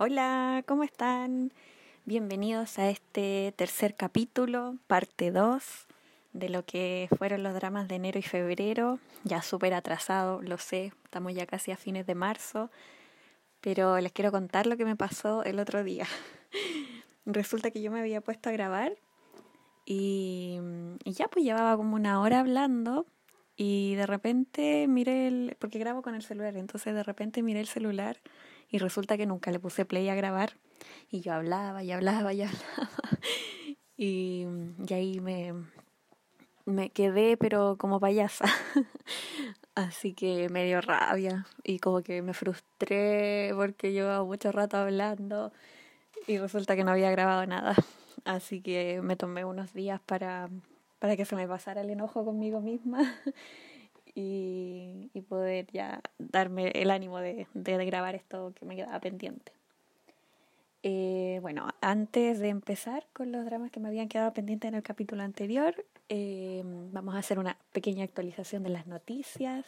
Hola, ¿cómo están? Bienvenidos a este tercer capítulo, parte 2, de lo que fueron los dramas de enero y febrero. Ya súper atrasado, lo sé, estamos ya casi a fines de marzo, pero les quiero contar lo que me pasó el otro día. Resulta que yo me había puesto a grabar y, ya pues llevaba como una hora hablando y de repente miré el, porque grabo con el celular, entonces de repente miré el celular y resulta que nunca le puse play a grabar. Y yo hablaba y hablaba y hablaba. Y, y ahí me, me quedé pero como payasa. Así que me dio rabia y como que me frustré porque llevaba mucho rato hablando y resulta que no había grabado nada. Así que me tomé unos días para para que se me pasara el enojo conmigo misma y, poder ya darme el ánimo de, de, grabar esto que me quedaba pendiente. Eh, bueno, antes de empezar con los dramas que me habían quedado pendientes en el capítulo anterior, eh, vamos a hacer una pequeña actualización de las noticias,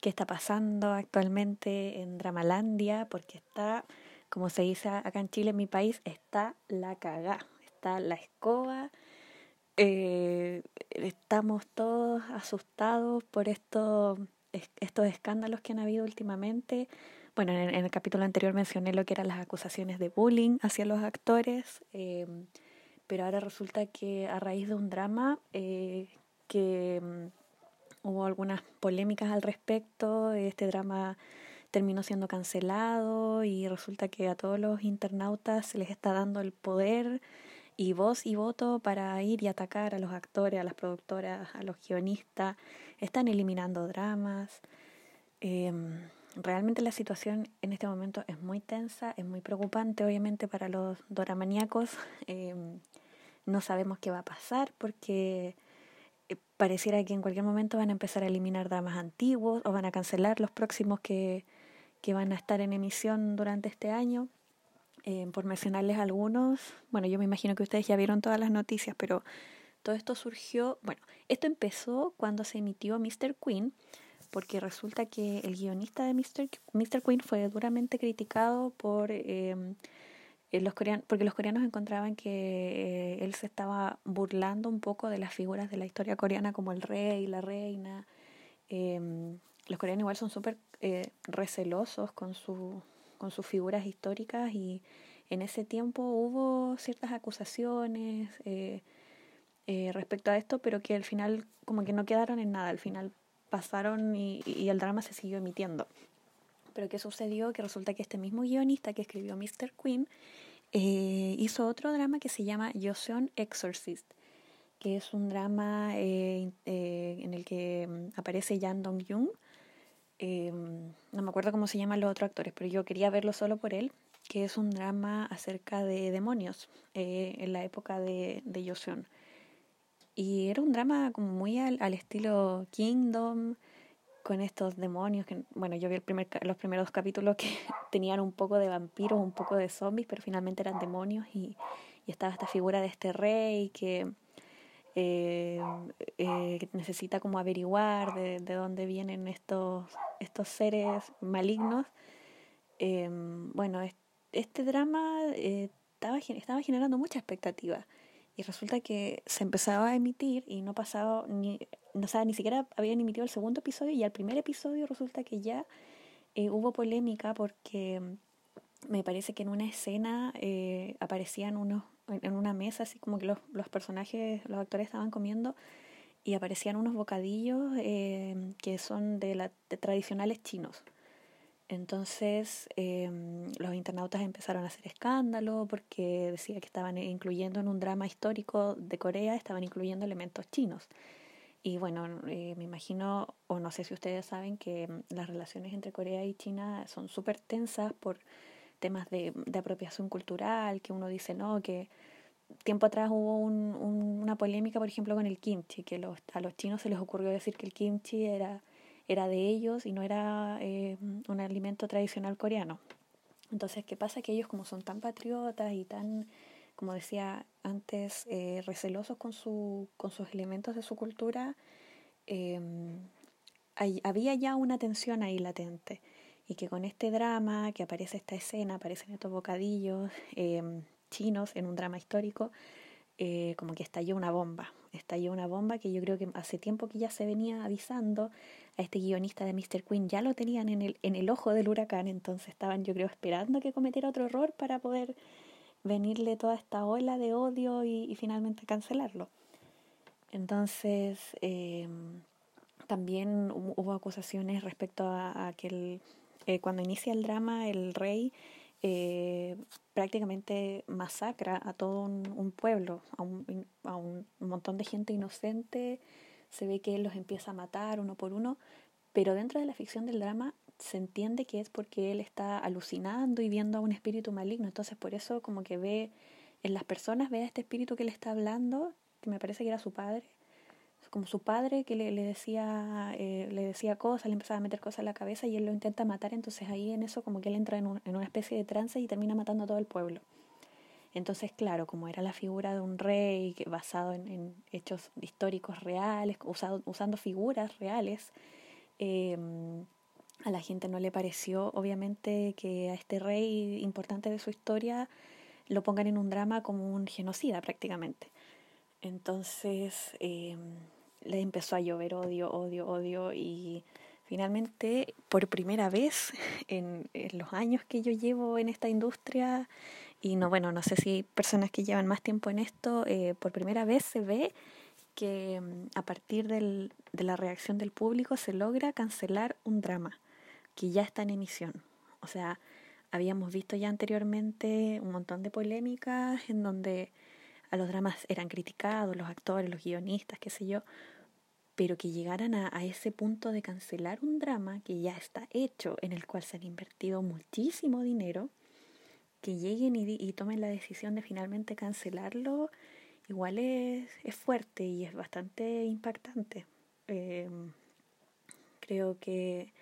qué está pasando actualmente en Dramalandia, porque está, como se dice acá en Chile, en mi país, está la cagá, está la escoba eh, estamos todos asustados por estos, estos escándalos que han habido últimamente. Bueno, en, el capítulo anterior mencioné lo que eran las acusaciones de bullying hacia los actores, eh, pero ahora resulta que a raíz de un drama eh, que um, hubo algunas polémicas al respecto, este drama terminó siendo cancelado y resulta que a todos los internautas se les está dando el poder y voz y voto para ir y atacar a los actores, a las productoras, a los guionistas. Están eliminando dramas. Eh, realmente la situación en este momento es muy tensa, es muy preocupante obviamente para los doramaníacos. Eh, no sabemos qué va a pasar porque eh, pareciera que en cualquier momento van a empezar a eliminar dramas antiguos o van a cancelar los próximos que, que van a estar en emisión durante este año. Eh, por mencionarles algunos, bueno, yo me imagino que ustedes ya vieron todas las noticias, pero todo esto surgió, bueno, esto empezó cuando se emitió Mr. Queen, porque resulta que el guionista de Mr. Mr. Queen fue duramente criticado por em, eh, los coreanos, porque los coreanos encontraban que eh, él se estaba burlando un poco de las figuras de la historia coreana como el rey, la reina. Em, los coreanos igual son súper recelosos con su con sus figuras históricas y en ese tiempo hubo ciertas acusaciones eh, eh, respecto a esto, pero que al final como que no quedaron en nada, al final pasaron y, el drama se siguió emitiendo. Pero ¿qué sucedió? Que resulta que este mismo guionista que escribió Mr. Queen eh, hizo otro drama que se llama Joseon Exorcist, que es un drama en el que mm, aparece Yang Dong-yoon, eh, no me acuerdo cómo se llaman los otros actores, pero yo quería verlo solo por él, que es un drama acerca de demonios eh, en la época de, de Joseon. Y era un drama como muy al, al, estilo Kingdom, con estos demonios, que bueno, yo vi el primer, los primeros capítulos que tenían un poco de vampiros, un poco de zombies, pero finalmente eran demonios y, y estaba esta figura de este rey que eh, eh, necesita como averiguar de, de, dónde vienen estos, estos seres malignos. Eh, bueno, este drama eh, estaba, estaba generando mucha expectativa y resulta que se empezaba a emitir y no pasaba ni, no, o sea, ni siquiera habían emitido el segundo episodio y al primer episodio resulta que ya eh, hubo polémica porque me parece que en una escena eh, aparecían unos en una mesa, así como que los, los personajes, los actores estaban comiendo y aparecían unos bocadillos eh, que son de, la, de tradicionales chinos. Entonces eh, los internautas empezaron a hacer escándalo porque decía que estaban incluyendo en un drama histórico de Corea, estaban incluyendo elementos chinos. Y bueno, eh, me imagino, o no sé si ustedes saben, que las relaciones entre Corea y China son súper tensas por temas de, apropiación cultural, que uno dice, no, que tiempo atrás hubo un, un, una polémica, por ejemplo, con el kimchi, que a los chinos se les ocurrió decir que el kimchi era, era de ellos y no era eh, un alimento tradicional coreano. Entonces, ¿qué pasa? Que ellos como son tan patriotas y tan, como decía antes, eh, recelosos con, su, con sus elementos de su cultura, eh, había ya una tensión ahí latente. Y que con este drama, que aparece esta escena, aparecen estos bocadillos em, chinos en un drama histórico, eh, como que estalló una bomba, estalló una bomba que yo creo que hace tiempo que ya se venía avisando a este guionista de Mr. Queen, ya lo tenían en el, en el ojo del huracán, entonces estaban yo creo esperando que cometiera otro error para poder venirle toda esta ola de odio y, finalmente cancelarlo. Entonces, eh, también hubo acusaciones respecto a, que eh, cuando inicia el drama, el rey eh, prácticamente masacra a todo un, pueblo, a, un, a un, montón de gente inocente, se ve que él los empieza a matar uno por uno, pero dentro de la ficción del drama se entiende que es porque él está alucinando y viendo a un espíritu maligno. Entonces por eso como que ve en las personas, ve a este espíritu que le está hablando, que me parece que era su padre, como su padre que le, le decía eh, le decía cosas, le empezaba a meter cosas en la cabeza y él lo intenta matar, entonces ahí en eso como que él entra en, en una especie de trance y termina matando a todo el pueblo. Entonces, claro, como era la figura de un rey basado en, en hechos históricos reales, usado, usando figuras reales, eh, a la gente no le pareció, obviamente, que a este rey importante de su historia lo pongan en un drama como un genocida prácticamente. Entonces eh, le empezó a llover odio, odio, odio y finalmente por primera vez en, los años que yo llevo en esta industria y no bueno no sé si personas que llevan más tiempo en esto eh, por primera vez se ve que mm, a partir del, de la reacción del público se logra cancelar un drama que ya está en emisión. O sea, habíamos visto ya anteriormente un montón de polémicas en donde a los dramas eran criticados, los actores, los guionistas, qué sé yo, pero que llegaran a, ese punto de cancelar un drama que ya está hecho, en el cual se han invertido muchísimo dinero, que lleguen y, tomen la decisión de finalmente cancelarlo, igual es, es fuerte y es bastante impactante. Em, creo que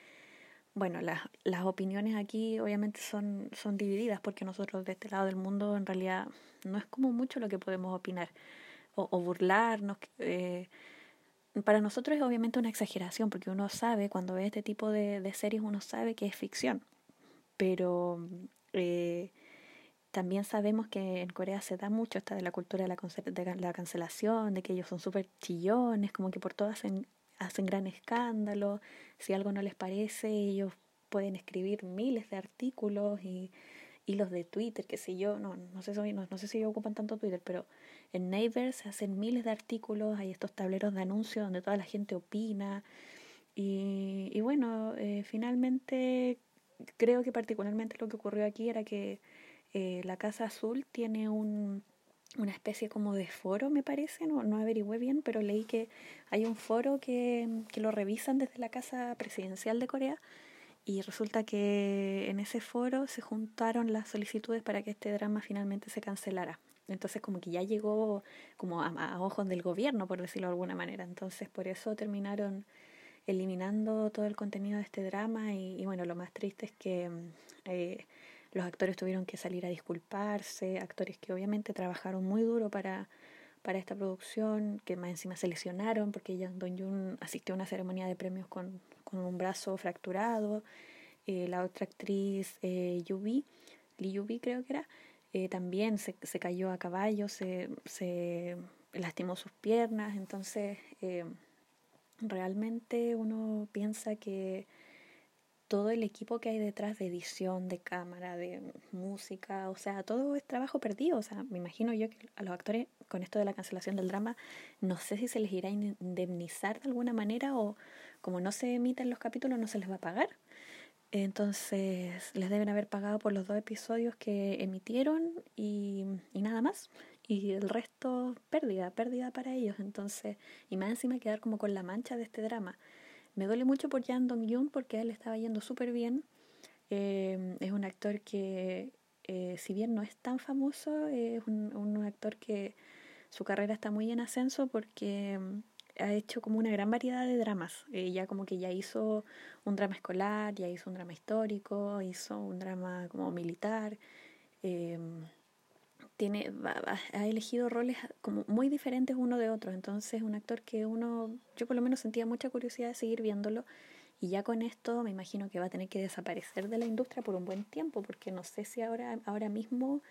bueno, las, las opiniones aquí obviamente son, son divididas porque nosotros de este lado del mundo en realidad no es como mucho lo que podemos opinar o, burlarnos. Eh, para nosotros es obviamente una exageración porque uno sabe, cuando ve este tipo de, series, uno sabe que es ficción. Pero eh, también sabemos que en Corea se da mucho esta de la cultura de la, de la cancelación, de que ellos son súper chillones, como que por todo hacen hacen gran escándalo, si algo no les parece, ellos pueden escribir miles de artículos y hilos de Twitter, qué sé yo, no, no sé, no, no sé si ocupan tanto Twitter, pero en Naver se hacen miles de artículos, hay estos tableros de anuncios donde toda la gente opina. Y, y bueno, eh, finalmente creo que particularmente lo que ocurrió aquí era que eh, la Casa Azul tiene un una especie como de foro, me parece, no, no averigüé bien, pero leí que hay un foro que, que lo revisan desde la Casa Presidencial de Corea y resulta que en ese foro se juntaron las solicitudes para que este drama finalmente se cancelara. Entonces como que ya llegó como a, ojos del gobierno, por decirlo de alguna manera. Entonces por eso terminaron eliminando todo el contenido de este drama y, y bueno, lo más triste es que eh, los actores tuvieron que salir a disculparse, actores que obviamente trabajaron muy duro para, para esta producción, que más encima se lesionaron porque ella, Don Jun asistió a una ceremonia de premios con, con un brazo fracturado. Eh, la otra actriz, eh, Yubi, creo que era, eh, también se, se cayó a caballo, se, se lastimó sus piernas, entonces eh, realmente uno piensa que todo el equipo que hay detrás de edición, de cámara, de música, o sea, todo es trabajo perdido. O sea, me imagino yo que a los actores con esto de la cancelación del drama, no sé si se les irá a indemnizar de alguna manera o como no se emiten los capítulos no se les va a pagar. Entonces les deben haber pagado por los dos episodios que emitieron y, y nada más. Y el resto pérdida, pérdida para ellos. Entonces, y más encima quedar como con la mancha de este drama. Me duele mucho por Jan Dong-yoon porque a él le estaba yendo súper bien. Eh, es un actor que, eh, si bien no es tan famoso, es un, un, actor que su carrera está muy en ascenso porque mm, ha hecho como una gran variedad de dramas. Eh, ya como que ya hizo un drama escolar, ya hizo un drama histórico, hizo un drama como militar. Tiene ha elegido roles como muy diferentes uno de otro entonces un actor que uno yo por lo menos sentía mucha curiosidad de seguir viéndolo Y ya con esto me imagino que va a tener que desaparecer de la industria por un buen tiempo, porque no sé si ahora, ahora mismo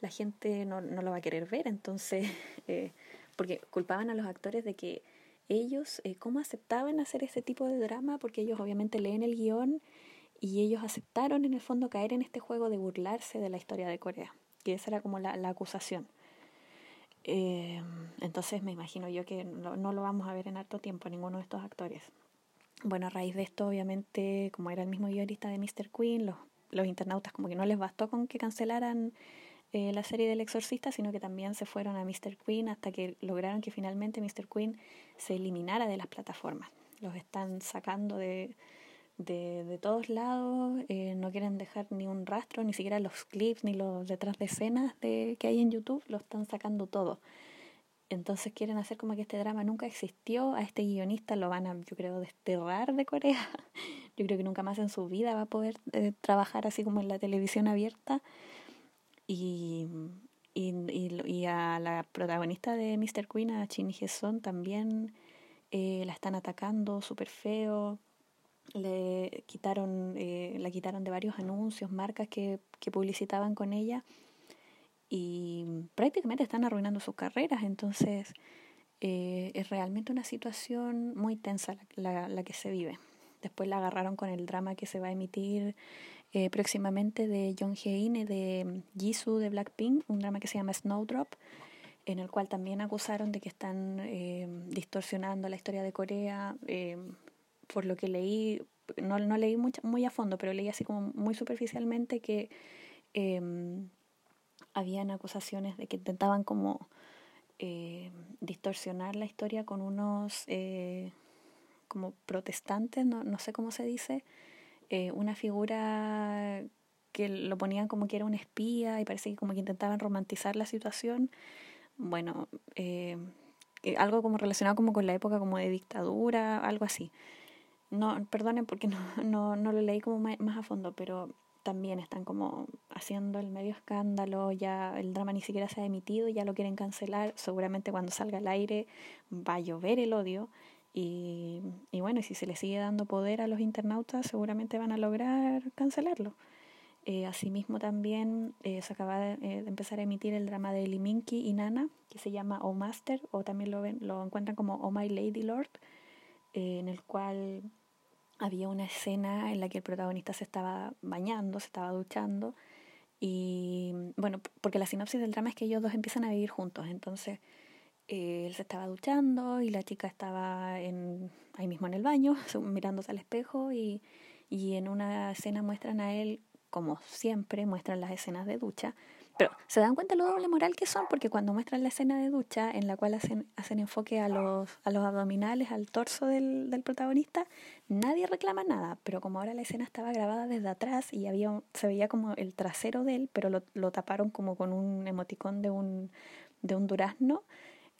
la gente no, no lo va a querer ver. Entonces, eh, porque culpaban a los actores de que ellos, eh, ¿cómo aceptaban hacer ese tipo de drama? Porque ellos obviamente leen el guion y ellos aceptaron en el fondo caer en este juego de burlarse de la historia de Corea, que esa era como la, la acusación. Eh, entonces me imagino yo que no, no, lo vamos a ver en harto tiempo ninguno de estos actores. Bueno, a raíz de esto, obviamente, como era el mismo guionista de Mr. Queen, los, los internautas como que no les bastó con que cancelaran eh, la serie del exorcista, sino que también se fueron a Mr. Queen hasta que lograron que finalmente Mr. Queen se eliminara de las plataformas. Los están sacando de, de, de todos lados, eh, no quieren dejar ni un rastro, ni siquiera los clips, ni los detrás de escenas de, que hay en YouTube, lo están sacando todo. Entonces quieren hacer como que este drama nunca existió, a este guionista lo van a, yo creo, desterrar de Corea. Yo creo que nunca más en su vida va a poder eh, trabajar así como en la televisión abierta. Y, y, y, y, a la protagonista de Mr. Queen, a Shin Hye-son, también eh, la están atacando súper feo. Le quitaron, eh, la quitaron de varios anuncios, marcas que, que publicitaban con ella y prácticamente están arruinando sus carreras. Entonces eh, es realmente una situación muy tensa la, la, la, que se vive. Después la agarraron con el drama que se va a emitir eh, próximamente de Jong Hae-in de Jisoo de Blackpink, un drama que se llama Snowdrop, en el cual también acusaron de que están eh, distorsionando la historia de Corea. Por lo que leí, no, no leí mucho, muy a fondo, pero leí así como muy superficialmente que eh, habían acusaciones de que intentaban como eh, distorsionar la historia con unos eh, como protestantes, no, no sé cómo se dice, eh, una figura que lo ponían como que era un espía y parece que como que intentaban romantizar la situación. Bueno, eh, algo como relacionado como con la época como de dictadura, algo así. No, perdonen porque no, no, no lo leí como más, a fondo, pero también están como haciendo el medio escándalo, ya el drama ni siquiera se ha emitido, ya lo quieren cancelar, seguramente cuando salga al aire va a llover el odio y, y bueno, si se le sigue dando poder a los internautas seguramente van a lograr cancelarlo. Eh, asimismo también eh, se acaba de, eh, de, empezar a emitir el drama de Liminki y Nana que se llama O Master o también lo, ven, lo encuentran como Oh My Lady Lord en el cual había una escena en la que el protagonista se estaba bañando, se estaba duchando y bueno, porque la sinopsis del drama es que ellos dos empiezan a vivir juntos, entonces eh, él se estaba duchando y la chica estaba en, ahí mismo en el baño, mirándose al espejo y, y en una escena muestran a él, como siempre, muestran las escenas de ducha, pero se dan cuenta lo doble moral que son porque cuando muestran la escena de ducha en la cual hacen, hacen enfoque a los, a los abdominales, al torso del, del protagonista, nadie reclama nada. Pero como ahora la escena estaba grabada desde atrás y había se veía como el trasero de él, pero lo, lo taparon como con un emoticón de un, de un durazno,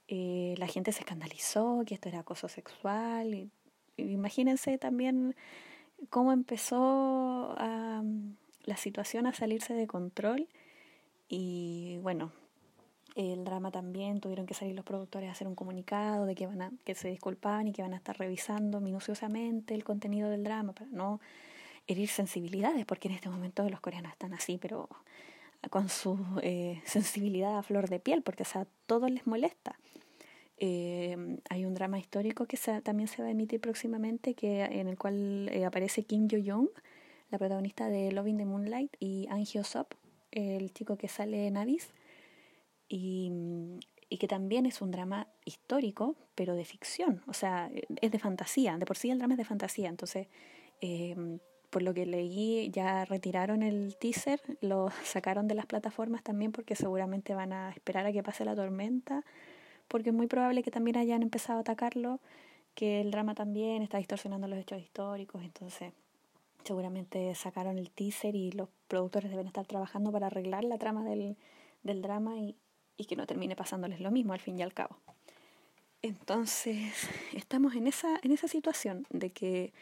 eh, la gente se escandalizó que esto era acoso sexual. Y, imagínense también cómo empezó la situación a salirse de control y bueno, el drama también tuvieron que salir los productores a hacer un comunicado de que van a, que se disculpaban y que van a estar revisando minuciosamente el contenido del drama para no herir sensibilidades, porque en este momento los coreanos están así, pero con su eh, sensibilidad a flor de piel, porque o sea, les molesta. Eh, hay un drama histórico que también se va a emitir próximamente, que en el cual eh, aparece Kim Jo Young, la protagonista de Loving the Moonlight, y An Hyo Sop, el chico que sale en Avis, y, y que también es un drama histórico, pero de ficción, o sea, es de fantasía, de por sí el drama es de fantasía, entonces, eh, por lo que leí, ya retiraron el teaser, lo sacaron de las plataformas también porque seguramente van a esperar a que pase la tormenta, porque es muy probable que también hayan empezado a atacarlo, que el drama también está distorsionando los hechos históricos, entonces seguramente sacaron el teaser y los productores deben estar trabajando para arreglar la trama del, del drama y, y, que no termine pasándoles lo mismo al fin y al cabo. Entonces, estamos en esa, en esa situación de que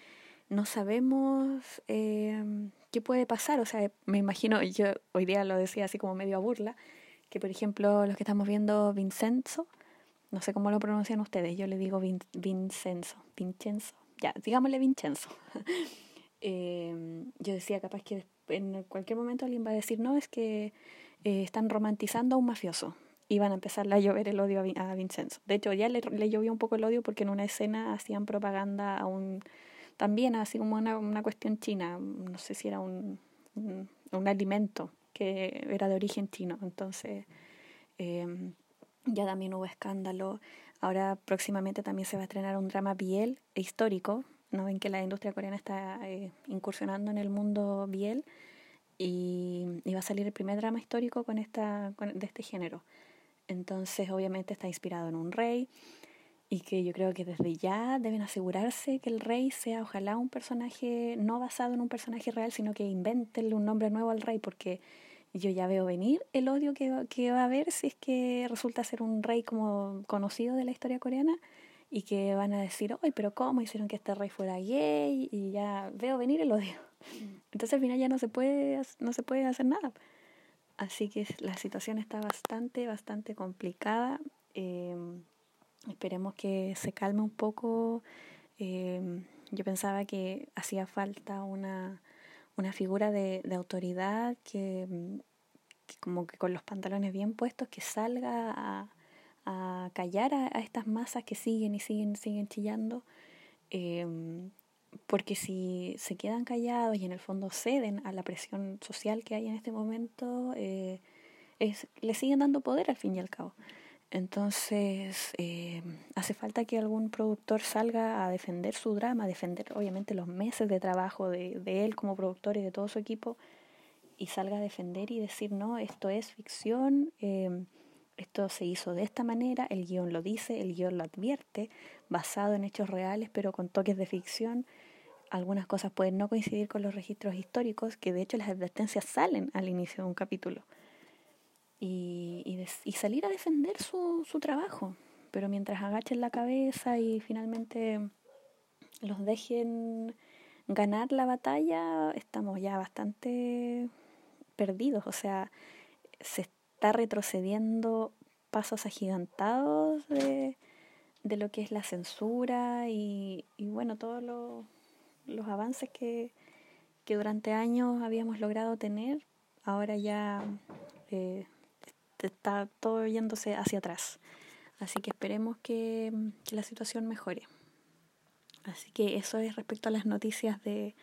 no sabemos eh, qué puede pasar. O sea, me imagino, yo hoy día lo decía así como medio a burla, que por ejemplo los que estamos viendo Vincenzo, no sé cómo lo pronuncian ustedes, yo le digo Vin, Vincenzo, Vincenzo, ya, digámosle Vincenzo. Em, yo decía, capaz que en cualquier momento alguien va a decir, no, es que eh, están romantizando a un mafioso y van a empezar a llover el odio a, Vincenzo. De hecho, ya le, le, llovió un poco el odio porque en una escena hacían propaganda a un, también así como una, una cuestión china, no sé si era un, un, alimento que era de origen chino. Entonces, em, ya también hubo escándalo. Ahora próximamente también se va a estrenar un drama biel histórico. ¿No? ven que la industria coreana está eh, incursionando en el mundo biel y, va a salir el primer drama histórico con esta, de este género. Entonces, obviamente está inspirado en un rey y que yo creo que desde ya deben asegurarse que el rey sea ojalá un personaje no basado en un personaje real, sino que inventenle un nombre nuevo al rey, porque yo ya veo venir el odio que, que va a haber si es que resulta ser un rey como conocido de la historia coreana y que van a decir, oye, pero ¿cómo hicieron que este rey fuera gay? Y ya veo venir el odio. Mm. Entonces al final ya no se puede, no se puede hacer nada. Así que la situación está bastante, bastante complicada. Eh, esperemos que se calme un poco. Eh, yo pensaba que hacía falta una, una figura de, de autoridad que, que, como que con los pantalones bien puestos, que salga a, a callar a, estas masas que siguen y siguen, siguen chillando. Eh, porque si se quedan callados y en el fondo ceden a la presión social que hay en este momento, eh, es, le siguen dando poder al fin y al cabo. Entonces, eh, hace falta que algún productor salga a defender su drama, defender obviamente los meses de trabajo de, de él como productor y de todo su equipo, y salga a defender y decir, no, esto es ficción, eh, esto se hizo de esta manera, el guion lo dice, el guion lo advierte, basado en hechos reales, pero con toques de ficción. Algunas cosas pueden no coincidir con los registros históricos, que de hecho las advertencias salen al inicio de un capítulo. Y, salir a defender su, su trabajo. Pero mientras agachen la cabeza y finalmente los dejen ganar la batalla, estamos ya bastante perdidos. O sea, se está retrocediendo pasos agigantados de, de lo que es la censura y, y bueno, todos los avances que, que durante años habíamos logrado tener, ahora ya eh, está todo yéndose hacia atrás. Así que esperemos que, que, la situación mejore. Así que eso es respecto a las noticias de,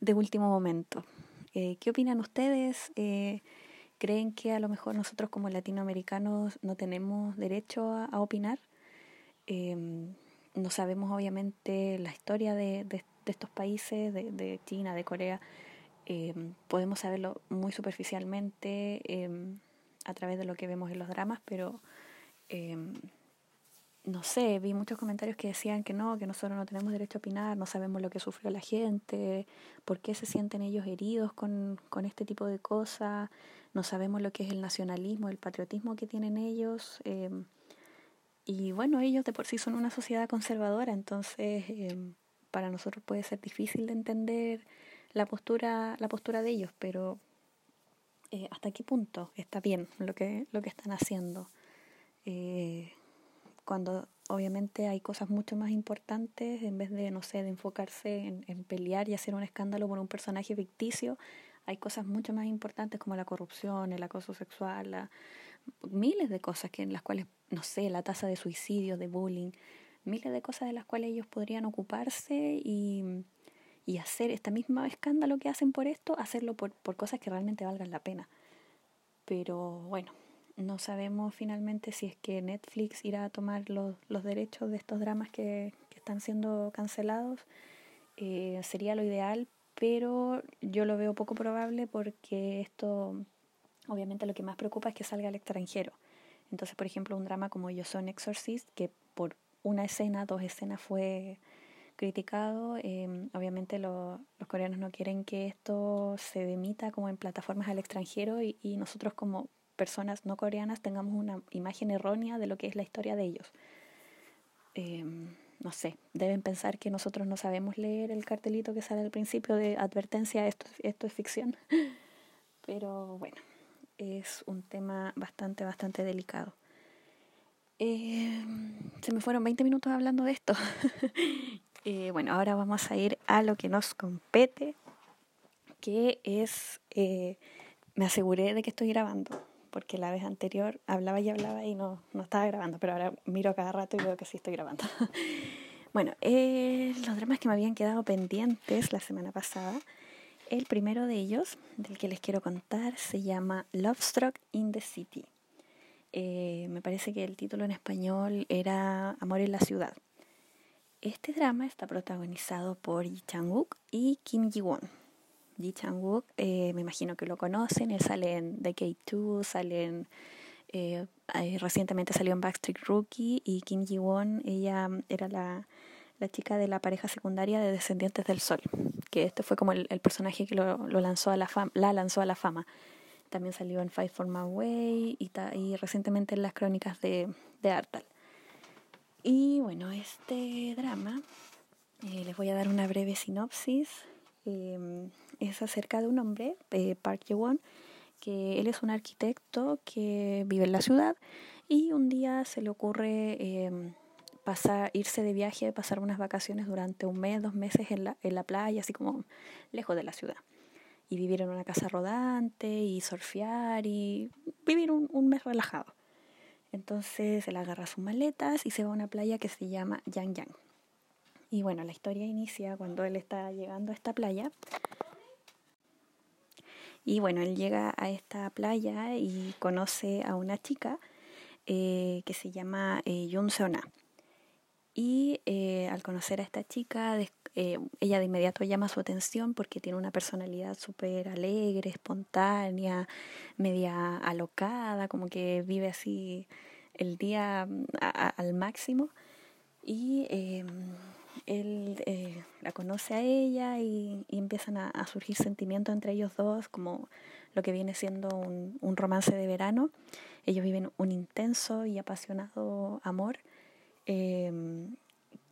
de último momento. Eh, ¿Qué opinan ustedes? Eh, creen que a lo mejor nosotros como latinoamericanos no tenemos derecho a, opinar. Em, no sabemos obviamente la historia de, de, estos países, de, China, de Corea. Em, podemos saberlo muy superficialmente em, a través de lo que vemos en los dramas, pero no sé, vi muchos comentarios que decían que no, que nosotros no tenemos derecho a opinar, no sabemos lo que sufrió la gente, por qué se sienten ellos heridos con, con este tipo de cosas, no sabemos lo que es el nacionalismo, el patriotismo que tienen ellos. Eh, y bueno, ellos de por sí son una sociedad conservadora, entonces eh, para nosotros puede ser difícil de entender la postura, la postura de ellos, pero eh, hasta qué punto está bien lo que, lo que están haciendo. Cuando obviamente hay cosas mucho más importantes, en vez de, no sé, de enfocarse en, pelear y hacer un escándalo por un personaje ficticio, hay cosas mucho más importantes como la corrupción, el acoso sexual, miles de cosas que en las cuales, no sé, la tasa de suicidio, de bullying, miles de cosas de las cuales ellos podrían ocuparse y, y hacer este mismo escándalo que hacen por esto, hacerlo por, por cosas que realmente valgan la pena. Pero bueno, no sabemos finalmente si es que Netflix irá a tomar los, los derechos de estos dramas que, que están siendo cancelados. Eh, sería lo ideal, pero yo lo veo poco probable porque esto, obviamente lo que más preocupa es que salga al extranjero. Entonces, por ejemplo, un drama como Yo Son Exorcist, que por una escena, dos escenas fue criticado, eh, obviamente lo, los coreanos no quieren que esto se emita como en plataformas al extranjero y nosotros como personas no coreanas tengamos una imagen errónea de lo que es la historia de ellos. Eh, no sé, deben pensar que nosotros no sabemos leer el cartelito que sale al principio de advertencia, esto, esto es ficción. Pero bueno, es un tema bastante, bastante delicado. Eh, se me fueron 20 minutos hablando de esto. Eh, bueno, ahora vamos a ir a lo que nos compete, que es, eh, me aseguré de que estoy grabando, porque la vez anterior hablaba y hablaba y no, no estaba grabando, pero ahora miro cada rato y veo que sí estoy grabando. bueno, eh, los dramas que me habían quedado pendientes la semana pasada, el primero de ellos, del que les quiero contar, se llama Love Struck in the City. me parece que el título en español era Amor en la ciudad. Este drama está protagonizado por Yi Chang-wook y Kim Ji-won. Yi Chang-wook, eh, me imagino que lo conocen, él sale en The K2, sale eh, recientemente salió en Backstreet Rookie y Kim Ji-won, ella era la, la, chica de la pareja secundaria de Descendientes del Sol, que este fue como el, personaje que lo, lanzó a la, fama, la lanzó a la fama. También salió en Fight for My Way y, y recientemente en las crónicas de, de Artal. Y bueno, este drama, eh, les voy a dar una breve sinopsis. Em, es acerca de un hombre, eh, Park Ye-won, que él es un arquitecto que vive en la ciudad y un día se le ocurre em, pasar, irse de viaje, pasar unas vacaciones durante un mes, dos meses en la, en la playa, así como lejos de la ciudad. Y vivir en una casa rodante y surfear y vivir un, un mes relajado. Entonces él agarra sus maletas y se va a una playa que se llama Yang Yang. Y bueno, la historia inicia cuando él está llegando a esta playa. Y bueno, él llega a esta playa y conoce a una chica eh, que se llama eh. Y eh, al conocer a esta chica, ella de inmediato llama su atención porque tiene una personalidad súper alegre, espontánea, media alocada, como que vive así el día mm, al máximo. Y em, él eh, la conoce a ella y, empiezan a, surgir sentimientos entre ellos dos, como lo que viene siendo un, un romance de verano. Ellos viven un intenso y apasionado amor, em,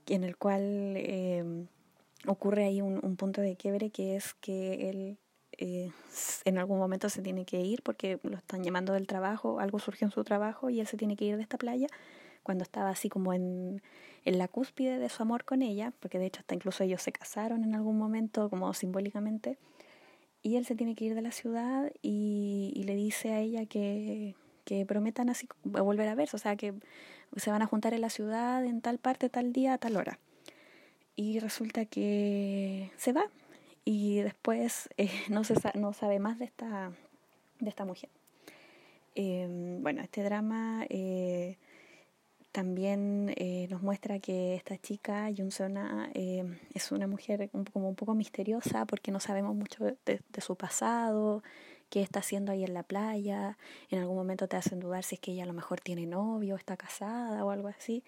en el cual em, ocurre ahí un, un, punto de quiebre que es que él eh, en algún momento se tiene que ir porque lo están llamando del trabajo, algo surgió en su trabajo y él se tiene que ir de esta playa cuando estaba así como en, en la cúspide de su amor con ella, porque de hecho hasta incluso ellos se casaron en algún momento como simbólicamente, y él se tiene que ir de la ciudad y, y le dice a ella que, que prometan así volver a verse, o sea que se van a juntar en la ciudad en tal parte, tal día, tal hora. Y resulta que se va y después eh, no se no sabe más de esta, de esta mujer. Em, bueno, este drama eh, también eh, nos muestra que esta chica, Jun es una mujer un, como un poco misteriosa porque no sabemos mucho de, de, su pasado, qué está haciendo ahí en la playa. En algún momento te hacen dudar si es que ella a lo mejor tiene novio, está casada o algo así.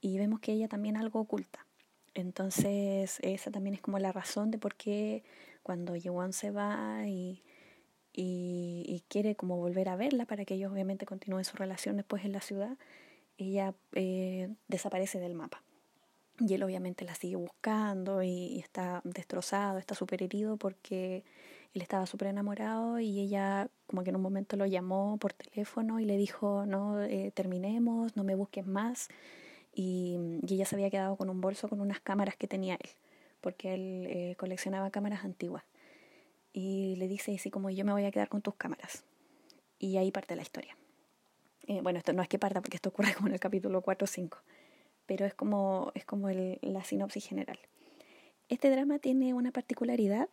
Y vemos que ella también algo oculta. Entonces, esa también es como la razón de por qué cuando Yewan se va y, y, quiere como volver a verla para que ellos obviamente continúen su relación después en la ciudad, ella eh, desaparece del mapa. Y él obviamente la sigue buscando y, está destrozado, está súper herido porque él estaba súper enamorado y ella como que en un momento lo llamó por teléfono y le dijo, no, eh, terminemos, no me busques más y, ella se había quedado con un bolso con unas cámaras que tenía él, porque él eh, coleccionaba cámaras antiguas. Y le dice así como yo me voy a quedar con tus cámaras. Y ahí parte la historia. Eh, bueno, esto no es que parta porque esto ocurre como en el capítulo 4 o 5, pero es como, es como la sinopsis general. Este drama tiene una particularidad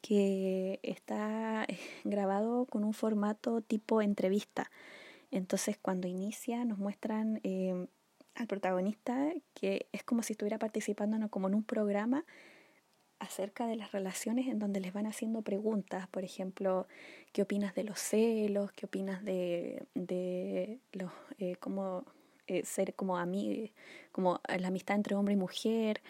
que está eh, grabado con un formato tipo entrevista. Entonces cuando inicia nos muestran al protagonista que es como si estuviera participando como en un programa acerca de las relaciones en donde les van haciendo preguntas, por ejemplo, ¿qué opinas de los celos? ¿Qué opinas de, de los, eh, cómo eh, ser como a mí, como la amistad entre hombre y mujer?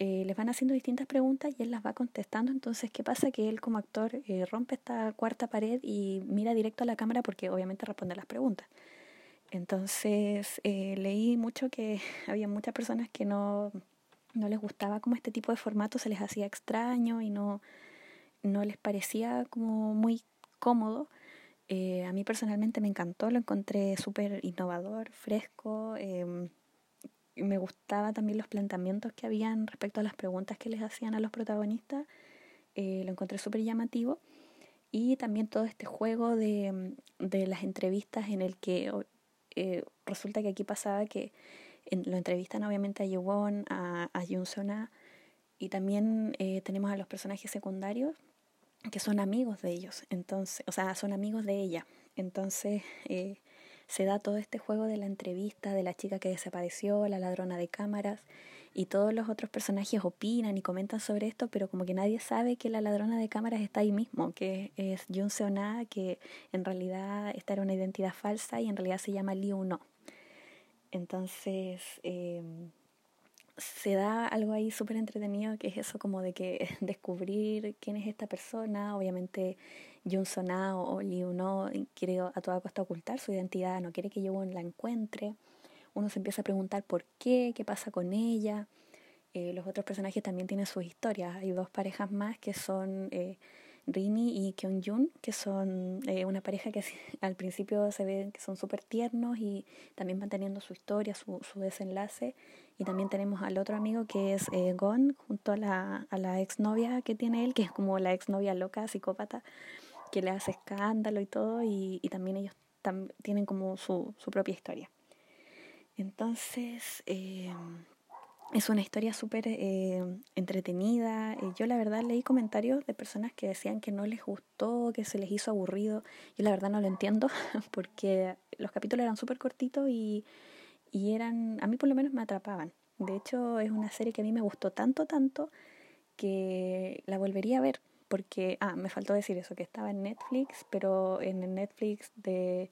Eh, les van haciendo distintas preguntas y él las va contestando. Entonces, ¿qué pasa? Que él como actor eh, rompe esta cuarta pared y mira directo a la cámara porque obviamente responde las preguntas. Entonces eh, leí mucho que había muchas personas que no, no les gustaba como este tipo de formato, se les hacía extraño y no, no les parecía como muy cómodo. Eh, a mí personalmente me encantó, lo encontré súper innovador, fresco, em, me gustaba también los planteamientos que habían respecto a las preguntas que les hacían a los protagonistas. Eh, lo encontré súper llamativo. Y también todo este juego de, de las entrevistas en el que eh, resulta que aquí pasaba que lo entrevistan obviamente a Yewon, a, a y también eh, tenemos a los personajes secundarios que son amigos de ellos, entonces, o sea, son amigos de ella. Entonces eh, se da todo este juego de la entrevista de la chica que desapareció, la ladrona de cámaras, y todos los otros personajes opinan y comentan sobre esto, pero como que nadie sabe que la ladrona de cámaras está ahí mismo, que es Jun Seona, que en realidad esta era una identidad falsa y en realidad se llama Liu No. Entonces, eh, se da algo ahí súper entretenido, que es eso como de que descubrir quién es esta persona, obviamente Jun o Liu no quiere a toda costa ocultar su identidad, no quiere que Yoon la encuentre, uno se empieza a preguntar por qué, qué pasa con ella, eh, los otros personajes también tienen sus historias, hay dos parejas más que son... Eh, Rini y Kyung Jun, que son eh, una pareja que al principio se ve que son súper tiernos y también van teniendo su historia, su, su desenlace. Y también tenemos al otro amigo que es eh, Gon, junto a la, a la exnovia que tiene él, que es como la exnovia loca, psicópata, que le hace escándalo y todo, y, y también ellos tienen como su, su propia historia. Entonces, eh, es una historia súper eh, entretenida. Yo la verdad leí comentarios de personas que decían que no les gustó, que se les hizo aburrido. Yo la verdad no lo entiendo porque los capítulos eran súper cortitos y, y eran, a mí por lo menos me atrapaban. De hecho es una serie que a mí me gustó tanto, tanto que la volvería a ver. Porque, ah, me faltó decir eso, que estaba en Netflix, pero en el Netflix de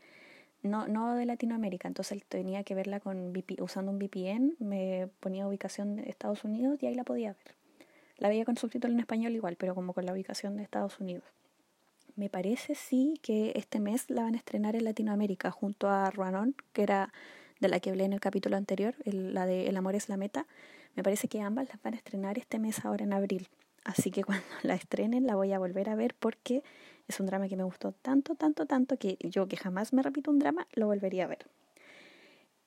no, no de Latinoamérica, entonces tenía que verla con usando un VPN, me ponía ubicación de Estados Unidos y ahí la podía ver. La veía con subtítulo en español igual, pero como con la ubicación de Estados Unidos. Me parece sí que este mes la van a estrenar en Latinoamérica junto a Ruanon, que era de la que hablé en el capítulo anterior, la de El amor es la meta. Me parece que ambas las van a estrenar este mes ahora en abril. Así que cuando la estrenen la voy a volver a ver porque es un drama que me gustó tanto, tanto, tanto que yo que jamás me repito un drama, lo volvería a ver.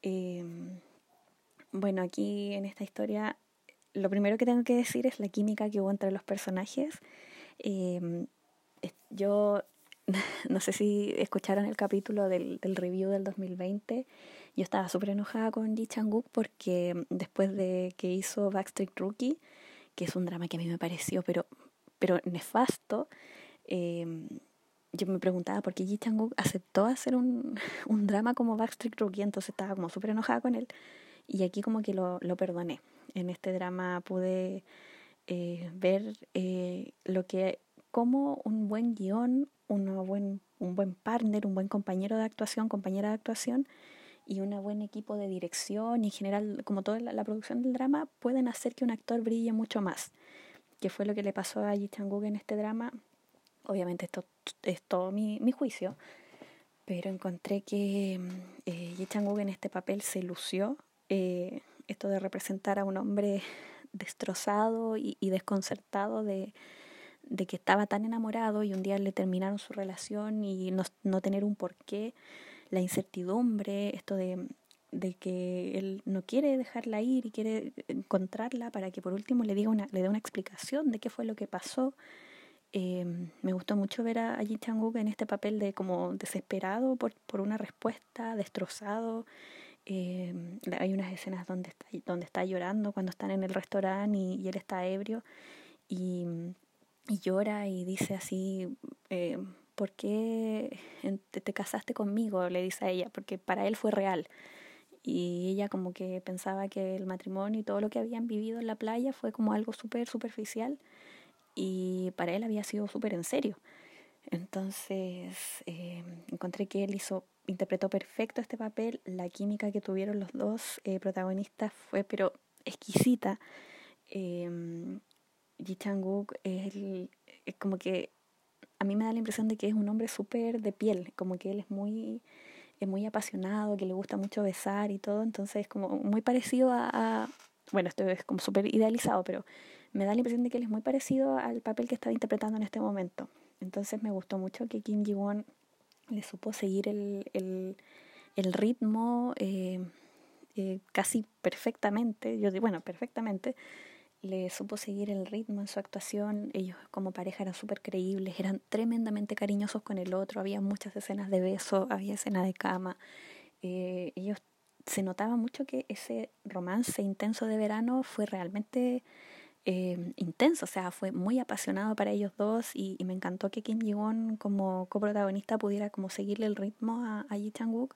Em, bueno, aquí en esta historia lo primero que tengo que decir es la química que hubo entre los personajes. Em, yo no sé si escucharon el capítulo del, del review del 2020. Yo estaba súper enojada con Ji Chang-wook porque después de que hizo Backstreet Rookie, que es un drama que a mí me pareció pero, pero nefasto, eh, yo me preguntaba por qué Ji Chang-wook aceptó hacer un, un drama como Backstreet Rookie, entonces estaba como súper enojada con él. Y aquí como que lo, lo perdoné. En este drama pude eh, ver eh, lo que como un buen guion, buen, un buen partner, un buen compañero de actuación, compañera de actuación y un buen equipo de dirección y en general como toda la, la, producción del drama pueden hacer que un actor brille mucho más. Que fue lo que le pasó a Ji Chang-wook en este drama obviamente esto es todo mi, mi juicio, pero encontré que eh, Ye chang en este papel se lució. Eh, esto de representar a un hombre destrozado y, y desconcertado de, de, que estaba tan enamorado y un día le terminaron su relación y no, no tener un porqué, la incertidumbre, esto de, de que él no quiere dejarla ir y quiere encontrarla para que por último le diga una, le dé una explicación de qué fue lo que pasó eh, me gustó mucho ver a, Ji Chang-wook en este papel de como desesperado por, por una respuesta, destrozado. Eh, hay unas escenas donde está, donde está llorando cuando están en el restaurante y, él está ebrio y, y, llora y dice así, eh, ¿por qué te, te casaste conmigo? Le dice a ella, porque para él fue real y ella como que pensaba que el matrimonio y todo lo que habían vivido en la playa fue como algo súper superficial y para él había sido súper en serio. Entonces eh, encontré que él hizo, interpretó perfecto este papel, la química que tuvieron los dos eh, protagonistas fue pero exquisita. Eh, Ji Chang-wook es, como que a mí me da la impresión de que es un hombre súper de piel, como que él es muy, es muy apasionado, que le gusta mucho besar y todo, entonces es como muy parecido a, a bueno, esto es como súper idealizado, pero me da la impresión de que él es muy parecido al papel que estaba interpretando en este momento. Entonces me gustó mucho que Kim Ji-won le supo seguir el, el, ritmo, eh, eh, casi perfectamente, yo digo, bueno, perfectamente, le supo seguir el ritmo en su actuación, ellos como pareja eran súper creíbles, eran tremendamente cariñosos con el otro, había muchas escenas de beso, había escenas de cama, eh, ellos se notaba mucho que ese romance intenso de verano fue realmente eh, intenso, o sea, fue muy apasionado para ellos dos y, me encantó que Kim Ji-won como coprotagonista pudiera como seguirle el ritmo a, a Yi Chang-wook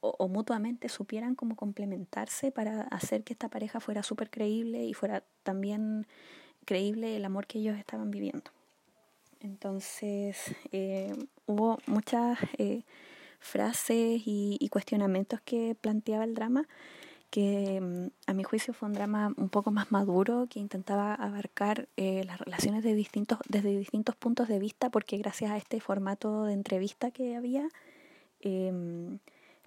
o, mutuamente supieran cómo complementarse para hacer que esta pareja fuera súper creíble y fuera también creíble el amor que ellos estaban viviendo. Entonces eh, hubo muchas eh, frases y, cuestionamientos que planteaba el drama que mm, a mi juicio fue un drama un poco más maduro que intentaba abarcar eh, las relaciones de distintos, desde distintos puntos de vista porque gracias a este formato de entrevista que había em,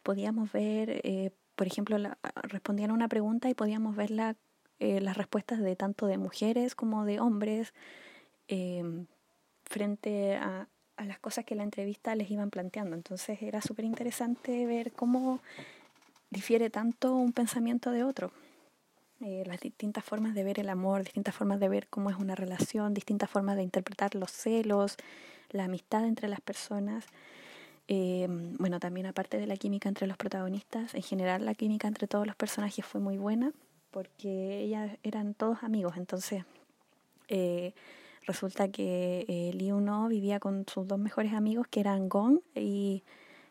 podíamos ver, eh, por ejemplo, la, respondían a una pregunta y podíamos ver la, eh, las respuestas de tanto de mujeres como de hombres em, frente a, a las cosas que la entrevista les iban planteando. Entonces era súper interesante ver cómo difiere tanto un pensamiento de otro. Eh, las distintas formas de ver el amor, distintas formas de ver cómo es una relación, distintas formas de interpretar los celos, la amistad entre las personas. Eh, bueno, también aparte de la química entre los protagonistas, en general la química entre todos los personajes fue muy buena porque ellas eran todos amigos, entonces eh, resulta que eh, Lee Uno vivía con sus dos mejores amigos que eran Gon y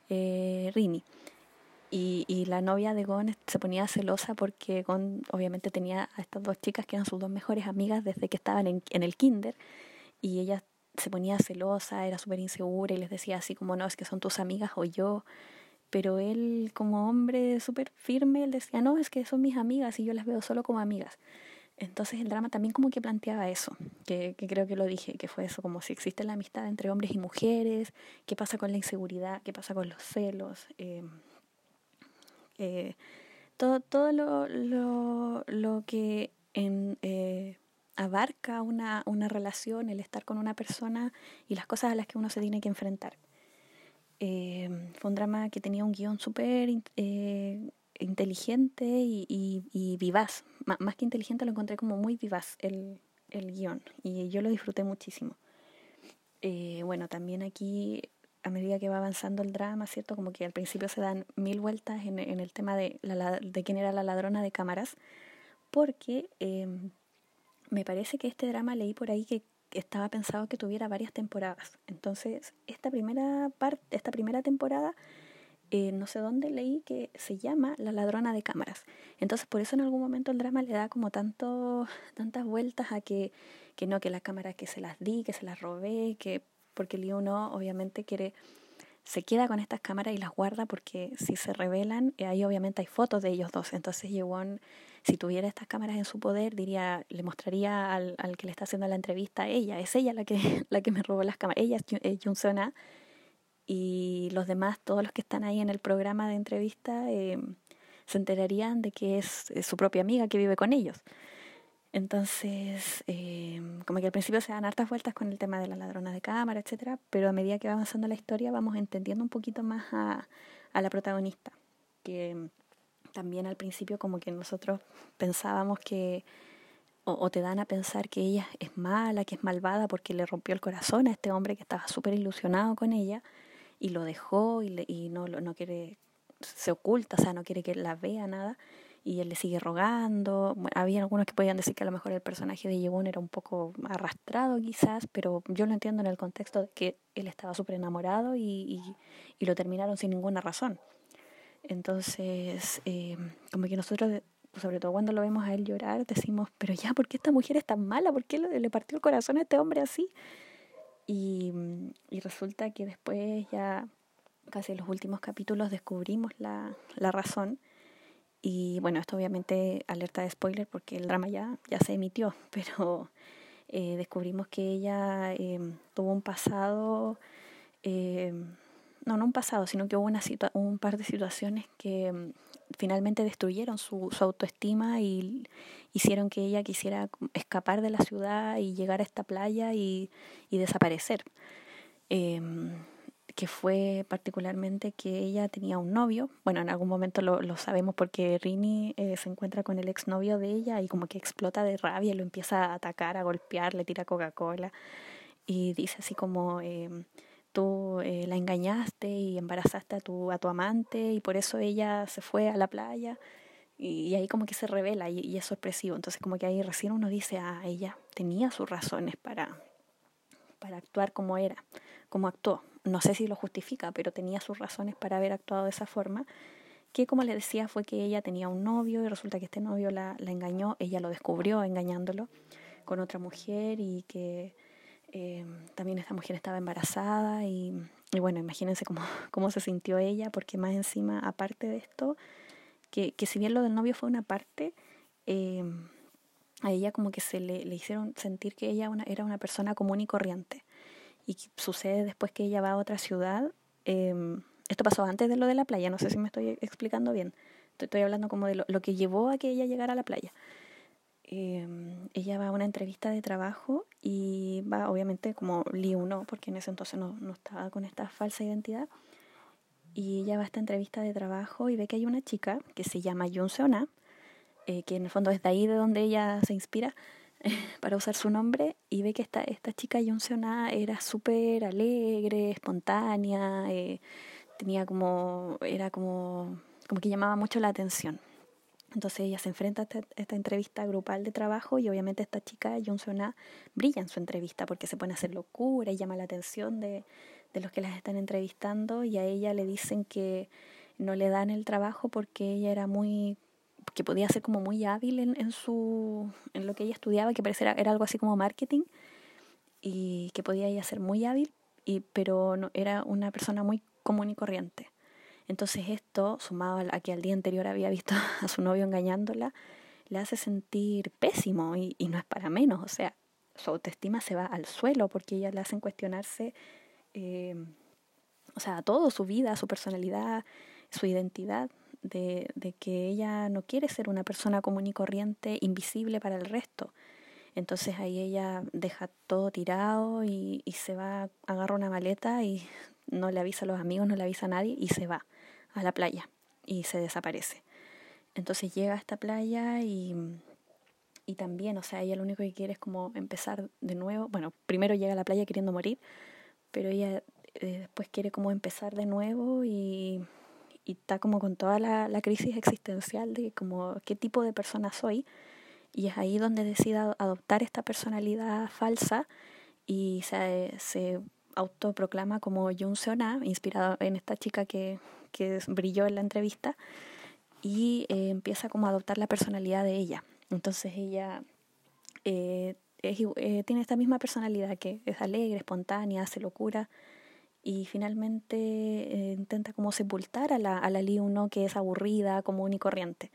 Rini. Y, la novia de Gon se ponía celosa porque Gon obviamente tenía a estas dos chicas que eran sus dos mejores amigas desde que estaban en, el kinder y ellas se ponía celosa, era súper insegura y les decía así como, no, es que son tus amigas o yo. Pero él como hombre súper firme, él decía, no, es que son mis amigas y yo las veo solo como amigas. Entonces el drama también como que planteaba eso, que, creo que lo dije, que fue eso, como si existe la amistad entre hombres y mujeres, qué pasa con la inseguridad, qué pasa con los celos. Eh, eh, todo todo lo, lo, lo que en, eh, abarca una, una relación, el estar con una persona y las cosas a las que uno se tiene que enfrentar. Eh, fue un drama que tenía un guion súper eh, inteligente y, y, vivaz. más que inteligente lo encontré como muy vivaz el, el guion y yo lo disfruté muchísimo. Eh, bueno, también aquí a medida que va avanzando el drama, ¿cierto? Como que al principio se dan mil vueltas en, el tema de, la, de quién era la ladrona de cámaras, porque me parece que este drama leí por ahí que estaba pensado que tuviera varias temporadas. Entonces, esta primera parte, esta primera temporada, eh, no sé dónde leí que se llama La ladrona de cámaras. Entonces, por eso en algún momento el drama le da como tanto, tantas vueltas a que, que no, que la cámara que se las di, que se las robé, que porque el uno obviamente quiere se queda con estas cámaras y las guarda porque si se revelan, eh, ahí obviamente hay fotos de ellos dos. Entonces Yewon, si tuviera estas cámaras en su poder, diría, le mostraría al, al que le está haciendo la entrevista, ella, es ella la que, la que me robó las cámaras, ella es Jun Sona y los demás, todos los que están ahí en el programa de entrevista, eh, se enterarían de que es su propia amiga que vive con ellos. Entonces, eh, como que al principio se dan hartas vueltas con el tema de la ladrona de cámara, etcétera, pero a medida que va avanzando la historia vamos entendiendo un poquito más a, la protagonista, que también al principio como que nosotros pensábamos que, o, o, te dan a pensar que ella es mala, que es malvada porque le rompió el corazón a este hombre que estaba súper ilusionado con ella y lo dejó y, le, y no, no quiere, se oculta, o sea, no quiere que la vea nada y él le sigue rogando. había algunos que podían decir que a lo mejor el personaje de Yewon era un poco arrastrado quizás, pero yo lo entiendo en el contexto de que él estaba súper enamorado y, y, lo terminaron sin ninguna razón. Entonces, eh, como que nosotros, sobre todo cuando lo vemos a él llorar, decimos, pero ya, ¿por qué esta mujer es tan mala? ¿Por qué le, le partió el corazón a este hombre así? Y, y resulta que después ya, casi en los últimos capítulos, descubrimos la, la razón y bueno, esto obviamente alerta de spoiler porque el drama ya, ya se emitió, pero eh, descubrimos que ella eh, tuvo un pasado, eh, no, no un pasado, sino que hubo una un par de situaciones que mm, finalmente destruyeron su, su autoestima y hicieron que ella quisiera escapar de la ciudad y llegar a esta playa y, y desaparecer. Em, que fue particularmente que ella tenía un novio, bueno, en algún momento lo, lo sabemos porque Rini eh, se encuentra con el exnovio de ella y como que explota de rabia, lo empieza a atacar, a golpear, le tira Coca-Cola y dice así como... Eh, tú eh, la engañaste y embarazaste a tu, a tu amante y por eso ella se fue a la playa y, ahí como que se revela y, es sorpresivo. Entonces como que ahí recién uno dice, ah, ella tenía sus razones para, para actuar como era, como actuó. No sé si lo justifica, pero tenía sus razones para haber actuado de esa forma. Que como le decía fue que ella tenía un novio y resulta que este novio la, la engañó, ella lo descubrió engañándolo con otra mujer y que eh, también esta mujer estaba embarazada y, bueno, imagínense cómo, cómo, se sintió ella, porque más encima, aparte de esto, que, que si bien lo del novio fue una parte, eh, a ella como que se le, le hicieron sentir que ella era una persona común y corriente. Y sucede después que ella va a otra ciudad. Eh, esto pasó antes de lo de la playa, no sé si me estoy explicando bien. Estoy, hablando como de lo, que llevó a que ella llegara a la playa. Em, ella va a una entrevista de trabajo y va obviamente como Lee uno, porque en ese entonces no, no estaba con esta falsa identidad. Y ella va a esta entrevista de trabajo y ve que hay una chica que se llama Jun Seona, eh, que en el fondo es de ahí de donde ella se inspira para usar su nombre, y ve que esta, esta chica Jun Seona era súper alegre, espontánea, eh, tenía como, era como, como que llamaba mucho la atención. Entonces ella se enfrenta a esta, entrevista grupal de trabajo y obviamente esta chica, Johnson brilla en su entrevista porque se pone a hacer locura y llama la atención de, de los que las están entrevistando y a ella le dicen que no le dan el trabajo porque ella era muy que podía ser como muy hábil en, en su en lo que ella estudiaba que parecía era algo así como marketing y que podía ella ser muy hábil y pero no era una persona muy común y corriente entonces esto, sumado a que al día anterior había visto a su novio engañándola, le hace sentir pésimo y, no es para menos. O sea, su autoestima se va al suelo porque ella le hacen cuestionarse, eh, o sea, todo, su vida, su personalidad, su identidad, de, que ella no quiere ser una persona común y corriente, invisible para el resto. Entonces ahí ella deja todo tirado y, y se va, agarra una maleta y no le avisa a los amigos, no le avisa a nadie y se va a la playa y se desaparece. Entonces llega a esta playa y, y también, o sea, ella lo único que quiere es como empezar de nuevo. Bueno, primero llega a la playa queriendo morir, pero ella eh, después quiere como empezar de nuevo y, y está como con toda la, crisis existencial de como qué tipo de persona soy. Y es ahí donde decide adoptar esta personalidad falsa y se, se autoproclama como Jung Seona, inspirado en esta chica que, que brilló en la entrevista, y eh, empieza como a adoptar la personalidad de ella. Entonces ella eh, eh, tiene esta misma personalidad que es alegre, espontánea, hace locura y finalmente intenta como sepultar a la, a la que es aburrida, común y corriente.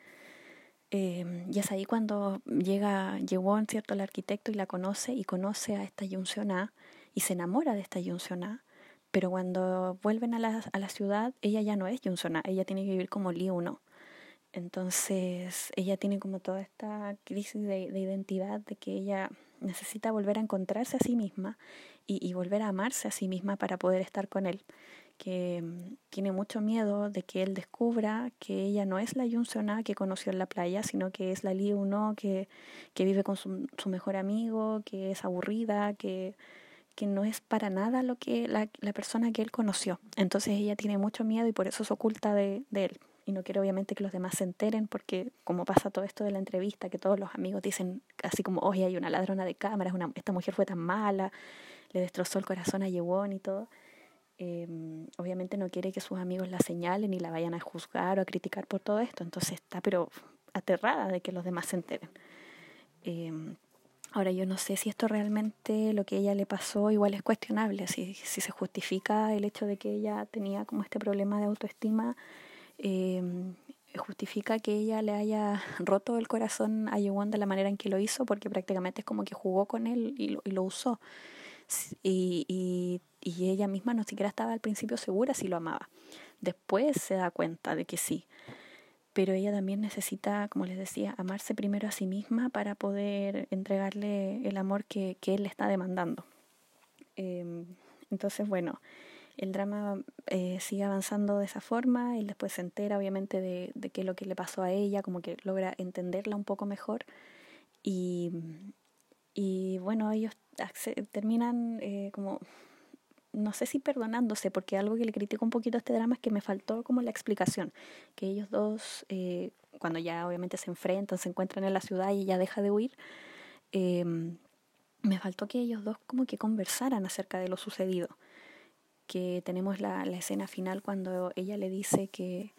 y es ahí cuando llega Yewon, ¿cierto? El arquitecto y la conoce y conoce a esta Yun y se enamora de esta Yunsona, pero cuando vuelven a la, a la ciudad, ella ya no es Yunsona, ella tiene que vivir como Lee Uno. Entonces ella tiene como toda esta crisis de, de, identidad, de que ella necesita volver a encontrarse a sí misma y, volver a amarse a sí misma para poder estar con él. Que mm, tiene mucho miedo de que él descubra que ella no es la Yunsona que conoció en la playa, sino que es la Lee Uno que, que vive con su, su mejor amigo, que es aburrida, que que no es para nada lo que la, la, persona que él conoció. Entonces ella tiene mucho miedo y por eso se oculta de, de, él. Y no quiere obviamente que los demás se enteren porque como pasa todo esto de la entrevista, que todos los amigos dicen así como, oye, hay una ladrona de cámaras, una, esta mujer fue tan mala, le destrozó el corazón a Yewon y todo. Eh, obviamente no quiere que sus amigos la señalen y la vayan a juzgar o a criticar por todo esto. Entonces está pero aterrada de que los demás se enteren. Eh, Ahora yo no sé si esto realmente lo que ella le pasó igual es cuestionable, si, si se justifica el hecho de que ella tenía como este problema de autoestima, eh, justifica que ella le haya roto el corazón a Yewon de la manera en que lo hizo, porque prácticamente es como que jugó con él y lo, y lo usó. Y, y, ella misma no siquiera estaba al principio segura si lo amaba. Después se da cuenta de que sí pero ella también necesita, como les decía, amarse primero a sí misma para poder entregarle el amor que, que él le está demandando. Eh, entonces, bueno, el drama eh, sigue avanzando de esa forma, él después se entera obviamente de, de qué es lo que le pasó a ella, como que logra entenderla un poco mejor y, y bueno, ellos terminan eh, como, no sé si perdonándose, porque algo que le critico un poquito a este drama es que me faltó como la explicación, que ellos dos, eh, cuando ya obviamente se enfrentan, se encuentran en la ciudad y ella deja de huir, eh, me faltó que ellos dos como que conversaran acerca de lo sucedido que tenemos la, escena final cuando ella le dice que,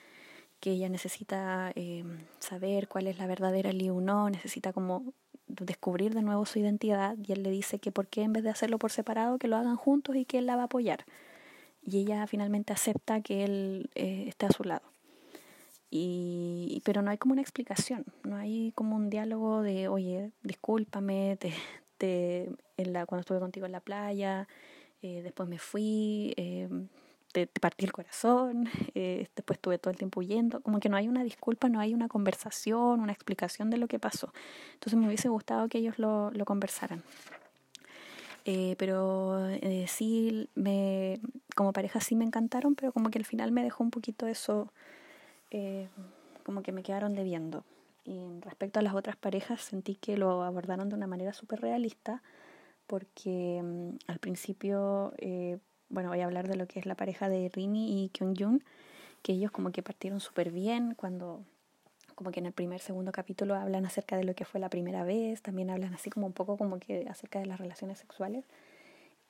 que ella necesita eh, saber cuál es la verdadera Liu no, necesita como descubrir de nuevo su identidad y él le dice que por qué en vez de hacerlo por separado que lo hagan juntos y que él la va a apoyar. Y ella finalmente acepta que él eh, esté a su lado. Y pero no hay como una explicación no hay como un diálogo de oye discúlpame te, te en la cuando estuve contigo en la playa eh, después me fui, eh, te, partí el corazón, eh, después estuve todo el tiempo huyendo, como que no hay una disculpa, no hay una conversación, una explicación de lo que pasó. Entonces me hubiese gustado que ellos lo, lo conversaran. Eh, pero eh, sí, me, como pareja sí me encantaron, pero como que al final me dejó un poquito eso, eh, como que me quedaron debiendo. Y respecto a las otras parejas, sentí que lo abordaron de una manera súper realista, porque mm, al principio, eh, bueno, voy a hablar de lo que es la pareja de Rini y Kyung-jun, que ellos como que partieron súper bien cuando como que en el primer, segundo capítulo hablan acerca de lo que fue la primera vez, también hablan así como un poco como que acerca de las relaciones sexuales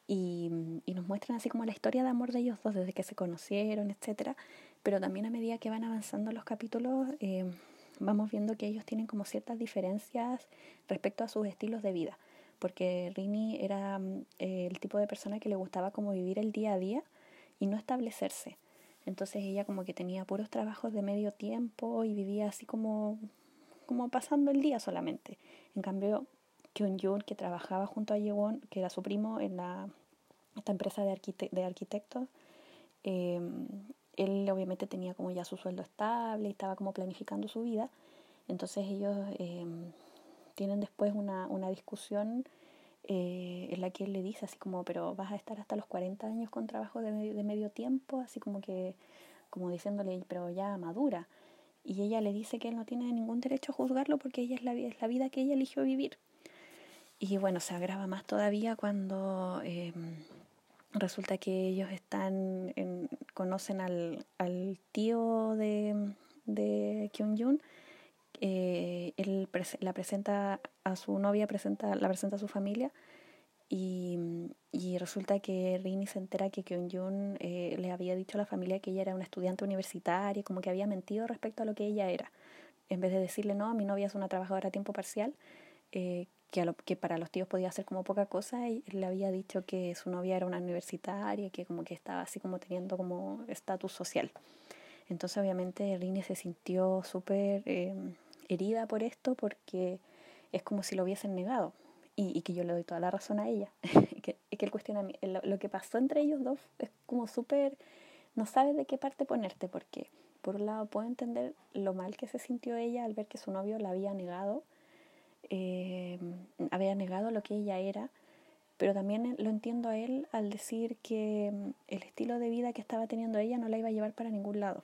y, y nos muestran así como la historia de amor de ellos dos desde que se conocieron, etcétera, pero también a medida que van avanzando los capítulos eh, vamos viendo que ellos tienen como ciertas diferencias respecto a sus estilos de vida porque Rini era mm, el tipo de persona que le gustaba como vivir el día a día y no establecerse. Entonces ella como que tenía puros trabajos de medio tiempo y vivía así como, como pasando el día solamente. En cambio, Kyun que trabajaba junto a Yewon, que era su primo en la, esta empresa de, de arquitectos, eh, él obviamente tenía como ya su sueldo estable y estaba como planificando su vida. Entonces ellos... Eh, tienen después una, una discusión eh, en la que él le dice así como, pero vas a estar hasta los 40 años con trabajo de medio, de medio tiempo, así como que, como diciéndole, pero ya madura. Y ella le dice que él no tiene ningún derecho a juzgarlo porque ella es la, es la vida que ella eligió vivir. Y bueno, se agrava más todavía cuando eh, resulta que ellos están en, conocen al, al tío de, de Kyung Jun eh, él la presenta a su novia, presenta, la presenta a su familia y, y resulta que Rini se entera que Kyung eh, le había dicho a la familia que ella era una estudiante universitaria, como que había mentido respecto a lo que ella era. En vez de decirle, no, mi novia es una trabajadora a tiempo parcial, eh, que, a lo, que para los tíos podía ser como poca cosa, y le había dicho que su novia era una universitaria, que como que estaba así como teniendo como estatus social. Entonces obviamente Rini se sintió súper... Eh, herida por esto porque es como si lo hubiesen negado y, y que yo le doy toda la razón a ella. que, que el cuestionamiento, lo, lo, que pasó entre ellos dos es como súper, no sabes de qué parte ponerte porque por un lado puedo entender lo mal que se sintió ella al ver que su novio la había negado, eh, había negado lo que ella era, pero también lo entiendo a él al decir que el estilo de vida que estaba teniendo ella no la iba a llevar para ningún lado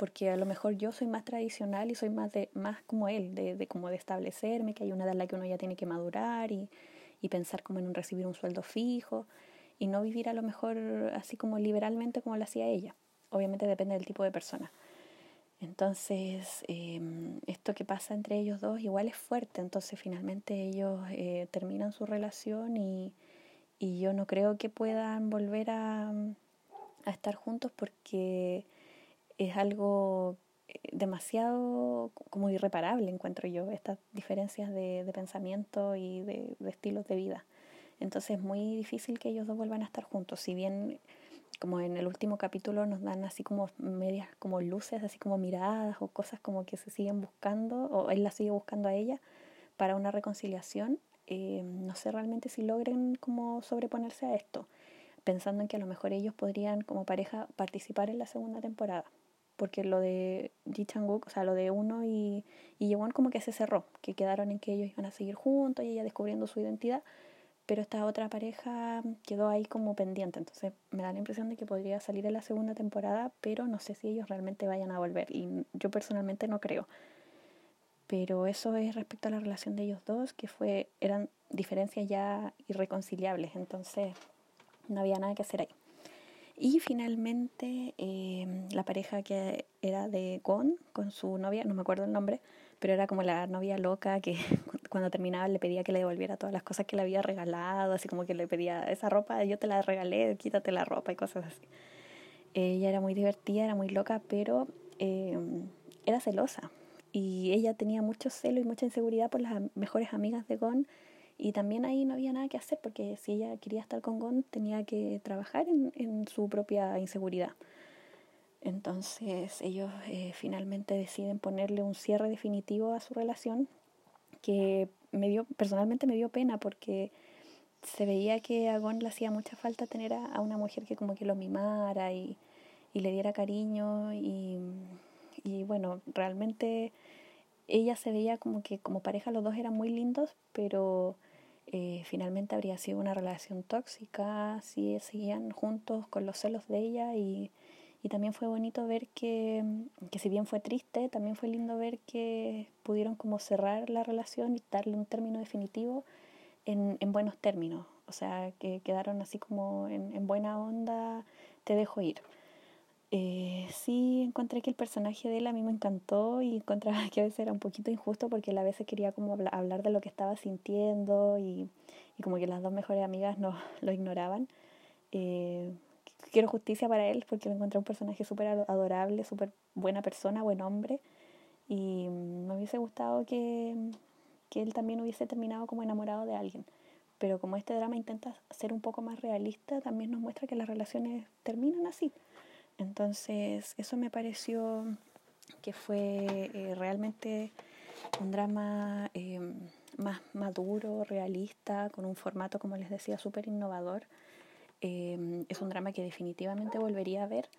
porque a lo mejor yo soy más tradicional y soy más de más como él, de, de como de establecerme, que hay una edad en la que uno ya tiene que madurar y, y pensar como en un recibir un sueldo fijo y no vivir a lo mejor así como liberalmente como lo hacía ella. Obviamente depende del tipo de persona. Entonces, eh, esto que pasa entre ellos dos igual es fuerte, entonces finalmente ellos eh, terminan su relación y, y yo no creo que puedan volver a estar juntos porque es algo eh, demasiado como irreparable, encuentro yo, estas diferencias de, de pensamiento y de, estilos de vida. Entonces es muy difícil que ellos dos vuelvan a estar juntos, si bien como en el último capítulo nos dan así como medias como luces, así como miradas o cosas como que se siguen buscando, o él la sigue buscando a ella para una reconciliación, eh, no sé realmente si logren como sobreponerse a esto, pensando en que a lo mejor ellos podrían como pareja participar en la segunda temporada porque lo de Ji Chang-wook, o sea, lo de uno y, y como que se cerró, que quedaron en que ellos iban a seguir juntos y ella descubriendo su identidad, pero esta otra pareja quedó ahí como pendiente, entonces me da la impresión de que podría salir en la segunda temporada, pero no sé si ellos realmente vayan a volver y yo personalmente no creo. Pero eso es respecto a la relación de ellos dos, que fue eran diferencias ya irreconciliables, entonces no había nada que hacer ahí. Y finalmente eh, la pareja que era de Gon con su novia, no me acuerdo el nombre, pero era como la novia loca que cuando terminaba le pedía que le devolviera todas las cosas que le había regalado, así como que le pedía esa ropa, yo te la regalé, quítate la ropa y cosas así. Ella era muy divertida, era muy loca, pero eh, era celosa y ella tenía mucho celo y mucha inseguridad por las mejores amigas de Gon y también ahí no había nada que hacer porque si ella quería estar con Gon tenía que trabajar en, en su propia inseguridad. Entonces ellos eh, finalmente deciden ponerle un cierre definitivo a su relación que me dio, personalmente me dio pena porque se veía que a Gon le hacía mucha falta tener a, a una mujer que como que lo mimara y, y le diera cariño y, y bueno, realmente ella se veía como que como pareja los dos eran muy lindos, pero eh, finalmente habría sido una relación tóxica si seguían juntos con los celos de ella y, y también fue bonito ver que, que si bien fue triste, también fue lindo ver que pudieron como cerrar la relación y darle un término definitivo en, en buenos términos, o sea, que quedaron así como en, en buena onda, te dejo ir. Eh, sí encontré que el personaje de él a mí me encantó y encontraba que a veces era un poquito injusto porque él a veces quería como hablar de lo que estaba sintiendo y, como que las dos mejores amigas no lo ignoraban. Eh, quiero justicia para él porque lo encontré un personaje súper adorable, súper buena persona, buen hombre y me hubiese gustado que, que él también hubiese terminado como enamorado de alguien. Pero como este drama intenta ser un poco más realista, también nos muestra que las relaciones terminan así. Entonces, eso me pareció que fue eh, realmente un drama eh, más maduro, realista, con un formato, como les decía, súper innovador. Eh, es un drama que definitivamente volvería a ver.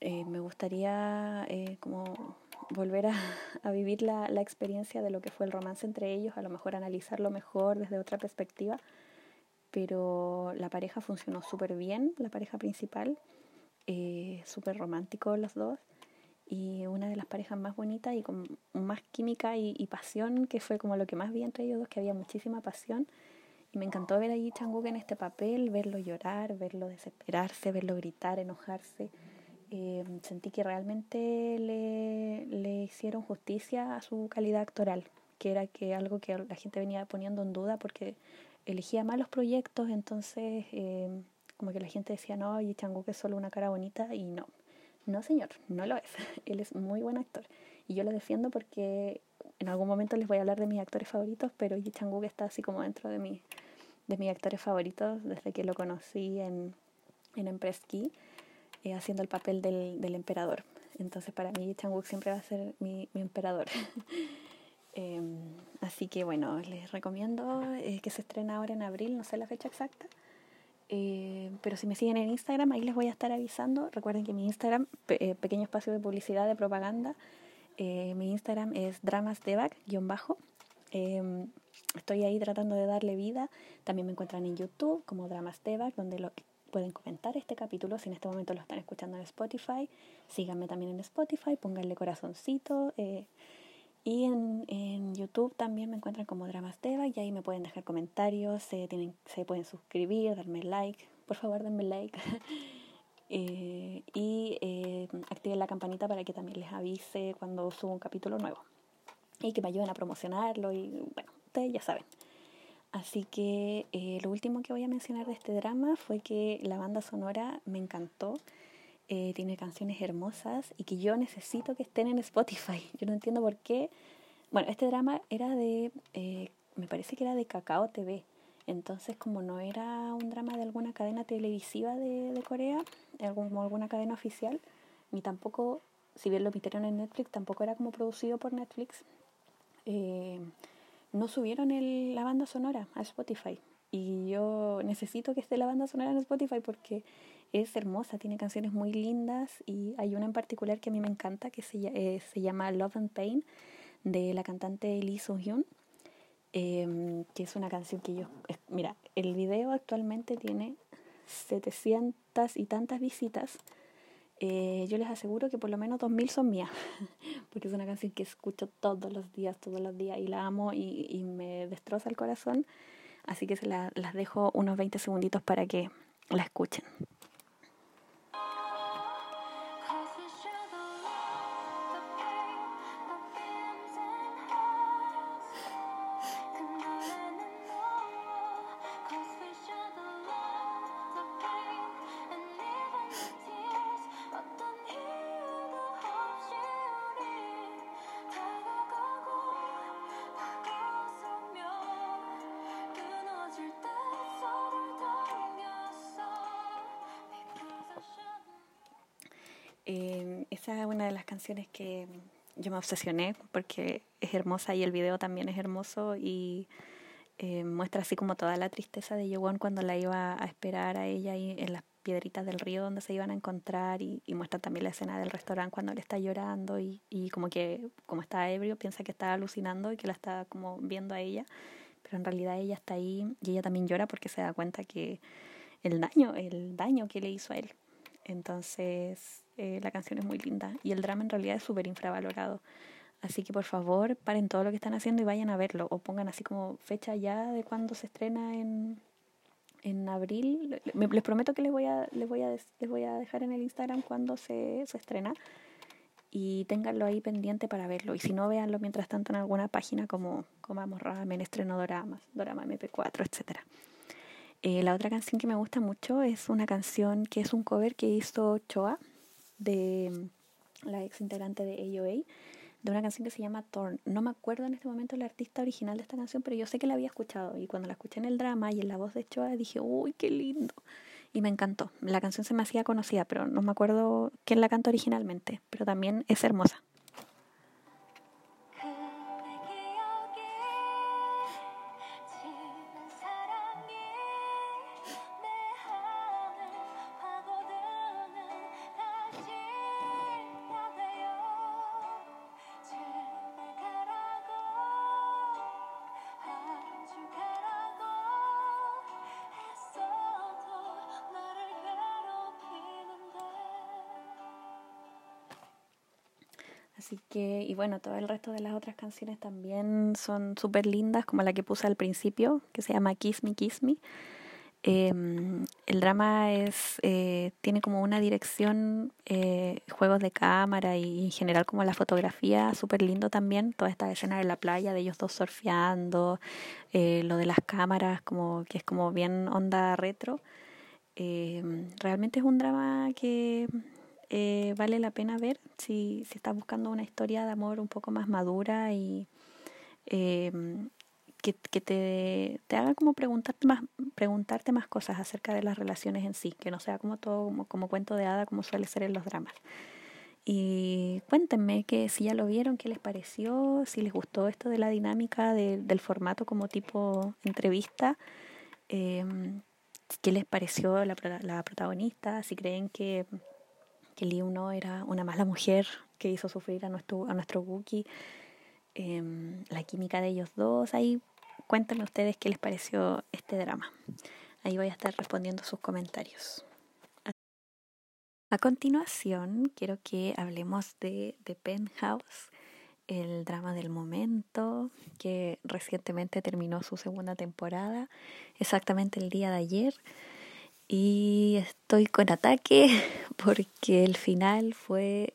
me gustaría como volver a, vivir la, experiencia de lo que fue el romance entre ellos, a lo mejor analizarlo mejor desde otra perspectiva pero la pareja funcionó súper bien, la pareja principal, eh, súper romántico los dos, y una de las parejas más bonitas y con más química y, pasión, que fue como lo que más vi entre ellos dos, que había muchísima pasión. Y me encantó ver allí Changguk en este papel, verlo llorar, verlo desesperarse, verlo gritar, enojarse. Eh, sentí que realmente le, le hicieron justicia a su calidad actoral, que era que algo que la gente venía poniendo en duda porque elegía malos proyectos, entonces eh, como que la gente decía, no, y Changu que es solo una cara bonita, y no, no señor, no lo es, él es muy buen actor, y yo lo defiendo porque en algún momento les voy a hablar de mis actores favoritos, pero Yi Chang-wook está así como dentro de, mi, de mis actores favoritos desde que lo conocí en, en Empress Key, eh, haciendo el papel del, del emperador. Entonces para mí Yi Chang-wook siempre va a ser mi, mi emperador. Em, así que bueno, les recomiendo eh, que se estrena ahora en abril, no sé la fecha exacta. Eh, pero si me siguen en Instagram, ahí les voy a estar avisando. Recuerden que mi Instagram, eh, pequeño espacio de publicidad, de propaganda, mi Instagram es dramasdebac-bajo. Em, estoy ahí tratando de darle vida. También me encuentran en YouTube como dramasdebac, donde lo, pueden comentar este capítulo si en este momento lo están escuchando en Spotify. Síganme también en Spotify, pónganle corazoncito. Y en, en, YouTube también me encuentran como Dramas Deva y ahí me pueden dejar comentarios, se, tienen, se pueden suscribir, darme like, por favor denme like. eh, y eh, activen la campanita para que también les avise cuando subo un capítulo nuevo. Y que me ayuden a promocionarlo y bueno, ustedes ya saben. Así que eh, lo último que voy a mencionar de este drama fue que la banda sonora me encantó. Eh, tiene canciones hermosas y que yo necesito que estén en Spotify. Yo no entiendo por qué. Bueno, este drama era de, eh, me parece que era de Kakao TV. Entonces, como no era un drama de alguna cadena televisiva de, de Corea, como alguna cadena oficial, ni tampoco, si bien lo emitieron en Netflix, tampoco era como producido por Netflix, eh, no subieron el, la banda sonora a Spotify. Y yo necesito que esté la banda sonora en Spotify porque es hermosa, tiene canciones muy lindas y hay una en particular que a mí me encanta que se, eh, llama Love and Pain de la cantante Lee Soo Hyun. em, que es una canción que yo... Mira, el video actualmente tiene 700 y tantas visitas. Eh, yo les aseguro que por lo menos 2000 son mías, porque es una canción que escucho todos los días, todos los días, y la amo y, y me destroza el corazón. Así que se la, las dejo unos 20 segunditos para que la escuchen. Eh, esa es una de las canciones que yo me obsesioné porque es hermosa y el video también es hermoso y eh, muestra así como toda la tristeza de Yewon cuando la iba a esperar a ella en las piedritas del río donde se iban a encontrar y, y muestra también la escena del restaurante cuando él está llorando y, y como que como está ebrio piensa que está alucinando y que la está como viendo a ella pero en realidad ella está ahí y ella también llora porque se da cuenta que el daño el daño que le hizo a él entonces eh, la canción es muy linda y el drama en realidad es súper infravalorado. Así que por favor paren todo lo que están haciendo y vayan a verlo o pongan así como fecha ya de cuando se estrena en, en abril. les prometo que les voy, a, les, voy a, les voy a dejar en el Instagram cuando se, se estrena y ténganlo ahí pendiente para verlo. Y si no, véanlo mientras tanto en alguna página como Comamos Ramen, Estreno Doramas, Dorama MP4, etcétera. Eh, la otra canción que me gusta mucho es una canción que es un cover que hizo Choa, de la ex integrante de AOA, de una canción que se llama Torn. No me acuerdo en este momento el artista original de esta canción, pero yo sé que la había escuchado. Y cuando la escuché en el drama y en la voz de Choa, dije, uy, qué lindo. Y me encantó. La canción se me hacía conocida, pero no me acuerdo quién la canta originalmente, pero también es hermosa. Y bueno, todo el resto de las otras canciones también son súper lindas, como la que puse al principio, que se llama Kiss Me, Kiss Me. Eh, el drama es eh, tiene como una dirección, eh, juegos de cámara y en general como la fotografía, súper lindo también. Toda esta escena de la playa, de ellos dos surfeando, eh, lo de las cámaras, como que es como bien onda retro. realmente es un drama que eh, vale la pena ver si, si estás buscando una historia de amor un poco más madura y eh, que, que te, te, haga como preguntarte más, preguntarte más cosas acerca de las relaciones en sí, que no sea como todo como, como cuento de hada como suele ser en los dramas. Y cuéntenme que si ya lo vieron, qué les pareció, si les gustó esto de la dinámica de, del formato como tipo entrevista, eh, qué les pareció la, la protagonista, si creen que que Lee Uno era una mala mujer que hizo sufrir a nuestro, a nuestro Wookiee, eh, la química de ellos dos, ahí cuéntenme ustedes qué les pareció este drama. Ahí voy a estar respondiendo sus comentarios. A continuación, quiero que hablemos de The Penthouse, el drama del momento, que recientemente terminó su segunda temporada, exactamente el día de ayer y estoy con ataque porque el final fue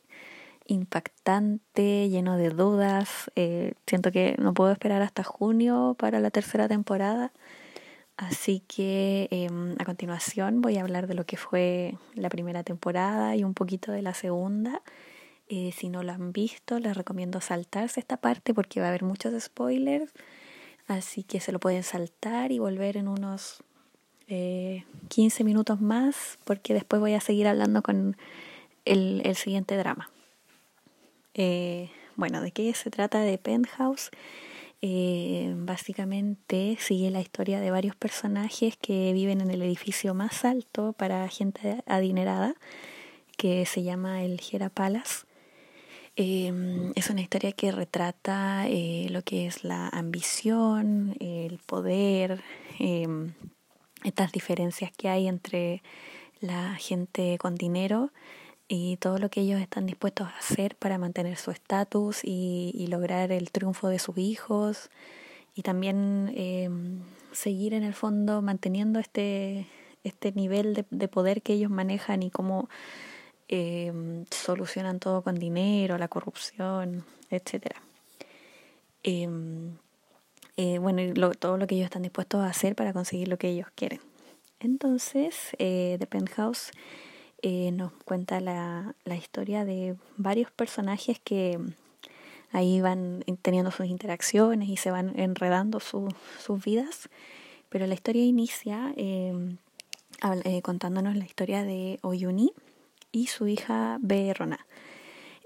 impactante, lleno de dudas. Eh, siento que no puedo esperar hasta junio para la tercera temporada. Así que eh, a continuación voy a hablar de lo que fue la primera temporada y un poquito de la segunda. Eh, si no lo han visto, les recomiendo saltarse esta parte porque va a haber muchos spoilers. Así que se lo pueden saltar y volver en unos eh, 15 minutos más porque después voy a seguir hablando con el, siguiente drama. Eh, bueno, ¿de qué se trata de Penthouse? Eh, básicamente sigue la historia de varios personajes que viven en el edificio más alto para gente adinerada, que se llama el Gera Palace. Em, es una historia que retrata eh, lo que es la ambición, el poder, em, estas diferencias que hay entre la gente con dinero y todo lo que ellos están dispuestos a hacer para mantener su estatus y, lograr el triunfo de sus hijos y también em, seguir en el fondo manteniendo este, este nivel de, poder que ellos manejan y cómo em, solucionan todo con dinero, la corrupción, etcétera. Em, eh, bueno, y todo lo que ellos están dispuestos a hacer para conseguir lo que ellos quieren. Entonces, eh, The Penthouse eh, nos cuenta la, la historia de varios personajes que ahí van teniendo sus interacciones y se van enredando sus vidas. Pero la historia inicia eh, contándonos la historia de Oyuni y su hija Berona.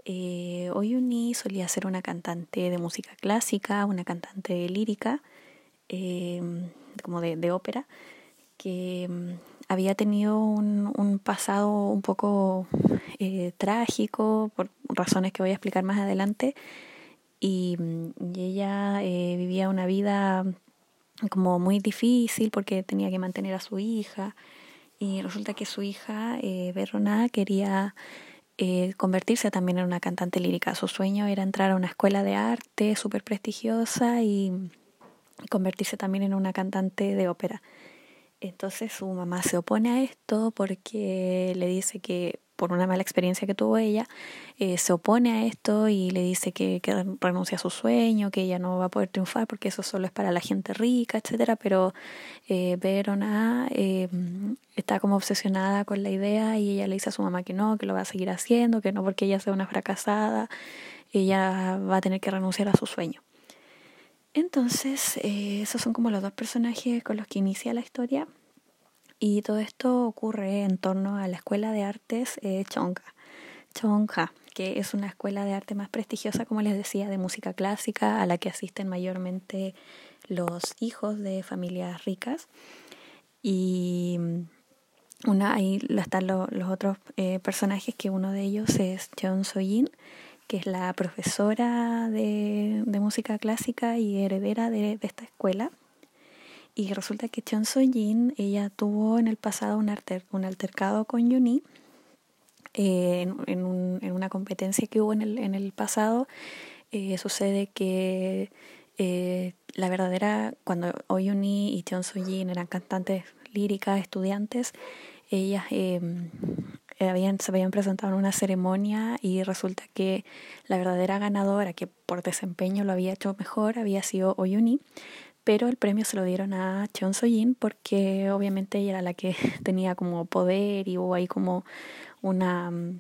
Eh, Oyuni solía ser una cantante de música clásica, una cantante lírica, em, como de, ópera, que em, había tenido un, pasado un poco eh, trágico por razones que voy a explicar más adelante. Y, ella eh, vivía una vida como muy difícil porque tenía que mantener a su hija. Y resulta que su hija eh, Verona quería eh, convertirse también en una cantante lírica. Su sueño era entrar a una escuela de arte súper prestigiosa y convertirse también en una cantante de ópera. Entonces su mamá se opone a esto porque le dice que por una mala experiencia que tuvo ella, eh, se opone a esto y le dice que, que, renuncia a su sueño, que ella no va a poder triunfar porque eso solo es para la gente rica, etcétera. Pero eh, Verona eh, está como obsesionada con la idea y ella le dice a su mamá que no, que lo va a seguir haciendo, que no porque ella sea una fracasada, ella va a tener que renunciar a su sueño. Entonces, esos son como los dos personajes con los que inicia la historia. Y todo esto ocurre en torno a la Escuela de Artes eh, Chongha, Chongha, que es una escuela de arte más prestigiosa, como les decía, de música clásica, a la que asisten mayormente los hijos de familias ricas. Y una, ahí están los otros eh, personajes, que uno de ellos es Jeon So-jin, que es la profesora de, música clásica y heredera de, esta escuela. Y resulta que Chon So-jin, ella tuvo en el pasado un, un altercado con Yuni eh, en, una competencia que hubo en el, en el pasado. Eh, sucede que eh, la verdadera, cuando Oyuni y Chon So-jin eran cantantes líricas, estudiantes, ellas eh, habían, se habían presentado en una ceremonia y resulta que la verdadera ganadora, que por desempeño lo había hecho mejor, había sido Oyuni, pero el premio se lo dieron a Cheon Soyin porque obviamente ella era la que tenía como poder y hubo ahí como una mm,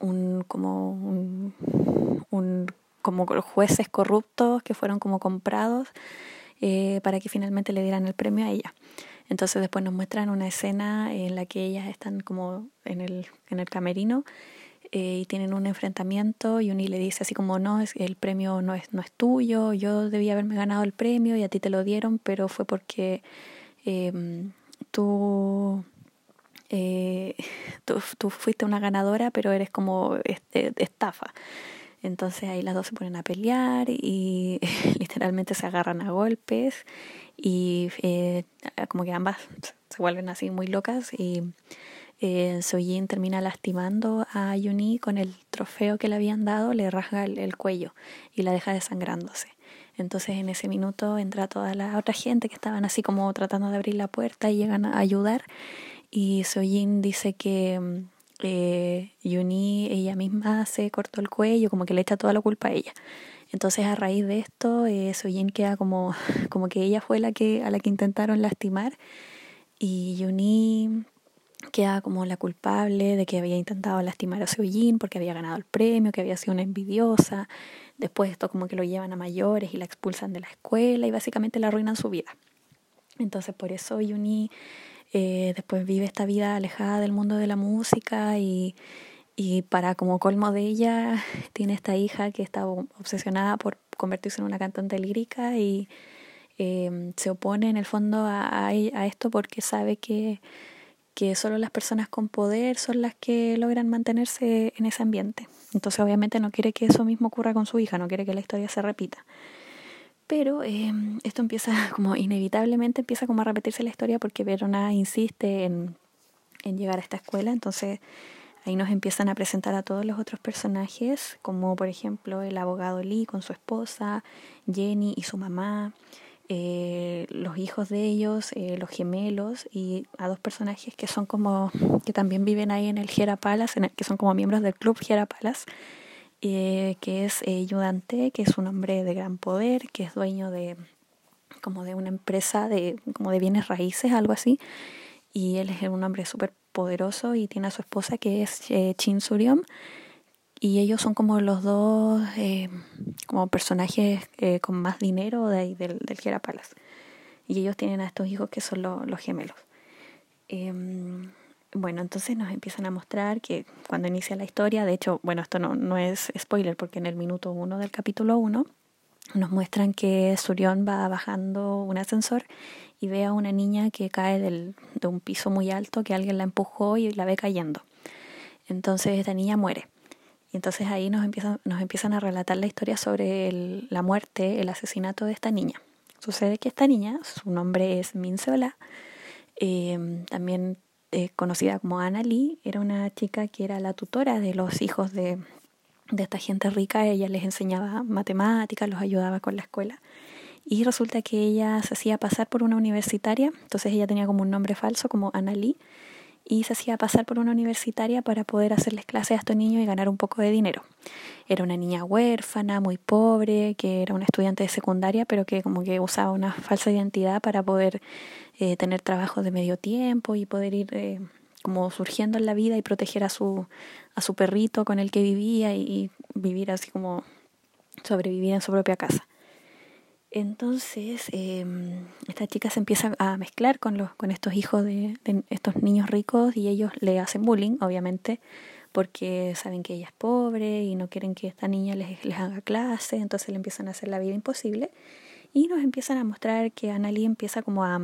un como un, un como jueces corruptos que fueron como comprados eh, para que finalmente le dieran el premio a ella. Entonces después nos muestran una escena en la que ellas están como en el, en el camerino eh, y tienen un enfrentamiento y Uni le dice así como no, es, el premio no es, no es tuyo, yo debía haberme ganado el premio y a ti te lo dieron, pero fue porque em, tú, eh, tú, tú, fuiste una ganadora, pero eres como este, estafa. Entonces ahí las dos se ponen a pelear y literalmente se agarran a golpes y eh, como que ambas se vuelven así muy locas y eh, Sojin termina lastimando a Yuni con el trofeo que le habían dado, le rasga el, cuello y la deja desangrándose. Entonces en ese minuto entra toda la otra gente que estaban así como tratando de abrir la puerta y llegan a ayudar y Sojin dice que eh, Yuni ella misma se cortó el cuello, como que le echa toda la culpa a ella. Entonces a raíz de esto, eh, Sojin queda como, como que ella fue la que, a la que intentaron lastimar y Yuni queda como la culpable de que había intentado lastimar a Sojin porque había ganado el premio, que había sido una envidiosa. Después esto como que lo llevan a mayores y la expulsan de la escuela y básicamente la arruinan su vida. Entonces por eso Yuni eh, después vive esta vida alejada del mundo de la música y y para como colmo de ella, tiene esta hija que está obsesionada por convertirse en una cantante lírica y eh, se opone en el fondo a, a, esto porque sabe que, que solo las personas con poder son las que logran mantenerse en ese ambiente. Entonces obviamente no quiere que eso mismo ocurra con su hija, no quiere que la historia se repita. Pero eh, esto empieza como inevitablemente empieza como a repetirse la historia porque Verona insiste en, en llegar a esta escuela, entonces ahí nos empiezan a presentar a todos los otros personajes, como por ejemplo el abogado Lee con su esposa, Jenny y su mamá, eh, los hijos de ellos, eh, los gemelos y a dos personajes que son como que también viven ahí en el Gera Palace, en el, que son como miembros del club Gera Palace, eh, que es Yudante, que es un hombre de gran poder, que es dueño de como de una empresa de como de bienes raíces, algo así, y él es un hombre súper poderoso y tiene a su esposa que es Chin Suryom y ellos son como los dos eh, como personajes eh, con más dinero de ahí, del, del Palace. Y ellos tienen a estos hijos que son los gemelos. Em, bueno, entonces nos empiezan a mostrar que cuando inicia la historia, de hecho, bueno, esto no, no es spoiler porque en el minuto uno del capítulo uno nos muestran que Surión va bajando un ascensor y ve a una niña que cae del, de un piso muy alto, que alguien la empujó y la ve cayendo. Entonces esta niña muere. Y entonces ahí nos empiezan, nos empiezan a relatar la historia sobre la muerte, el asesinato de esta niña. Sucede que esta niña, su nombre es Minseola, eh, también eh, conocida como Anna Lee, era una chica que era la tutora de los hijos de, de esta gente rica. Ella les enseñaba matemáticas, los ayudaba con la escuela. Y resulta que ella se hacía pasar por una universitaria, entonces ella tenía como un nombre falso, como Anna Lee, y se hacía pasar por una universitaria para poder hacerles clases a estos niños y ganar un poco de dinero. Era una niña huérfana, muy pobre, que era una estudiante de secundaria, pero que como que usaba una falsa identidad para poder eh, tener trabajo de medio tiempo y poder ir eh, como surgiendo en la vida y proteger a su, a su perrito con el que vivía y vivir así como sobrevivir en su propia casa. Entonces, eh, esta chica se empieza a mezclar con, los, con estos hijos de, estos niños ricos y ellos le hacen bullying, obviamente, porque saben que ella es pobre y no quieren que esta niña les, les haga clase, entonces le empiezan a hacer la vida imposible y nos empiezan a mostrar que Annalie empieza como a,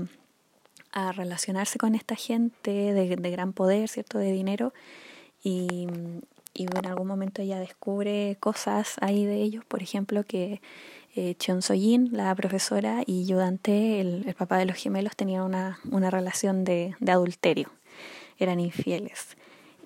a relacionarse con esta gente de, de gran poder, ¿cierto?, de dinero y, y en algún momento ella descubre cosas ahí de ellos, por ejemplo, que eh, Soyin, la profesora, y Yudante, el, el, papá de los gemelos, tenían una, una relación de, adulterio, eran infieles.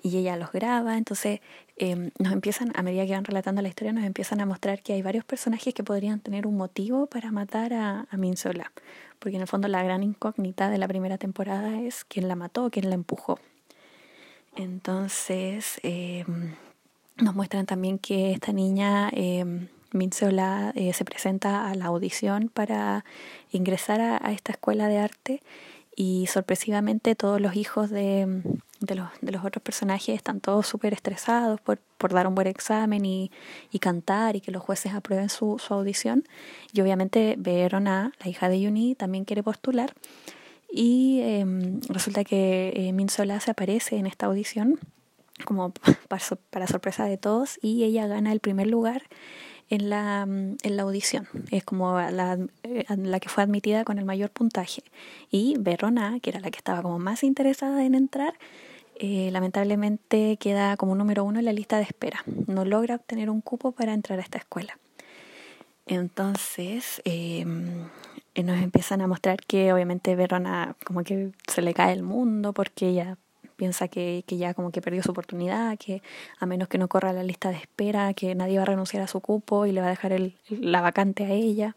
Y ella los graba, entonces eh, nos empiezan, a medida que van relatando la historia, nos empiezan a mostrar que hay varios personajes que podrían tener un motivo para matar a, a Minsola. Porque en el fondo la gran incógnita de la primera temporada es quién la mató, quién la empujó. Entonces, eh, nos muestran también que esta niña eh, Minzola eh, se presenta a la audición para ingresar a, esta escuela de arte y sorpresivamente todos los hijos de, los, otros personajes están todos súper estresados por, dar un buen examen y, cantar y que los jueces aprueben su, audición. Y obviamente Verona, la hija de Yuni, también quiere postular. Y eh, resulta que eh, Minzola se aparece en esta audición como para sorpresa de todos y ella gana el primer lugar en la, en la audición. Es como la, eh, la que fue admitida con el mayor puntaje. Y Verona, que era la que estaba como más interesada en entrar, eh, lamentablemente queda como número uno en la lista de espera. No logra obtener un cupo para entrar a esta escuela. Entonces eh, nos empiezan a mostrar que obviamente Verona como que se le cae el mundo porque ella piensa que, que ya como que perdió su oportunidad, que a menos que no corra la lista de espera, que nadie va a renunciar a su cupo y le va a dejar la vacante a ella.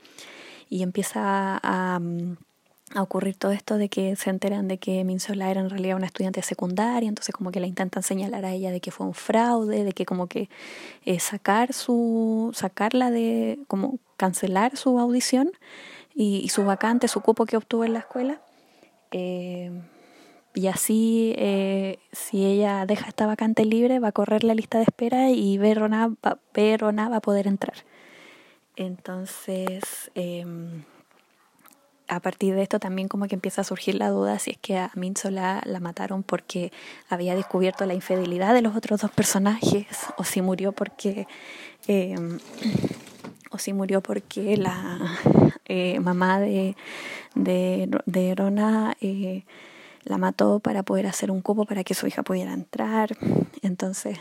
Y empieza a, a ocurrir todo esto de que se enteran de que Minsola era en realidad una estudiante secundaria, entonces como que la intentan señalar a ella de que fue un fraude, de que como que eh, sacar su, sacarla de, como cancelar su audición y, y, su vacante, su cupo que obtuvo en la escuela. Eh, y así, eh, si ella deja esta vacante libre, va a correr la lista de espera y Verona va, Verona va a poder entrar. Entonces, eh, a partir de esto también como que empieza a surgir la duda si es que a Minsola la mataron porque había descubierto la infidelidad de los otros dos personajes o si murió porque eh, o si murió porque la eh, mamá de, de, de eh, la mató para poder hacer un cupo para que su hija pudiera entrar. Entonces,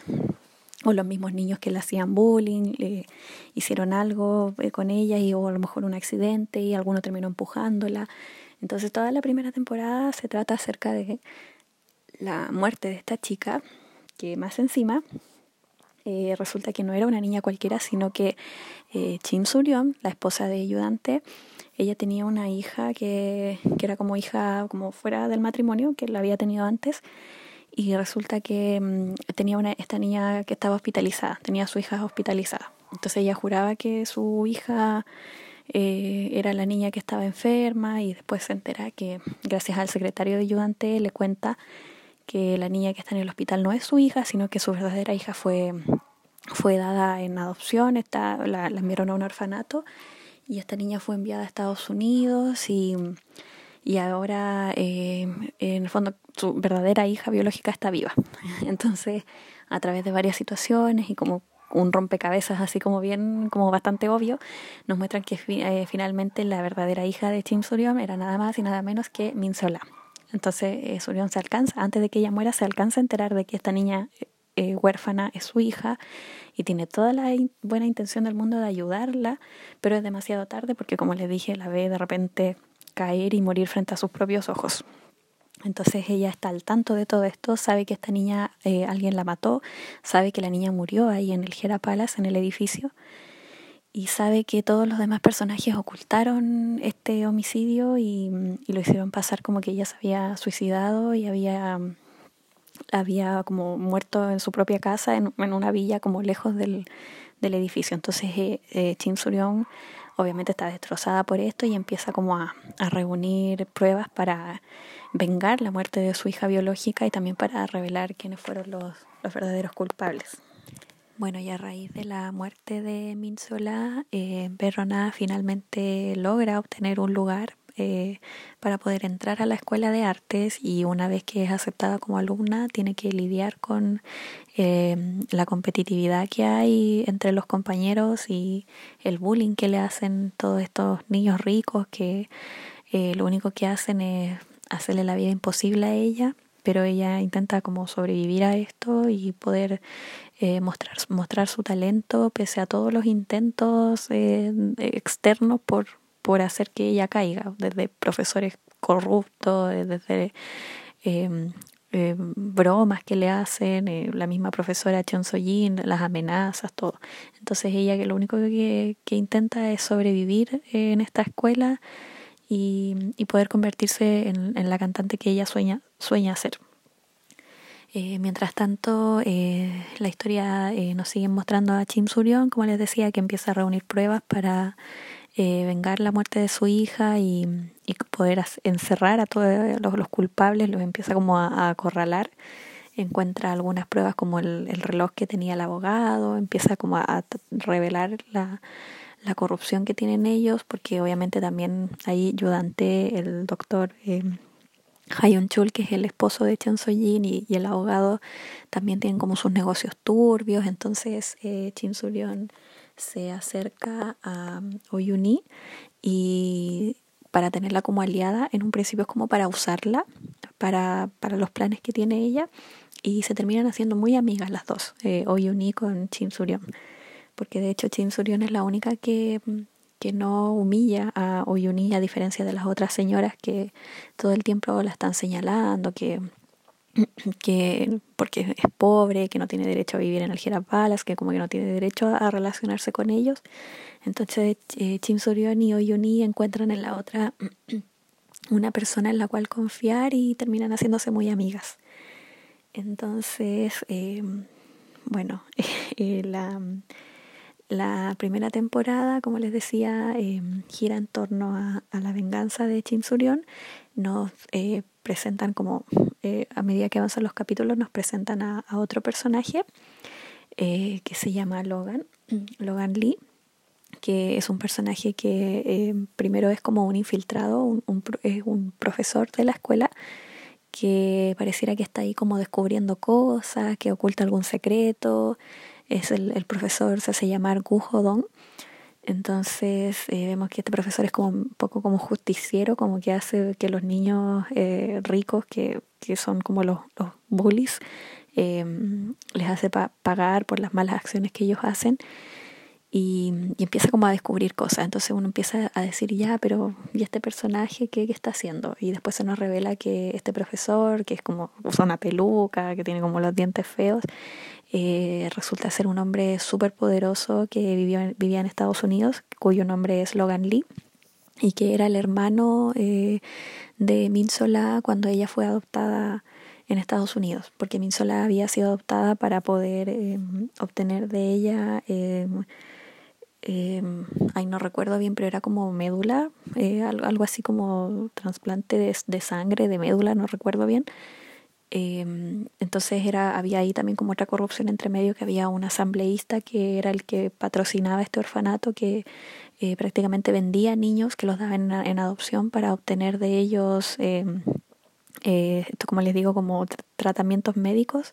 o los mismos niños que le hacían bullying, le hicieron algo eh, con ella y o a lo mejor un accidente y alguno terminó empujándola. Entonces toda la primera temporada se trata acerca de la muerte de esta chica, que más encima eh, resulta que no era una niña cualquiera, sino que eh, Chim Suryon, la esposa de ayudante, ella tenía una hija que, que era como hija como fuera del matrimonio, que la había tenido antes, y resulta que mm, tenía una, esta niña que estaba hospitalizada, tenía a su hija hospitalizada. Entonces ella juraba que su hija eh, era la niña que estaba enferma y después se entera que gracias al secretario de ayudante le cuenta que la niña que está en el hospital no es su hija, sino que su verdadera hija fue, fue dada en adopción, está, la, la enviaron a un orfanato y esta niña fue enviada a Estados Unidos y, y ahora eh, en el fondo su verdadera hija biológica está viva. Entonces, a través de varias situaciones y como un rompecabezas así como bien, como bastante obvio, nos muestran que eh, finalmente la verdadera hija de Chim Suryon era nada más y nada menos que Min Sola. Entonces eh, Suryon se alcanza, antes de que ella muera, se alcanza a enterar de que esta niña eh, huérfana es su hija y tiene toda la buena intención del mundo de ayudarla, pero es demasiado tarde porque como le dije, la ve de repente caer y morir frente a sus propios ojos. Entonces ella está al tanto de todo esto, sabe que esta niña eh, alguien la mató, sabe que la niña murió ahí en el Gera Palace, en el edificio, y sabe que todos los demás personajes ocultaron este homicidio y, lo hicieron pasar como que ella se había suicidado y había, había como muerto en su propia casa, en, una villa como lejos del, del edificio. Entonces eh, eh Chin obviamente está destrozada por esto y empieza como a, a reunir pruebas para vengar la muerte de su hija biológica y también para revelar quiénes fueron los, los verdaderos culpables. Bueno, y a raíz de la muerte de Minsola, eh, Berrona finalmente logra obtener un lugar eh, para poder entrar a la escuela de artes y una vez que es aceptada como alumna tiene que lidiar con eh, la competitividad que hay entre los compañeros y el bullying que le hacen todos estos niños ricos que eh, lo único que hacen es hacerle la vida imposible a ella pero ella intenta como sobrevivir a esto y poder mostrar, mostrar su talento pese a todos los intentos externos por, por hacer que ella caiga, desde profesores corruptos, desde em, em, bromas que le hacen, eh, la misma profesora Chon Soyin, las amenazas, todo. Entonces ella que lo único que, intenta es sobrevivir en esta escuela y, poder convertirse en, la cantante que ella sueña, sueña ser. Eh, mientras tanto, eh, la historia eh, nos sigue mostrando a Chim Suryon, como les decía, que empieza a reunir pruebas para eh, vengar la muerte de su hija y, poder encerrar a todos los, culpables, los empieza como a, acorralar. Encuentra algunas pruebas como el, el, reloj que tenía el abogado, empieza como a, revelar la, corrupción que tienen ellos, porque obviamente también hay ayudante, el doctor eh, Hayun Chul, que es el esposo de Chen Soyin, y, y, el abogado también tienen como sus negocios turbios, entonces eh, Chin Suryon se acerca a Oyuni y para tenerla como aliada, en un principio es como para usarla para, para los planes que tiene ella y se terminan haciendo muy amigas las dos, eh, Oyuni con Chin Suryon, porque de hecho Chin Suryon es la única que, que no humilla a Oyuni a diferencia de las otras señoras que todo el tiempo la están señalando, que que porque es pobre, que no tiene derecho a vivir en Algera Palace, que como que no tiene derecho a relacionarse con ellos. Entonces eh, Chim Suryon y Oyuni encuentran en la otra una persona en la cual confiar y terminan haciéndose muy amigas. Entonces, eh, bueno, eh, la, la primera temporada, como les decía, eh, gira en torno a, a, la venganza de Chim Suryon. Nos eh, presentan como, a medida que avanzan los capítulos, nos presentan a, otro personaje eh, que se llama Logan, Logan Lee, que es un personaje que eh, primero es como un infiltrado, un, un, es un profesor de la escuela que pareciera que está ahí como descubriendo cosas, que oculta algún secreto. Es el, el profesor, se hace llamar Gu Hodong Entonces eh, vemos que este profesor es como un poco como justiciero, como que hace que los niños eh, ricos, que, que, son como los, los bullies, eh, les hace pagar por las malas acciones que ellos hacen y, empieza como a descubrir cosas. Entonces uno empieza a decir, ya, pero ¿y este personaje qué, qué, está haciendo? Y después se nos revela que este profesor, que es como, usa una peluca, que tiene como los dientes feos, eh, resulta ser un hombre súper poderoso que vivió, vivía en Estados Unidos, cuyo nombre es Logan Lee, y que era el hermano eh, de Min Sola cuando ella fue adoptada en Estados Unidos, porque Min Sola había sido adoptada para poder eh, obtener de ella eh, no recuerdo bien, pero era como médula, eh, algo, así como trasplante de, de, sangre, de médula, no recuerdo bien. Eh, entonces era, había ahí también como otra corrupción entre medio, que había un asambleísta que era el que patrocinaba este orfanato, que eh, prácticamente vendía niños que los daban en, adopción para obtener de ellos, eh, esto como les digo, como tratamientos médicos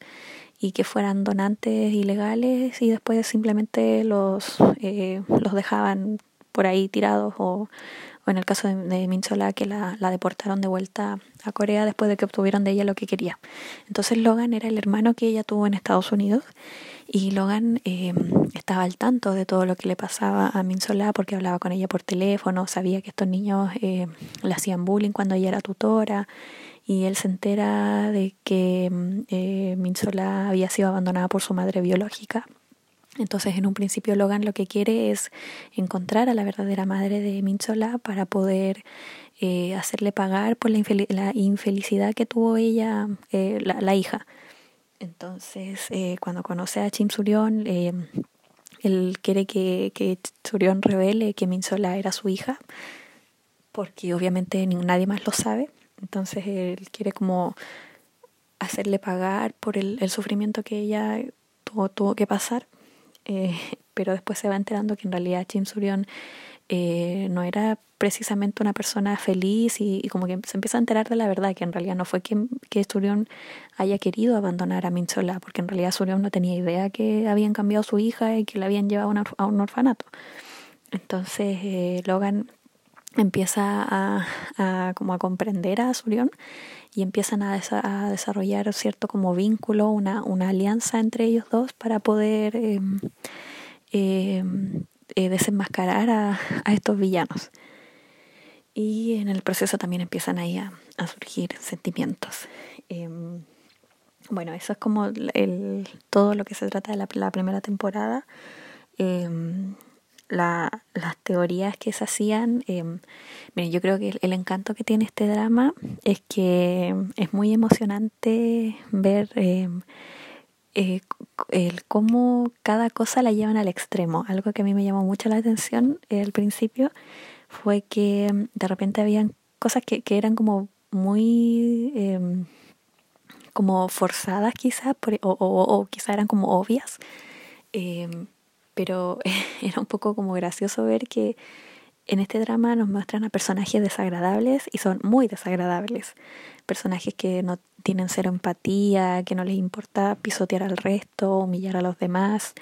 y que fueran donantes ilegales y después simplemente los, eh, los dejaban por ahí tirados o, o en el caso de, de que la, la, deportaron de vuelta a Corea después de que obtuvieron de ella lo que quería. Entonces Logan era el hermano que ella tuvo en Estados Unidos y Logan eh, estaba al tanto de todo lo que le pasaba a Minsola porque hablaba con ella por teléfono, sabía que estos niños eh, le hacían bullying cuando ella era tutora y él se entera de que mm, eh, había sido abandonada por su madre biológica. Entonces, en un principio, Logan lo que quiere es encontrar a la verdadera madre de Minsola para poder eh, hacerle pagar por la, infelic la, infelicidad que tuvo ella, eh, la, la, hija. Entonces, eh, cuando conoce a Chim Surion, eh, él quiere que, que revele que Minsola era su hija, porque obviamente nadie más lo sabe. Entonces él quiere como hacerle pagar por el, el sufrimiento que ella tuvo, tuvo que pasar. Eh, pero después se va enterando que en realidad Jim Surion eh, no era precisamente una persona feliz y, como que se empieza a enterar de la verdad, que en realidad no fue que, que Surion haya querido abandonar a Minsola, porque en realidad Surion no tenía idea que habían cambiado su hija y que la habían llevado una, a un orfanato. Entonces eh, Logan empieza a, como a comprender a Surión y empiezan a, desa a, desarrollar cierto como vínculo, una, una alianza entre ellos dos para poder eh, eh, eh, desenmascarar a, estos villanos. Y en el proceso también empiezan ahí a, surgir sentimientos. bueno, eso es como el, todo lo que se trata de la primera temporada la, las teorías que se hacían. Miren, yo creo que el, encanto que tiene este drama es que es muy emocionante ver eh, eh, cómo cada cosa la llevan al extremo. Algo que a mí me llamó mucho la atención eh, al principio fue que de repente habían cosas que, que eran como muy em, como forzadas quizás o, o, o quizás eran como obvias em, pero era un poco como gracioso ver que en este drama nos muestran a personajes desagradables y son muy desagradables. Personajes que no tienen cero empatía, que no les importa pisotear al resto, humillar a los demás,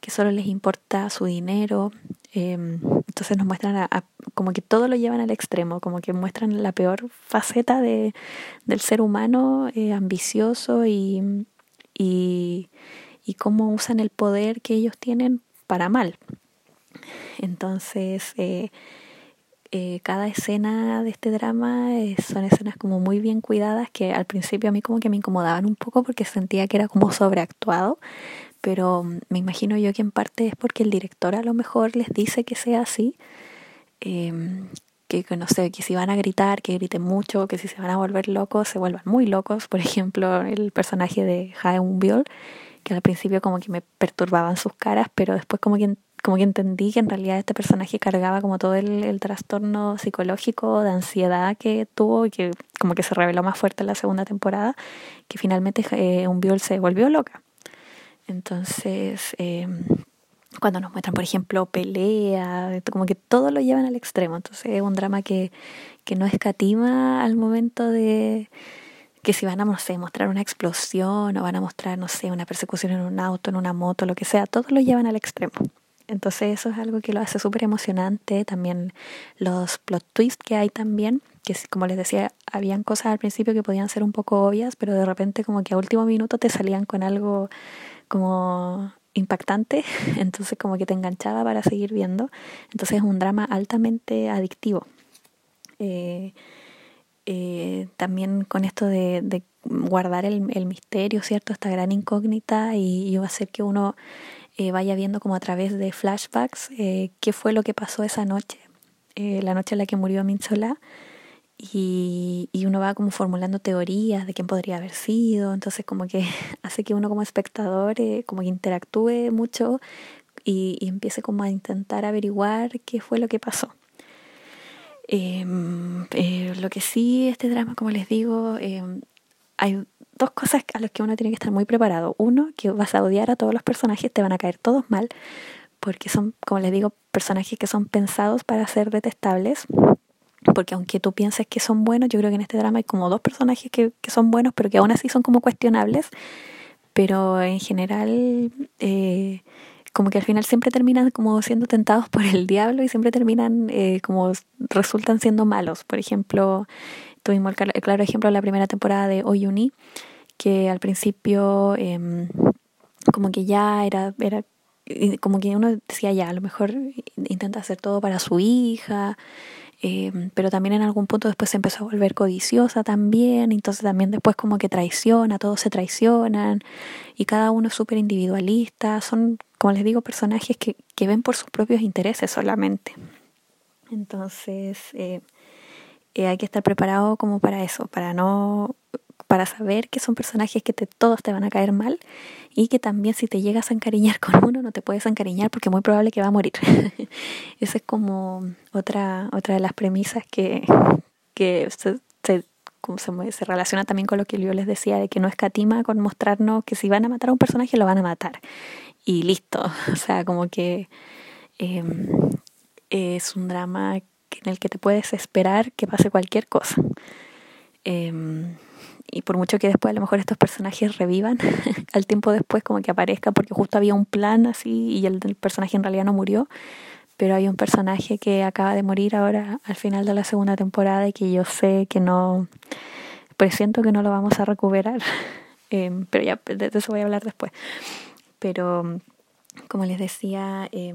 que solo les importa su dinero. Eh, entonces nos muestran a, como que todo lo llevan al extremo, como que muestran la peor faceta de, del ser humano eh, ambicioso y, y, y cómo usan el poder que ellos tienen para mal. Entonces, eh, eh, cada escena de este drama eh, son escenas como muy bien cuidadas que al principio a mí como que me incomodaban un poco porque sentía que era como sobreactuado, pero me imagino yo que en parte es porque el director a lo mejor les dice que sea así, eh, que, no sé, que si van a gritar, que griten mucho, que si se van a volver locos, se vuelvan muy locos. Por ejemplo, el personaje de Haeun Biol que al principio como que me perturbaban sus caras, pero después como que, como que entendí que en realidad este personaje cargaba como todo el, el trastorno psicológico de ansiedad que tuvo y que como que se reveló más fuerte en la segunda temporada, que finalmente eh, un Biol se volvió loca. Entonces, eh, cuando nos muestran, por ejemplo, pelea, como que todo lo llevan al extremo. Entonces es un drama que, que no escatima al momento de que si van a, no sé, mostrar una explosión o van a mostrar, no sé, una persecución en un auto, en una moto, lo que sea, todo lo llevan al extremo. Entonces eso es algo que lo hace súper emocionante. También los plot twists que hay también, que como les decía, habían cosas al principio que podían ser un poco obvias, pero de repente como que a último minuto te salían con algo como impactante, entonces como que te enganchaba para seguir viendo. Entonces es un drama altamente adictivo. Eh, eh, también con esto de, guardar el, misterio, ¿cierto? Esta gran incógnita y, y hacer que uno eh, vaya viendo como a través de flashbacks qué fue lo que pasó esa noche, la noche en la que murió Minzola y, y uno va como formulando teorías de quién podría haber sido, entonces como que hace que uno como espectador eh, como que interactúe mucho y, y, empiece como a intentar averiguar qué fue lo que pasó. Eh, lo que sí, este drama, como les digo, em, hay dos cosas a las que uno tiene que estar muy preparado. Uno, que vas a odiar a todos los personajes, te van a caer todos mal, porque son, como les digo, personajes que son pensados para ser detestables porque aunque tú pienses que son buenos, yo creo que en este drama hay como dos personajes que, que son buenos, pero que aún así son como cuestionables, pero en general eh, como que al final siempre terminan como siendo tentados por el diablo y siempre terminan eh, como resultan siendo malos. Por ejemplo, tuvimos el, claro ejemplo de la primera temporada de Oyuni, que al principio eh, como que ya era, era como que uno decía ya, a lo mejor intenta hacer todo para su hija, eh, pero también en algún punto después se empezó a volver codiciosa también, entonces también después como que traiciona, todos se traicionan y cada uno es súper individualista, son, como les digo, personajes que, que ven por sus propios intereses solamente. Entonces eh, eh, hay que estar preparado como para eso, para no para saber que son personajes que te, todos te van a caer mal y que también si te llegas a encariñar con uno no te puedes encariñar porque es muy probable que va a morir. Esa es como otra, otra de las premisas que, que se, se, se, relaciona también con lo que yo les decía de que no escatima con mostrarnos que si van a matar a un personaje lo van a matar y listo. O sea, como que eh, es un drama en el que te puedes esperar que pase cualquier cosa. Eh, y por mucho que después a lo mejor estos personajes revivan, al tiempo después como que aparezca porque justo había un plan así y el, personaje en realidad no murió, pero hay un personaje que acaba de morir ahora al final de la segunda temporada y que yo sé que no, presiento que no lo vamos a recuperar, eh, pero ya de eso voy a hablar después. Pero como les decía, eh,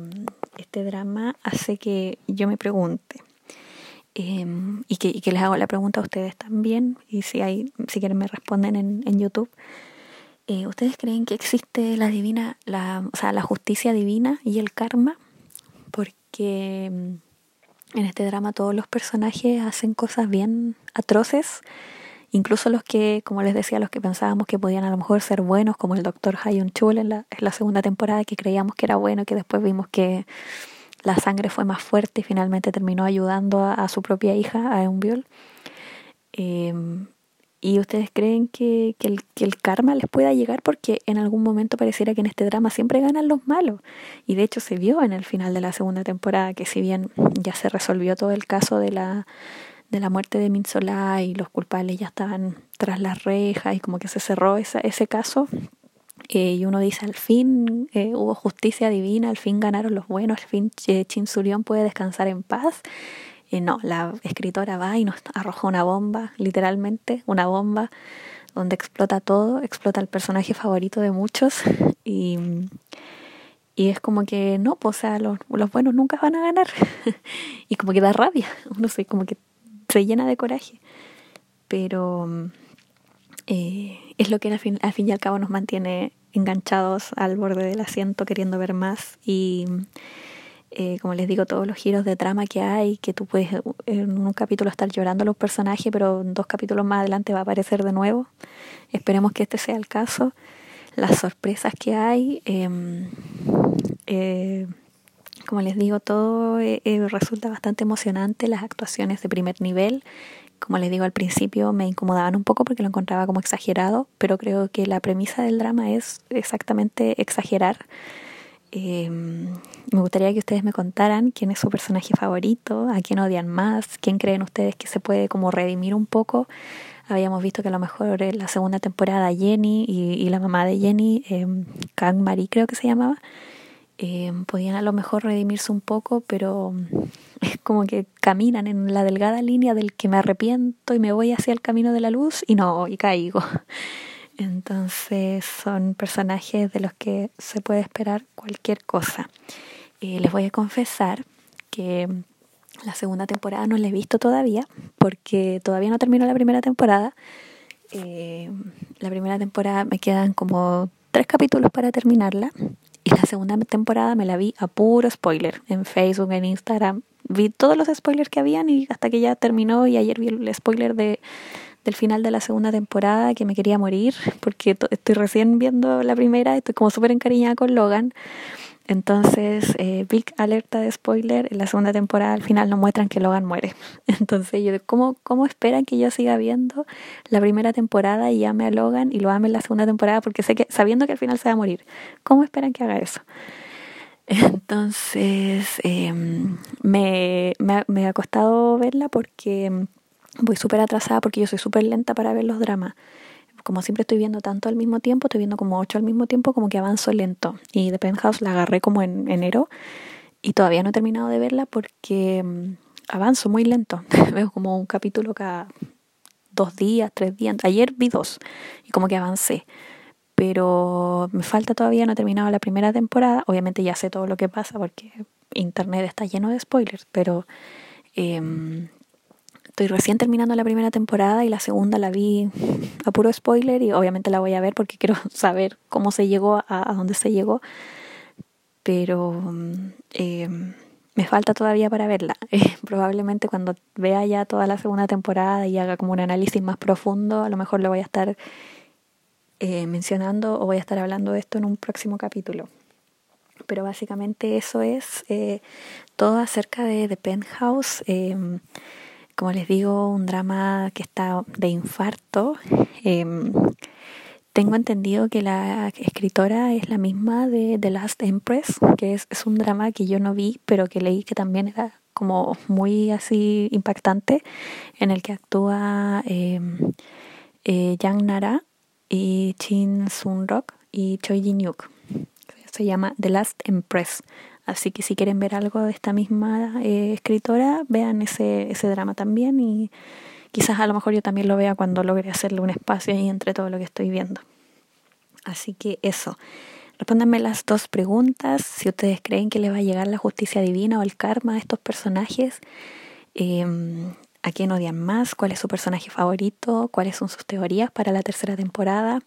este drama hace que yo me pregunte, Em, y, que, y, que, les hago la pregunta a ustedes también, y si, hay, si quieren me responden en, en YouTube. Eh, ¿Ustedes creen que existe la divina, la, o sea, la justicia divina y el karma? Porque em, en este drama todos los personajes hacen cosas bien atroces, incluso los que, como les decía, los que pensábamos que podían a lo mejor ser buenos, como el doctor Hayun Chul en la, en la segunda temporada, que creíamos que era bueno, que después vimos que la sangre fue más fuerte y finalmente terminó ayudando a, su propia hija, a Eunbiol. Eh, ¿Y ustedes creen que, el, que el karma les pueda llegar? Porque en algún momento pareciera que en este drama siempre ganan los malos. Y de hecho se vio en el final de la segunda temporada que si bien ya se resolvió todo el caso de la, de la muerte de Minsolá y los culpables ya estaban tras las rejas y como que se cerró esa, ese caso, eh, y uno dice, al fin eh, hubo justicia divina, al fin ganaron los buenos, al fin eh, Chinsurión puede descansar en paz. no, la escritora va y nos arroja una bomba, literalmente, una bomba donde explota todo, explota el personaje favorito de muchos. Y, y es como que no, pues, o sea, los, los buenos nunca van a ganar. Y como que da rabia, uno se, como que se llena de coraje, pero eh, es lo que al fin, y al cabo nos mantiene enganchados al borde del asiento queriendo ver más. Y eh, como les digo todos los giros de trama que hay que tú puedes en un capítulo estar llorando a los personajes pero en dos capítulos más adelante va a aparecer de nuevo. Esperemos que este sea el caso. Las sorpresas que hay em, eh, como les digo todo eh, resulta bastante emocionante las actuaciones de primer nivel como les digo al principio, me incomodaban un poco porque lo encontraba como exagerado, pero creo que la premisa del drama es exactamente exagerar. Eh, me gustaría que ustedes me contaran quién es su personaje favorito, a quién odian más, quién creen ustedes que se puede como redimir un poco. Habíamos visto que a lo mejor en la segunda temporada Jenny y, y la mamá de Jenny, eh, Kang Marie creo que se llamaba, eh, podían a lo mejor redimirse un poco, pero es como que caminan en la delgada línea del que me arrepiento y me voy hacia el camino de la luz y no, y caigo. Entonces son personajes de los que se puede esperar cualquier cosa. Eh, les voy a confesar que la segunda temporada no la he visto todavía porque todavía no terminó la primera temporada. Eh, la primera temporada me quedan como tres capítulos para terminarla y la segunda temporada me la vi a puro spoiler en Facebook, en Instagram. Vi todos los spoilers que habían y hasta que ya terminó y ayer vi el spoiler de del final de la segunda temporada que me quería morir porque estoy recién viendo la primera, estoy como súper encariñada con Logan. Entonces, eh, big alerta de spoiler, en la segunda temporada al final nos muestran que Logan muere. Entonces, yo, ¿cómo, ¿cómo esperan que yo siga viendo la primera temporada y ame a Logan y lo ame en la segunda temporada? Porque sé que, sabiendo que al final se va a morir, ¿cómo esperan que haga eso? Entonces, em, me, me, me ha costado verla porque voy súper atrasada porque yo soy súper lenta para ver los dramas. Como siempre estoy viendo tanto al mismo tiempo, estoy viendo como ocho al mismo tiempo, como que avanzo lento. Y The Penthouse la agarré como en enero y todavía no he terminado de verla porque mm, avanzo muy lento. Veo como un capítulo cada dos días, tres días. Ayer vi dos y como que avancé. Pero me falta todavía, no he terminado la primera temporada. Obviamente ya sé todo lo que pasa porque internet está lleno de spoilers, pero eh, Estoy recién terminando la primera temporada y la segunda la vi a puro spoiler y obviamente la voy a ver porque quiero saber cómo se llegó a, dónde se llegó. Pero eh, me falta todavía para verla. Eh, probablemente cuando vea ya toda la segunda temporada y haga como un análisis más profundo, a lo mejor lo voy a estar eh, mencionando o voy a estar hablando de esto en un próximo capítulo. Pero básicamente eso es todo acerca de The Penthouse como les digo, un drama que está de infarto. Em, tengo entendido que la escritora es la misma de The Last Empress, que es, un drama que yo no vi, pero que leí que también era como muy así impactante, en el que actúa eh, eh, Yang Nara y Chin Sun Rock y Choi Jin Yuk. Se llama The Last Empress. Así que si quieren ver algo de esta misma eh, escritora, vean ese, ese drama también y quizás a lo mejor yo también lo vea cuando logre hacerle un espacio ahí entre todo lo que estoy viendo. Así que eso. Respóndanme las dos preguntas. Si ustedes creen que le va a llegar la justicia divina o el karma a estos personajes. Eh, ¿A quién odian más? ¿Cuál es su personaje favorito? ¿Cuáles son sus teorías para la tercera temporada?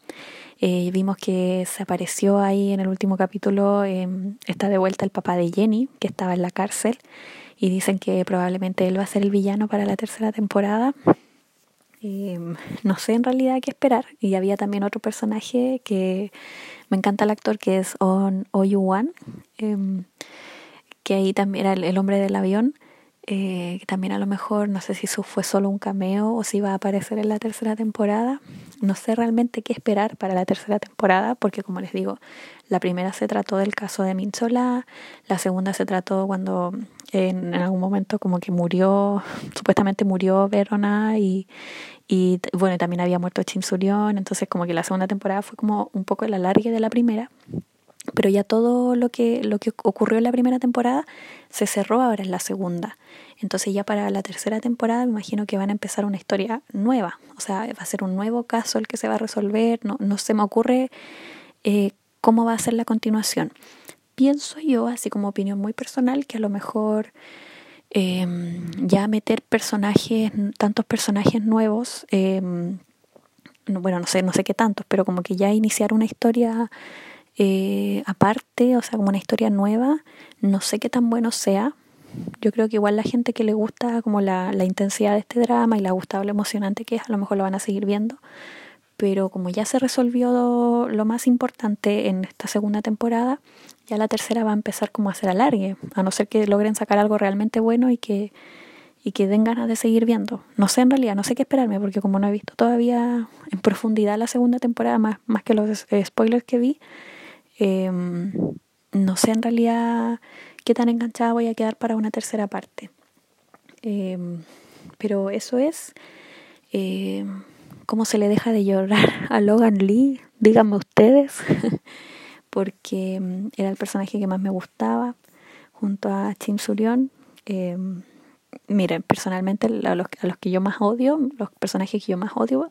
Eh, vimos que se apareció ahí en el último capítulo, eh, está de vuelta el papá de Jenny, que estaba en la cárcel, y dicen que probablemente él va a ser el villano para la tercera temporada. Eh, no sé en realidad qué esperar. Y había también otro personaje que me encanta el actor, que es On Oyuan, em, que ahí también era el hombre del avión eh, también a lo mejor no sé si eso fue solo un cameo o si va a aparecer en la tercera temporada. No sé realmente qué esperar para la tercera temporada porque como les digo, la primera se trató del caso de Minzola, la segunda se trató cuando en, algún momento como que murió, supuestamente murió Verona y, y bueno, también había muerto Surion, entonces como que la segunda temporada fue como un poco el alargue de la primera pero ya todo lo que, lo que ocurrió en la primera temporada se cerró ahora en la segunda. Entonces ya para la tercera temporada me imagino que van a empezar una historia nueva. O sea, va a ser un nuevo caso el que se va a resolver. No, no se me ocurre eh, cómo va a ser la continuación. Pienso yo, así como opinión muy personal, que a lo mejor em, ya meter personajes, tantos personajes nuevos, em, bueno, no sé, no sé qué tantos, pero como que ya iniciar una historia eh, aparte, o sea, como una historia nueva, no sé qué tan bueno sea. Yo creo que igual la gente que le gusta como la, la intensidad de este drama y le gusta lo emocionante que es, a lo mejor lo van a seguir viendo. Pero como ya se resolvió lo más importante en esta segunda temporada, ya la tercera va a empezar como a ser alargue, a no ser que logren sacar algo realmente bueno y que, y den ganas de seguir viendo. No sé en realidad, no sé qué esperarme, porque como no he visto todavía en profundidad la segunda temporada, más, más que los spoilers que vi, Em, no sé en realidad qué tan enganchada voy a quedar para una tercera parte. Em, pero eso es em, cómo se le deja de llorar a Logan Lee, díganme ustedes, porque era el personaje que más me gustaba junto a Chim Surion. Eh, miren, personalmente a los, que yo más odio, los personajes que yo más odio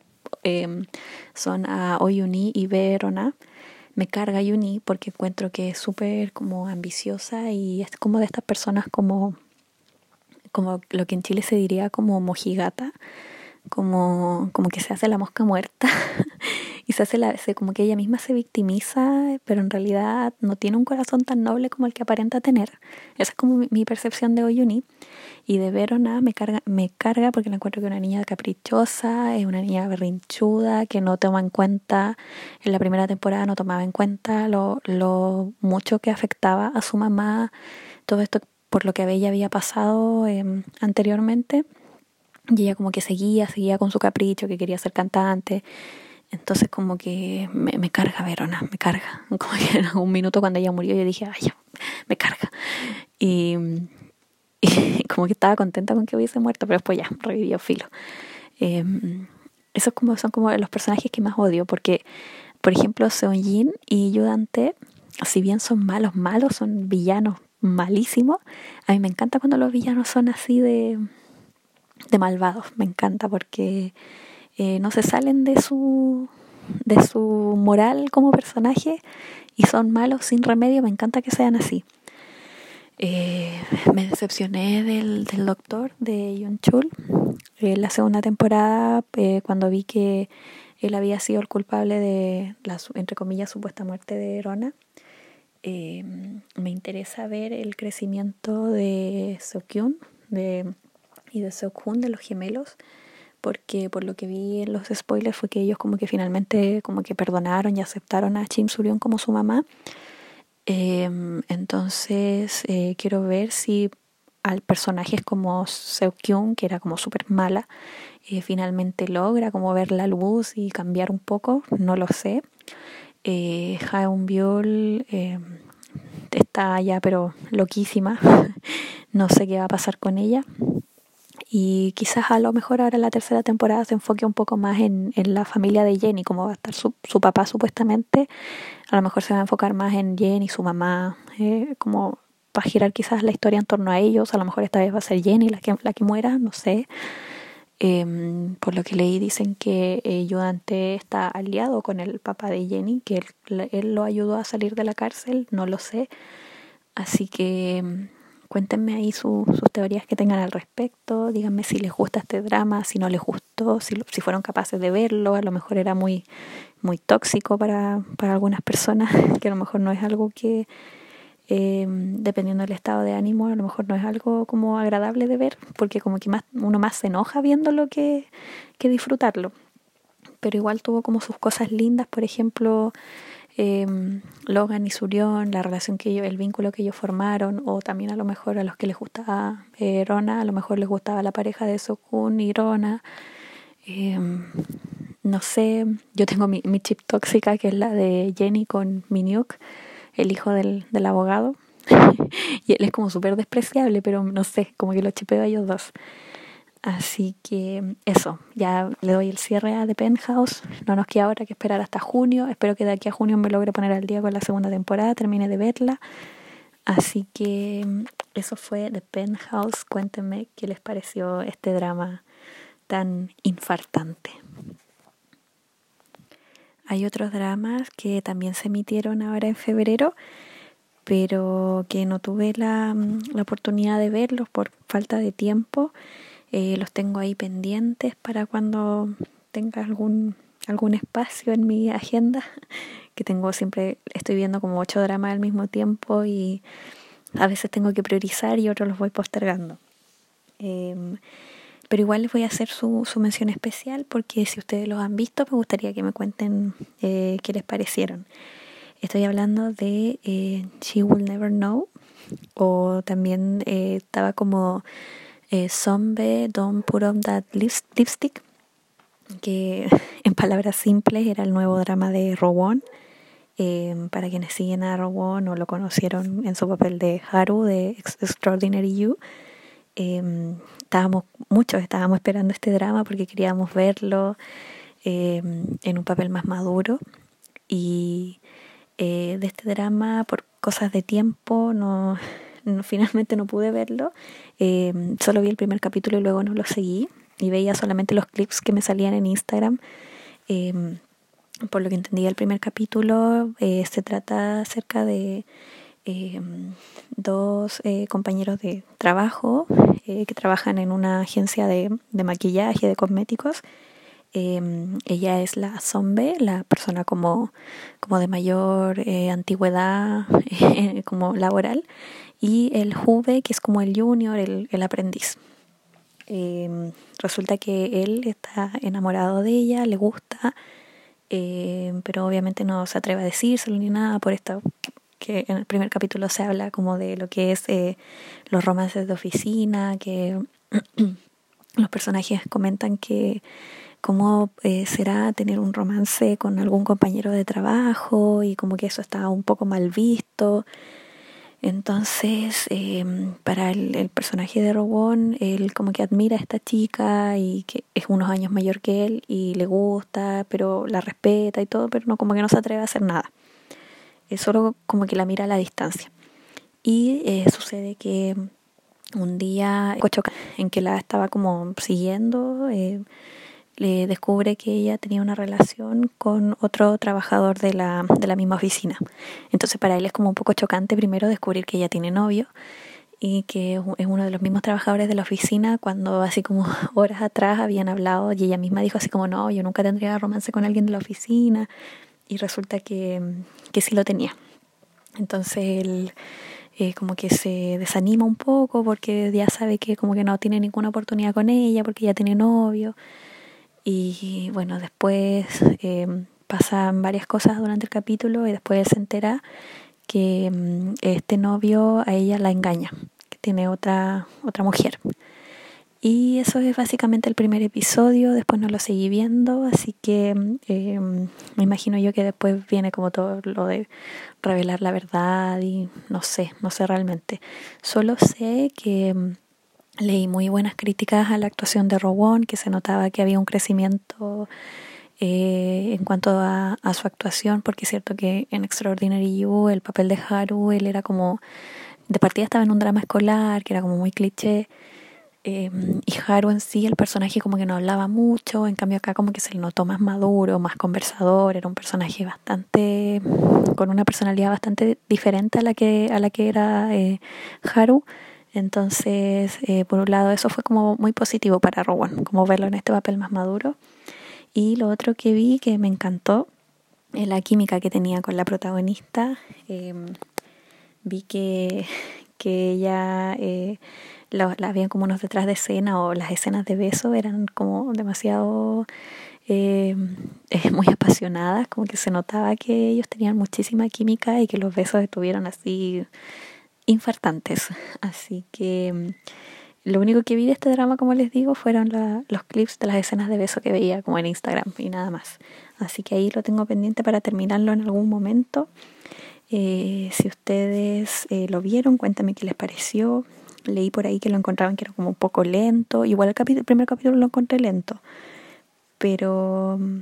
son a Oyuni y Verona. Me carga Yuni porque encuentro que es súper como ambiciosa y es como de estas personas como, como lo que en Chile se diría como mojigata, como, como que se hace la mosca muerta y se hace la, como que ella misma se victimiza, pero en realidad no tiene un corazón tan noble como el que aparenta tener. Esa es como mi, percepción de Oyuni. Y de Verona me carga, me carga porque la encuentro que es una niña caprichosa, es una niña berrinchuda, que no toma en cuenta, en la primera temporada no tomaba en cuenta lo, lo mucho que afectaba a su mamá, todo esto por lo que ella había pasado em, anteriormente. Y ella como que seguía, seguía con su capricho, que quería ser cantante, entonces como que me, carga Verona, me carga. Como que en algún minuto cuando ella murió yo dije, ay, me carga. Y, como que estaba contenta con que hubiese muerto, pero después ya, revivió filo. Eh, esos como, son como los personajes que más odio, porque, por ejemplo, Seonjin y Yudante, si bien son malos, malos, son villanos malísimos, a mí me encanta cuando los villanos son así de, de malvados, me encanta porque eh, no se salen de su, de su moral como personaje y son malos sin remedio, me encanta que sean así. Eh, me decepcioné del, del doctor de Yun Chul en la segunda temporada eh, cuando vi que él había sido el culpable de la, entre comillas, supuesta muerte de Rona. me interesa ver el crecimiento de Seokyun de, y de Seokhun, de los gemelos, porque por lo que vi en los spoilers fue que ellos como que finalmente como que perdonaron y aceptaron a Chim Surion como su mamá. Em, entonces eh, quiero ver si al personaje como Kyun que era como súper mala, eh, finalmente logra como ver la luz y cambiar un poco, no lo sé. Eh, Haeun Biol em, está ya pero loquísima, no sé qué va a pasar con ella y quizás a lo mejor ahora la tercera temporada se enfoque un poco más en, en la familia de Jenny, como va a estar su, su, papá supuestamente, a lo mejor se va a enfocar más en Jenny, su mamá, eh, como va a girar quizás la historia en torno a ellos, a lo mejor esta vez va a ser Jenny la que, la que muera, no sé. Eh, por lo que leí dicen que Ayudante está aliado con el papá de Jenny, que él, él lo ayudó a salir de la cárcel, no lo sé. Así que Cuéntenme ahí sus teorías que tengan al respecto, díganme si les gusta este drama, si no les gustó, si, si fueron capaces de verlo, a lo mejor era muy, muy tóxico para, para algunas personas, que a lo mejor no es algo que, eh, dependiendo del estado de ánimo, a lo mejor no es algo como agradable de ver, porque como que más, uno más se enoja viéndolo que, que disfrutarlo. Pero igual tuvo como sus cosas lindas, por ejemplo, eh, Logan y Surión, la relación que ellos, el vínculo que ellos formaron, o también a lo mejor a los que les gustaba eh, Rona, a lo mejor les gustaba la pareja de Sokun y Rona. Eh, no sé, yo tengo mi, mi, chip tóxica que es la de Jenny con Miniuk, el hijo del, del abogado. y él es como súper despreciable, pero no sé, como que lo chipeo a ellos dos. Así que eso, ya le doy el cierre a The Penthouse. No nos queda ahora que esperar hasta junio. Espero que de aquí a junio me logre poner al día con la segunda temporada, termine de verla. Así que eso fue The Penthouse. Cuéntenme qué les pareció este drama tan infartante. Hay otros dramas que también se emitieron ahora en febrero, pero que no tuve la, la oportunidad de verlos por falta de tiempo. Eh, los tengo ahí pendientes para cuando tenga algún, algún espacio en mi agenda, que tengo siempre, estoy viendo como ocho dramas al mismo tiempo y a veces tengo que priorizar y otros los voy postergando. Eh, pero igual les voy a hacer su, su, mención especial porque si ustedes los han visto me gustaría que me cuenten eh, qué les parecieron. Estoy hablando de eh, She Will Never Know o también estaba como eh, Zombie Don't Put On That Lipstick, que en palabras simples era el nuevo drama de Rowan. Eh, para quienes siguen a Rowan o lo conocieron en su papel de Haru de Extraordinary You, eh, estábamos, muchos estábamos esperando este drama porque queríamos verlo eh, en un papel más maduro y Eh, de este drama, por cosas de tiempo, no, finalmente no pude verlo. Eh, solo vi el primer capítulo y luego no lo seguí. Y veía solamente los clips que me salían en Instagram. Eh, por lo que entendí el primer capítulo, se trata acerca de dos compañeros de trabajo que trabajan en una agencia de, de maquillaje, de cosméticos ella es la zombie, la persona como, como de mayor eh, antigüedad como laboral, y el juve, que es como el junior, el, el aprendiz. Em, resulta que él está enamorado de ella, le gusta, em, pero obviamente no se atreve a decírselo ni nada por esto que en el primer capítulo se habla como de lo que es eh, los romances de oficina, que los personajes comentan que cómo eh, será tener un romance con algún compañero de trabajo y como que eso está un poco mal visto. Entonces, em, para el, personaje de Robón, él como que admira a esta chica y que es unos años mayor que él y le gusta, pero la respeta y todo, pero no como que no se atreve a hacer nada. Es solo como que la mira a la distancia. Y eh, sucede que un día en que la estaba como siguiendo, eh, le descubre que ella tenía una relación con otro trabajador de la, de la misma oficina. Entonces para él es como un poco chocante primero descubrir que ella tiene novio y que es uno de los mismos trabajadores de la oficina cuando así como horas atrás habían hablado y ella misma dijo así como no, yo nunca tendría romance con alguien de la oficina y resulta que, que sí lo tenía. Entonces él eh, como que se desanima un poco porque ya sabe que como que no tiene ninguna oportunidad con ella porque ella tiene novio y bueno, después em, pasan varias cosas durante el capítulo y después se entera que em, este novio a ella la engaña, que tiene otra, otra mujer. Y eso es básicamente el primer episodio, después no lo seguí viendo, así que em, me imagino yo que después viene como todo lo de revelar la verdad y no sé, no sé realmente. Solo sé que Leí muy buenas críticas a la actuación de Robón, que se notaba que había un crecimiento eh, en cuanto a, su actuación, porque es cierto que en Extraordinary You el papel de Haru, él era como, de partida estaba en un drama escolar, que era como muy cliché, eh, y Haru en sí, el personaje como que no hablaba mucho, en cambio acá como que se le notó más maduro, más conversador, era un personaje bastante, con una personalidad bastante diferente a la que, a la que era eh, Haru. Entonces, eh, por un lado, eso fue como muy positivo para Rowan, como verlo en este papel más maduro. Y lo otro que vi que me encantó es la química que tenía con la protagonista. Em, vi que, que ella eh, la, habían como unos detrás de escena o las escenas de beso eran como demasiado em, eh, muy apasionadas, como que se notaba que ellos tenían muchísima química y que los besos estuvieron así infartantes. Así que mm, lo único que vi de este drama, como les digo, fueron los clips de las escenas de beso que veía como en Instagram y nada más. Así que ahí lo tengo pendiente para terminarlo en algún momento. Eh, si ustedes eh, lo vieron, cuéntame qué les pareció. Leí por ahí que lo encontraban que era como un poco lento. Igual el, primer capítulo lo encontré lento. Pero mm,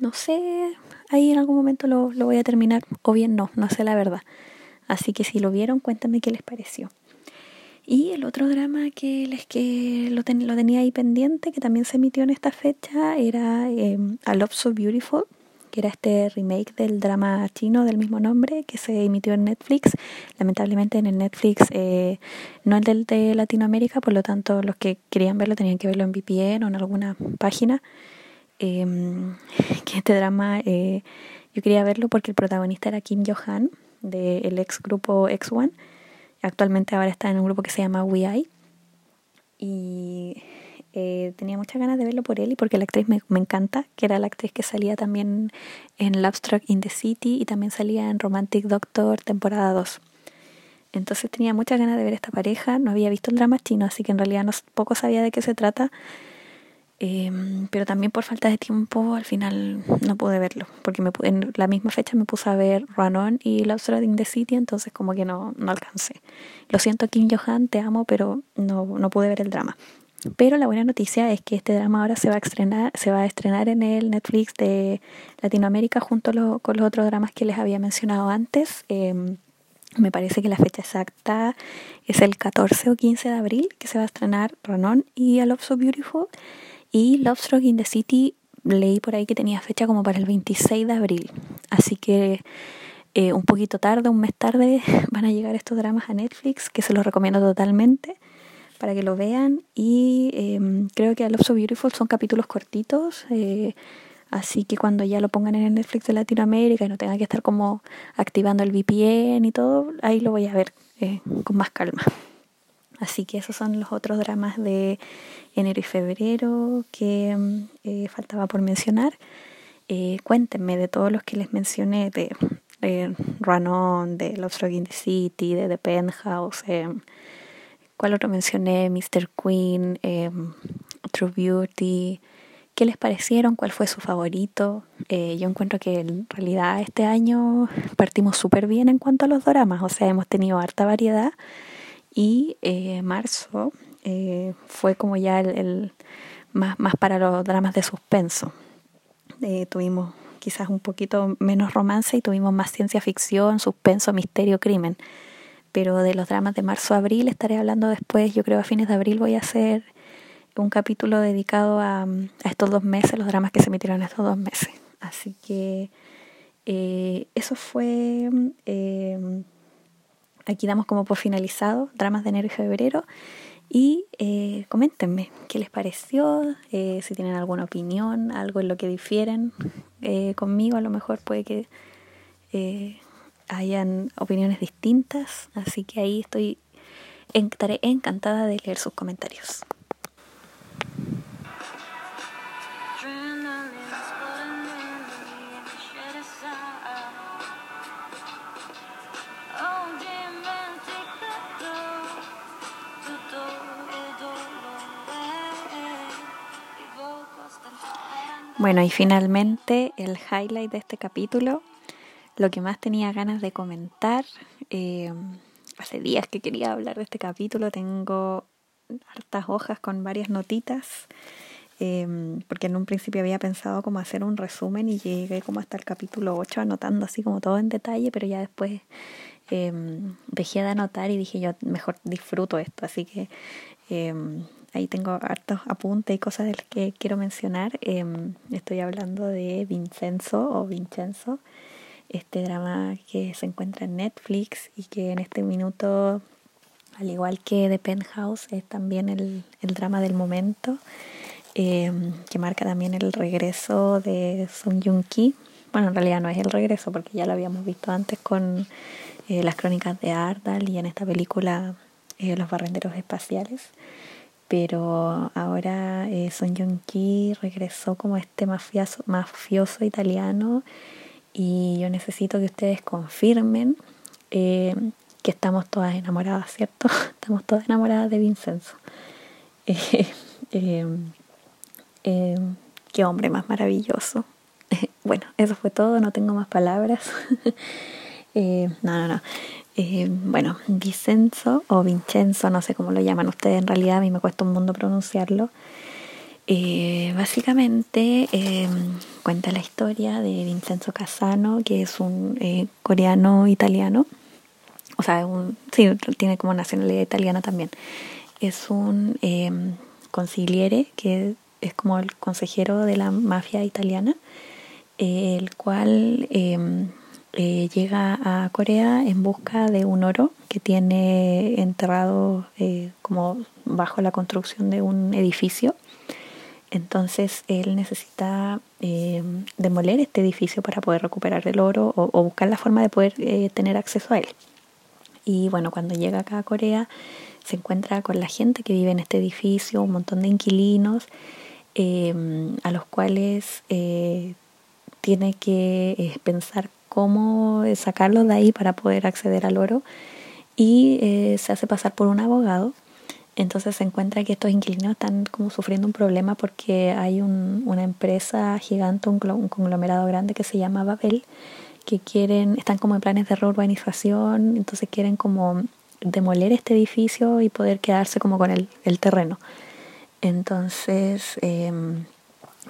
no sé, ahí en algún momento lo, lo voy a terminar. O bien no, no sé la verdad. Así que si lo vieron, cuéntame qué les pareció. Y el otro drama que les que lo, lo tenía ahí pendiente, que también se emitió en esta fecha, era eh, A Love So Beautiful, que era este remake del drama chino del mismo nombre que se emitió en Netflix. Lamentablemente en el Netflix, eh, no el del de Latinoamérica, por lo tanto los que querían verlo tenían que verlo en VPN o en alguna página. Em, que este drama eh, yo quería verlo porque el protagonista era Kim Jo-han del ex grupo X1. Actualmente ahora está en un grupo que se llama We I. Y eh, tenía muchas ganas de verlo por él y porque la actriz me, me, encanta, que era la actriz que salía también en Love Struck in the City y también salía en Romantic Doctor temporada 2. Entonces tenía muchas ganas de ver esta pareja, no había visto el drama chino, así que en realidad no, poco sabía de qué se trata Em, pero también por falta de tiempo al final no pude verlo, porque me, en la misma fecha me puse a ver Run On y Love in the City, entonces como que no, no alcancé. Lo siento Kim Johan, te amo, pero no, no pude ver el drama. Pero la buena noticia es que este drama ahora se va a estrenar, se va a estrenar en el Netflix de Latinoamérica junto con los otros dramas que les había mencionado antes. Em, me parece que la fecha exacta es el 14 o 15 de abril que se va a estrenar Ranon y A Love So Beautiful. Y Love Struck in the City leí por ahí que tenía fecha como para el 26 de abril. Así que eh, un poquito tarde, un mes tarde, van a llegar estos dramas a Netflix, que se los recomiendo totalmente para que lo vean. Y em, creo que A Love So Beautiful son capítulos cortitos. Eh, así que cuando ya lo pongan en el Netflix de Latinoamérica y no tenga que estar como activando el VPN y todo, ahí lo voy a ver eh, con más calma. Así que esos son los otros dramas de enero y febrero que em, eh, faltaba por mencionar. cuéntenme de todos los que les mencioné, de eh, Run On, de Love Struck in the City, de The Penthouse, eh, ¿cuál otro mencioné? Mr. Queen, eh, True Beauty. ¿Qué les parecieron? ¿Cuál fue su favorito? Eh, yo encuentro que en realidad este año partimos súper bien en cuanto a los dramas, o sea, hemos tenido harta variedad y eh, marzo eh, fue como ya el, el, más, más para los dramas de suspenso. tuvimos quizás un poquito menos romance y tuvimos más ciencia ficción, suspenso, misterio, crimen. Pero de los dramas de marzo a abril estaré hablando después, yo creo a fines de abril voy a hacer un capítulo dedicado a, a estos dos meses, los dramas que se emitieron estos dos meses. Así que eh, eso fue, eh, aquí damos como por finalizado, dramas de enero y febrero. Y eh, coméntenme qué les pareció, eh, si tienen alguna opinión, algo en lo que difieren eh, conmigo, a lo mejor puede que eh, hayan opiniones distintas, así que ahí estoy, estaré encantada de leer sus comentarios. Bueno, y finalmente el highlight de este capítulo, lo que más tenía ganas de comentar, eh, hace días que quería hablar de este capítulo, tengo hartas hojas con varias notitas, eh, porque en un principio había pensado como hacer un resumen y llegué como hasta el capítulo 8 anotando así como todo en detalle, pero ya después eh, dejé de anotar y dije yo mejor disfruto esto, así que Ahí tengo hartos apuntes y cosas de las que quiero mencionar. Em, estoy hablando de Vincenzo o Vincenzo, este drama que se encuentra en Netflix y que en este minuto, al igual que The Penthouse, es también el, el drama del momento, em, que marca también el regreso de Song Joong Ki. Bueno, en realidad no es el regreso porque ya lo habíamos visto antes con eh, las crónicas de Ardal y en esta película eh, Los barrenderos espaciales pero ahora eh, Son Joong Ki regresó como este mafioso, italiano y yo necesito que ustedes confirmen eh, que estamos todas enamoradas, ¿cierto? Estamos todas enamoradas de Vincenzo. Eh, qué hombre más maravilloso. bueno, eso fue todo, no tengo más palabras. no, no, no. Eh, bueno, Vicenzo o Vincenzo, no sé cómo lo llaman ustedes, en realidad a mí me cuesta un mundo pronunciarlo. Eh, básicamente eh, cuenta la historia de Vincenzo Casano, que es un eh, coreano italiano, o sea, tiene como nacionalidad italiana también. Es un eh, consigliere que es como el consejero de la mafia italiana, el cual eh, llega a Corea en busca de un oro que tiene enterrado eh, como bajo la construcción de un edificio. Entonces él necesita eh, demoler este edificio para poder recuperar el oro o, o buscar la forma de poder eh, tener acceso a él. Y bueno, cuando llega acá a Corea se encuentra con la gente que vive en este edificio, un montón de inquilinos a los cuales tiene que pensar cómo sacarlo de ahí para poder acceder al oro y eh, se hace pasar por un abogado. Entonces se encuentra que estos inquilinos están como sufriendo un problema porque hay un, una empresa gigante, un, un, conglomerado grande que se llama Babel, que quieren, están como en planes de reurbanización, entonces quieren como demoler este edificio y poder quedarse como con el, el terreno. Entonces, em,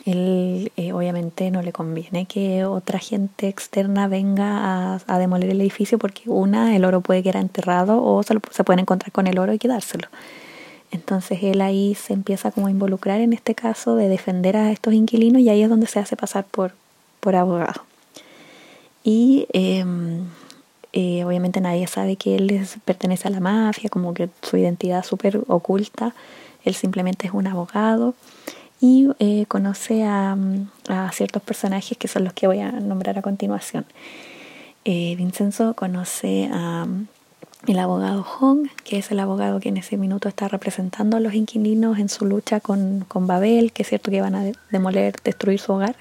él eh, obviamente no le conviene que otra gente externa venga a, demoler el edificio porque una, el oro puede quedar enterrado o se, se pueden encontrar con el oro y quedárselo. Entonces él ahí se empieza como a involucrar en este caso de defender a estos inquilinos y ahí es donde se hace pasar por, por abogado. Y em, eh, obviamente nadie sabe que él pertenece a la mafia, como que su identidad súper oculta. Él simplemente es un abogado y eh, conoce a, a, ciertos personajes que son los que voy a nombrar a continuación. Eh, Vincenzo conoce a el abogado Hong, que es el abogado que en ese minuto está representando a los inquilinos en su lucha con, con Babel, que es cierto que van a demoler, destruir su hogar.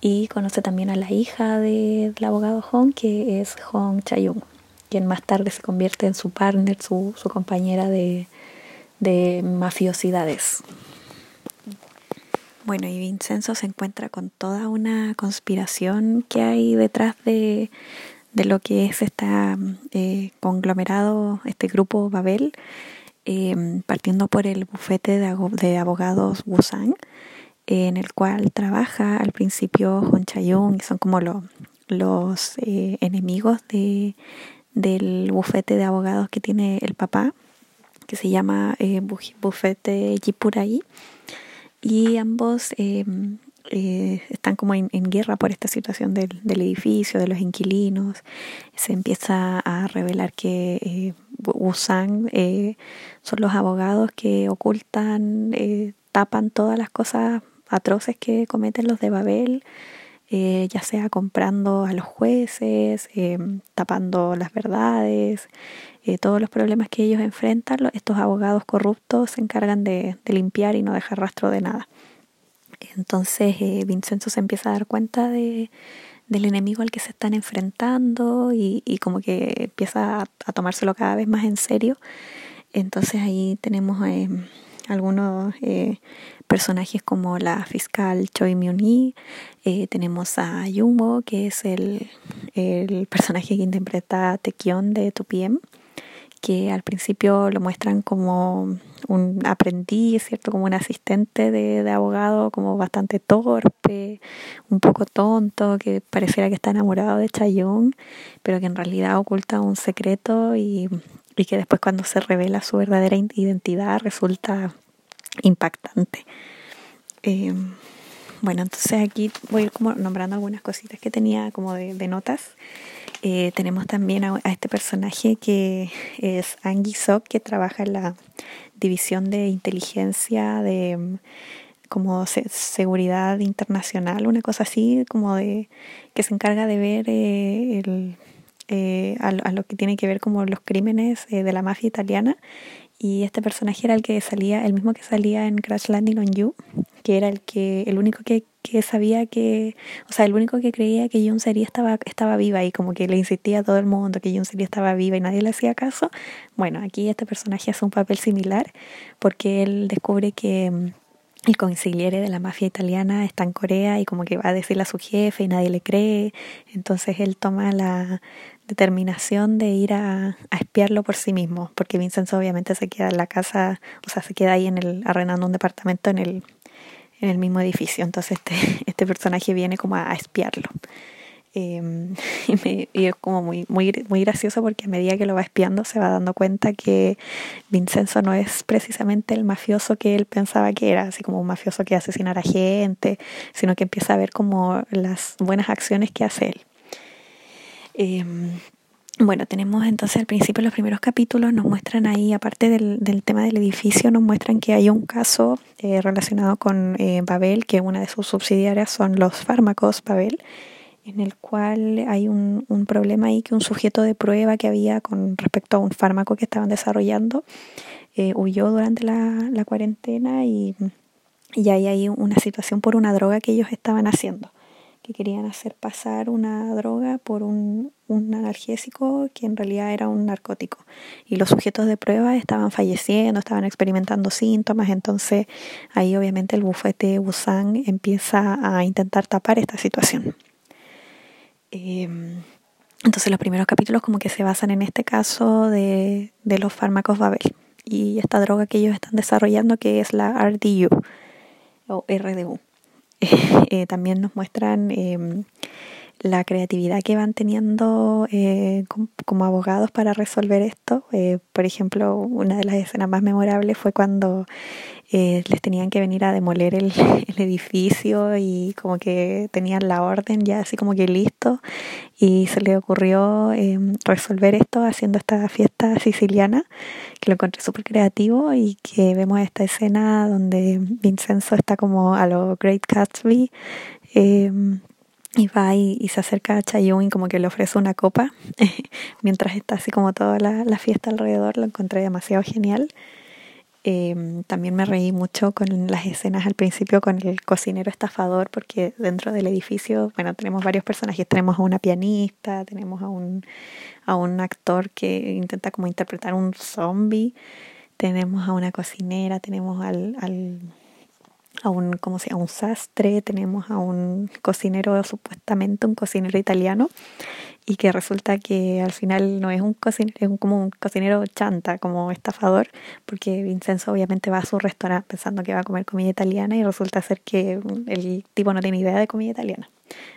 Y conoce también a la hija del abogado Hong, que es Hong Chayung, quien más tarde se convierte en su partner, su, su compañera de, de mafiosidades. Bueno, y Vincenzo se encuentra con toda una conspiración que hay detrás de, de lo que es este conglomerado, este grupo Babel, eh, partiendo por el bufete de, abogados Busan, en el cual trabaja al principio Hon Chayung y son como los eh, enemigos de, del bufete de abogados que tiene el papá, que se llama bufete Jipurai. Y ambos eh, están como en, guerra por esta situación del, del, edificio, de los inquilinos. Se empieza a revelar que eh, eh, son los abogados que ocultan, eh, tapan todas las cosas atroces que cometen los de Babel, ya sea comprando a los jueces, tapando las verdades. Todos los problemas que ellos enfrentan, estos abogados corruptos se encargan de limpiar y no dejar rastro de nada. Entonces eh, Vincenzo se empieza a dar cuenta de, del enemigo al que se están enfrentando y, y como que empieza a, tomárselo cada vez más en serio. Entonces ahí tenemos eh, algunos eh, personajes como la fiscal Choi myung eh, tenemos a Yumo, que es el, el personaje que interpreta a Taekyon de 2PM, que al principio lo muestran como un aprendiz, ¿cierto? Como un asistente de, de, abogado, como bastante torpe, un poco tonto, que pareciera que está enamorado de Chayón, pero que en realidad oculta un secreto y, y que después cuando se revela su verdadera identidad resulta impactante. Eh, bueno, entonces aquí voy como nombrando algunas cositas que tenía como de notas. Eh, tenemos también a, este personaje que es Angie Sok, que trabaja en la división de inteligencia de mm, como seguridad internacional, una cosa así, como de que se encarga de ver eh, el, eh, a, a, lo que tiene que ver como los crímenes eh, de la mafia italiana y este personaje era el que salía, el mismo que salía en Crash Landing on You, que era el que, el único que, que sabía que, o sea, el único que creía que Jun Seri estaba, estaba viva y como que le insistía a todo el mundo que Jun Seri estaba viva y nadie le hacía caso. Bueno, aquí este personaje hace un papel similar porque él descubre que mm, el consigliere de la mafia italiana está en Corea y como que va a decirle a su jefe y nadie le cree. Entonces él toma la, determinación de ir a, a, espiarlo por sí mismo, porque Vincenzo obviamente se queda en la casa, o sea, se queda ahí en el, arrendando un departamento en el, en el mismo edificio, entonces este, este personaje viene como a, espiarlo. Eh, y, me, y, es como muy, muy, muy gracioso porque a medida que lo va espiando se va dando cuenta que Vincenzo no es precisamente el mafioso que él pensaba que era, así como un mafioso que asesinara gente, sino que empieza a ver como las buenas acciones que hace él. Eh, bueno, tenemos entonces al principio los primeros capítulos, nos muestran ahí, aparte del, tema del edificio, nos muestran que hay un caso eh, relacionado con eh, Babel, que una de sus subsidiarias son los fármacos Babel, en el cual hay un, un problema ahí que un sujeto de prueba que había con respecto a un fármaco que estaban desarrollando eh, huyó durante la, la cuarentena y, y hay ahí una situación por una droga que ellos estaban haciendo que querían hacer pasar una droga por un, un analgésico que en realidad era un narcótico. Y los sujetos de prueba estaban falleciendo, estaban experimentando síntomas, entonces ahí obviamente el bufete Busan empieza a intentar tapar esta situación. Eh, entonces los primeros capítulos como que se basan en este caso de, de los fármacos Babel. y esta droga que ellos están desarrollando que es la RDU o RDU. Eh, también nos muestran em, la creatividad que van teniendo eh, como, abogados para resolver esto. Eh, por ejemplo, una de las escenas más memorables fue cuando eh, les tenían que venir a demoler el, edificio y como que tenían la orden ya así como que listo y se le ocurrió em, resolver esto haciendo esta fiesta siciliana que lo encontré súper creativo y que vemos esta escena donde Vincenzo está como a lo Great Gatsby em, y va y, se acerca a Chayun y como que le ofrece una copa mientras está así como toda la, la fiesta alrededor. Lo encontré demasiado genial. Eh, también me reí mucho con las escenas al principio con el cocinero estafador porque dentro del edificio, bueno, tenemos varios personajes. Tenemos a una pianista, tenemos a un, a un actor que intenta como interpretar un zombie, tenemos a una cocinera, tenemos al, al a un, como sea, un sastre, tenemos a un cocinero, supuestamente un cocinero italiano, y que resulta que al final no es un cocinero, es como un cocinero chanta, como estafador, porque Vincenzo obviamente va a su restaurante pensando que va a comer comida italiana y resulta ser que el tipo no tiene idea de comida italiana.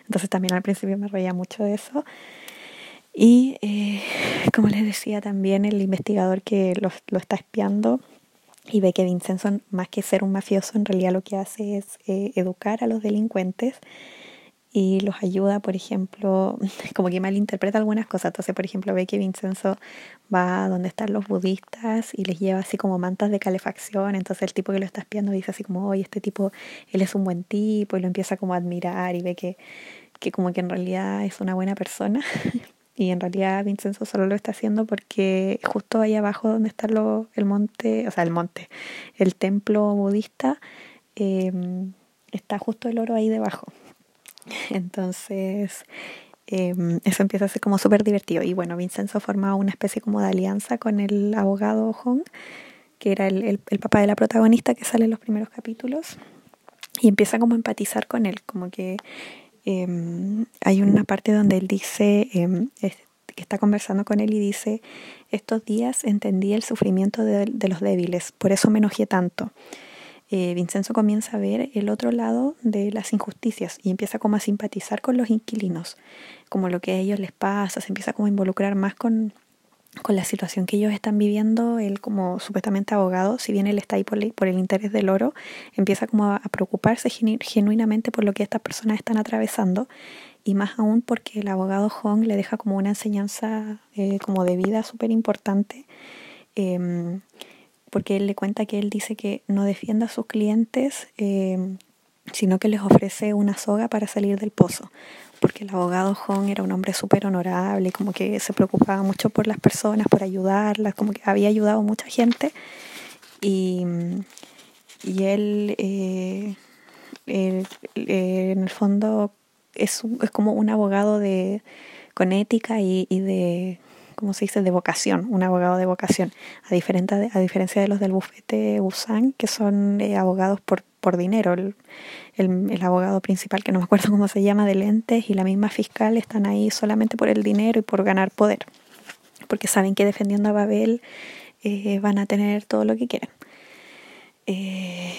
Entonces también al principio me reía mucho de eso. Y eh, como les decía también, el investigador que lo, lo está espiando y ve que Vincenzo, más que ser un mafioso, en realidad lo que hace es eh, educar a los delincuentes y los ayuda, por ejemplo, como que malinterpreta algunas cosas. Entonces, por ejemplo, ve que Vincenzo va a donde están los budistas y les lleva así como mantas de calefacción. Entonces el tipo que lo está espiando dice así como, oye, este tipo, él es un buen tipo y lo empieza como a admirar y ve que, que como que en realidad es una buena persona. y en realidad Vincenzo solo lo está haciendo porque justo ahí abajo donde está lo, el monte, o sea, el monte, el templo budista, em, está justo el oro ahí debajo. Entonces, em, eso empieza a ser como súper divertido. Y bueno, Vincenzo forma una especie como de alianza con el abogado Hong, que era el, el, el papá de la protagonista que sale en los primeros capítulos. Y empieza como a empatizar con él, como que Em, hay una parte donde él dice, eh, que está conversando con él y dice, estos días entendí el sufrimiento de, de los débiles, por eso me enojé tanto. Eh, Vincenzo comienza a ver el otro lado de las injusticias y empieza como a simpatizar con los inquilinos, como lo que a ellos les pasa, se empieza como a involucrar más con, con la situación que ellos están viviendo, él como supuestamente abogado, si bien él está ahí por, por el interés del oro, empieza como a, preocuparse genuinamente por lo que estas personas están atravesando y más aún porque el abogado Hong le deja como una enseñanza eh, como de vida súper importante, eh, porque él le cuenta que él dice que no defienda a sus clientes, eh, sino que les ofrece una soga para salir del pozo porque el abogado Hong era un hombre súper honorable, como que se preocupaba mucho por las personas, por ayudarlas, como que había ayudado a mucha gente. Y, y él, eh, eh, en el fondo, es, es como un abogado de, con ética y, y de ¿cómo se dice?, de vocación, un abogado de vocación, a, diferente, a diferencia de los del bufete Busan, que son eh, abogados por, por dinero. El, el, abogado principal, que no me acuerdo cómo se llama, de lentes, y la misma fiscal están ahí solamente por el dinero y por ganar poder, porque saben que defendiendo a Babel eh, van a tener todo lo que quieran. Eh,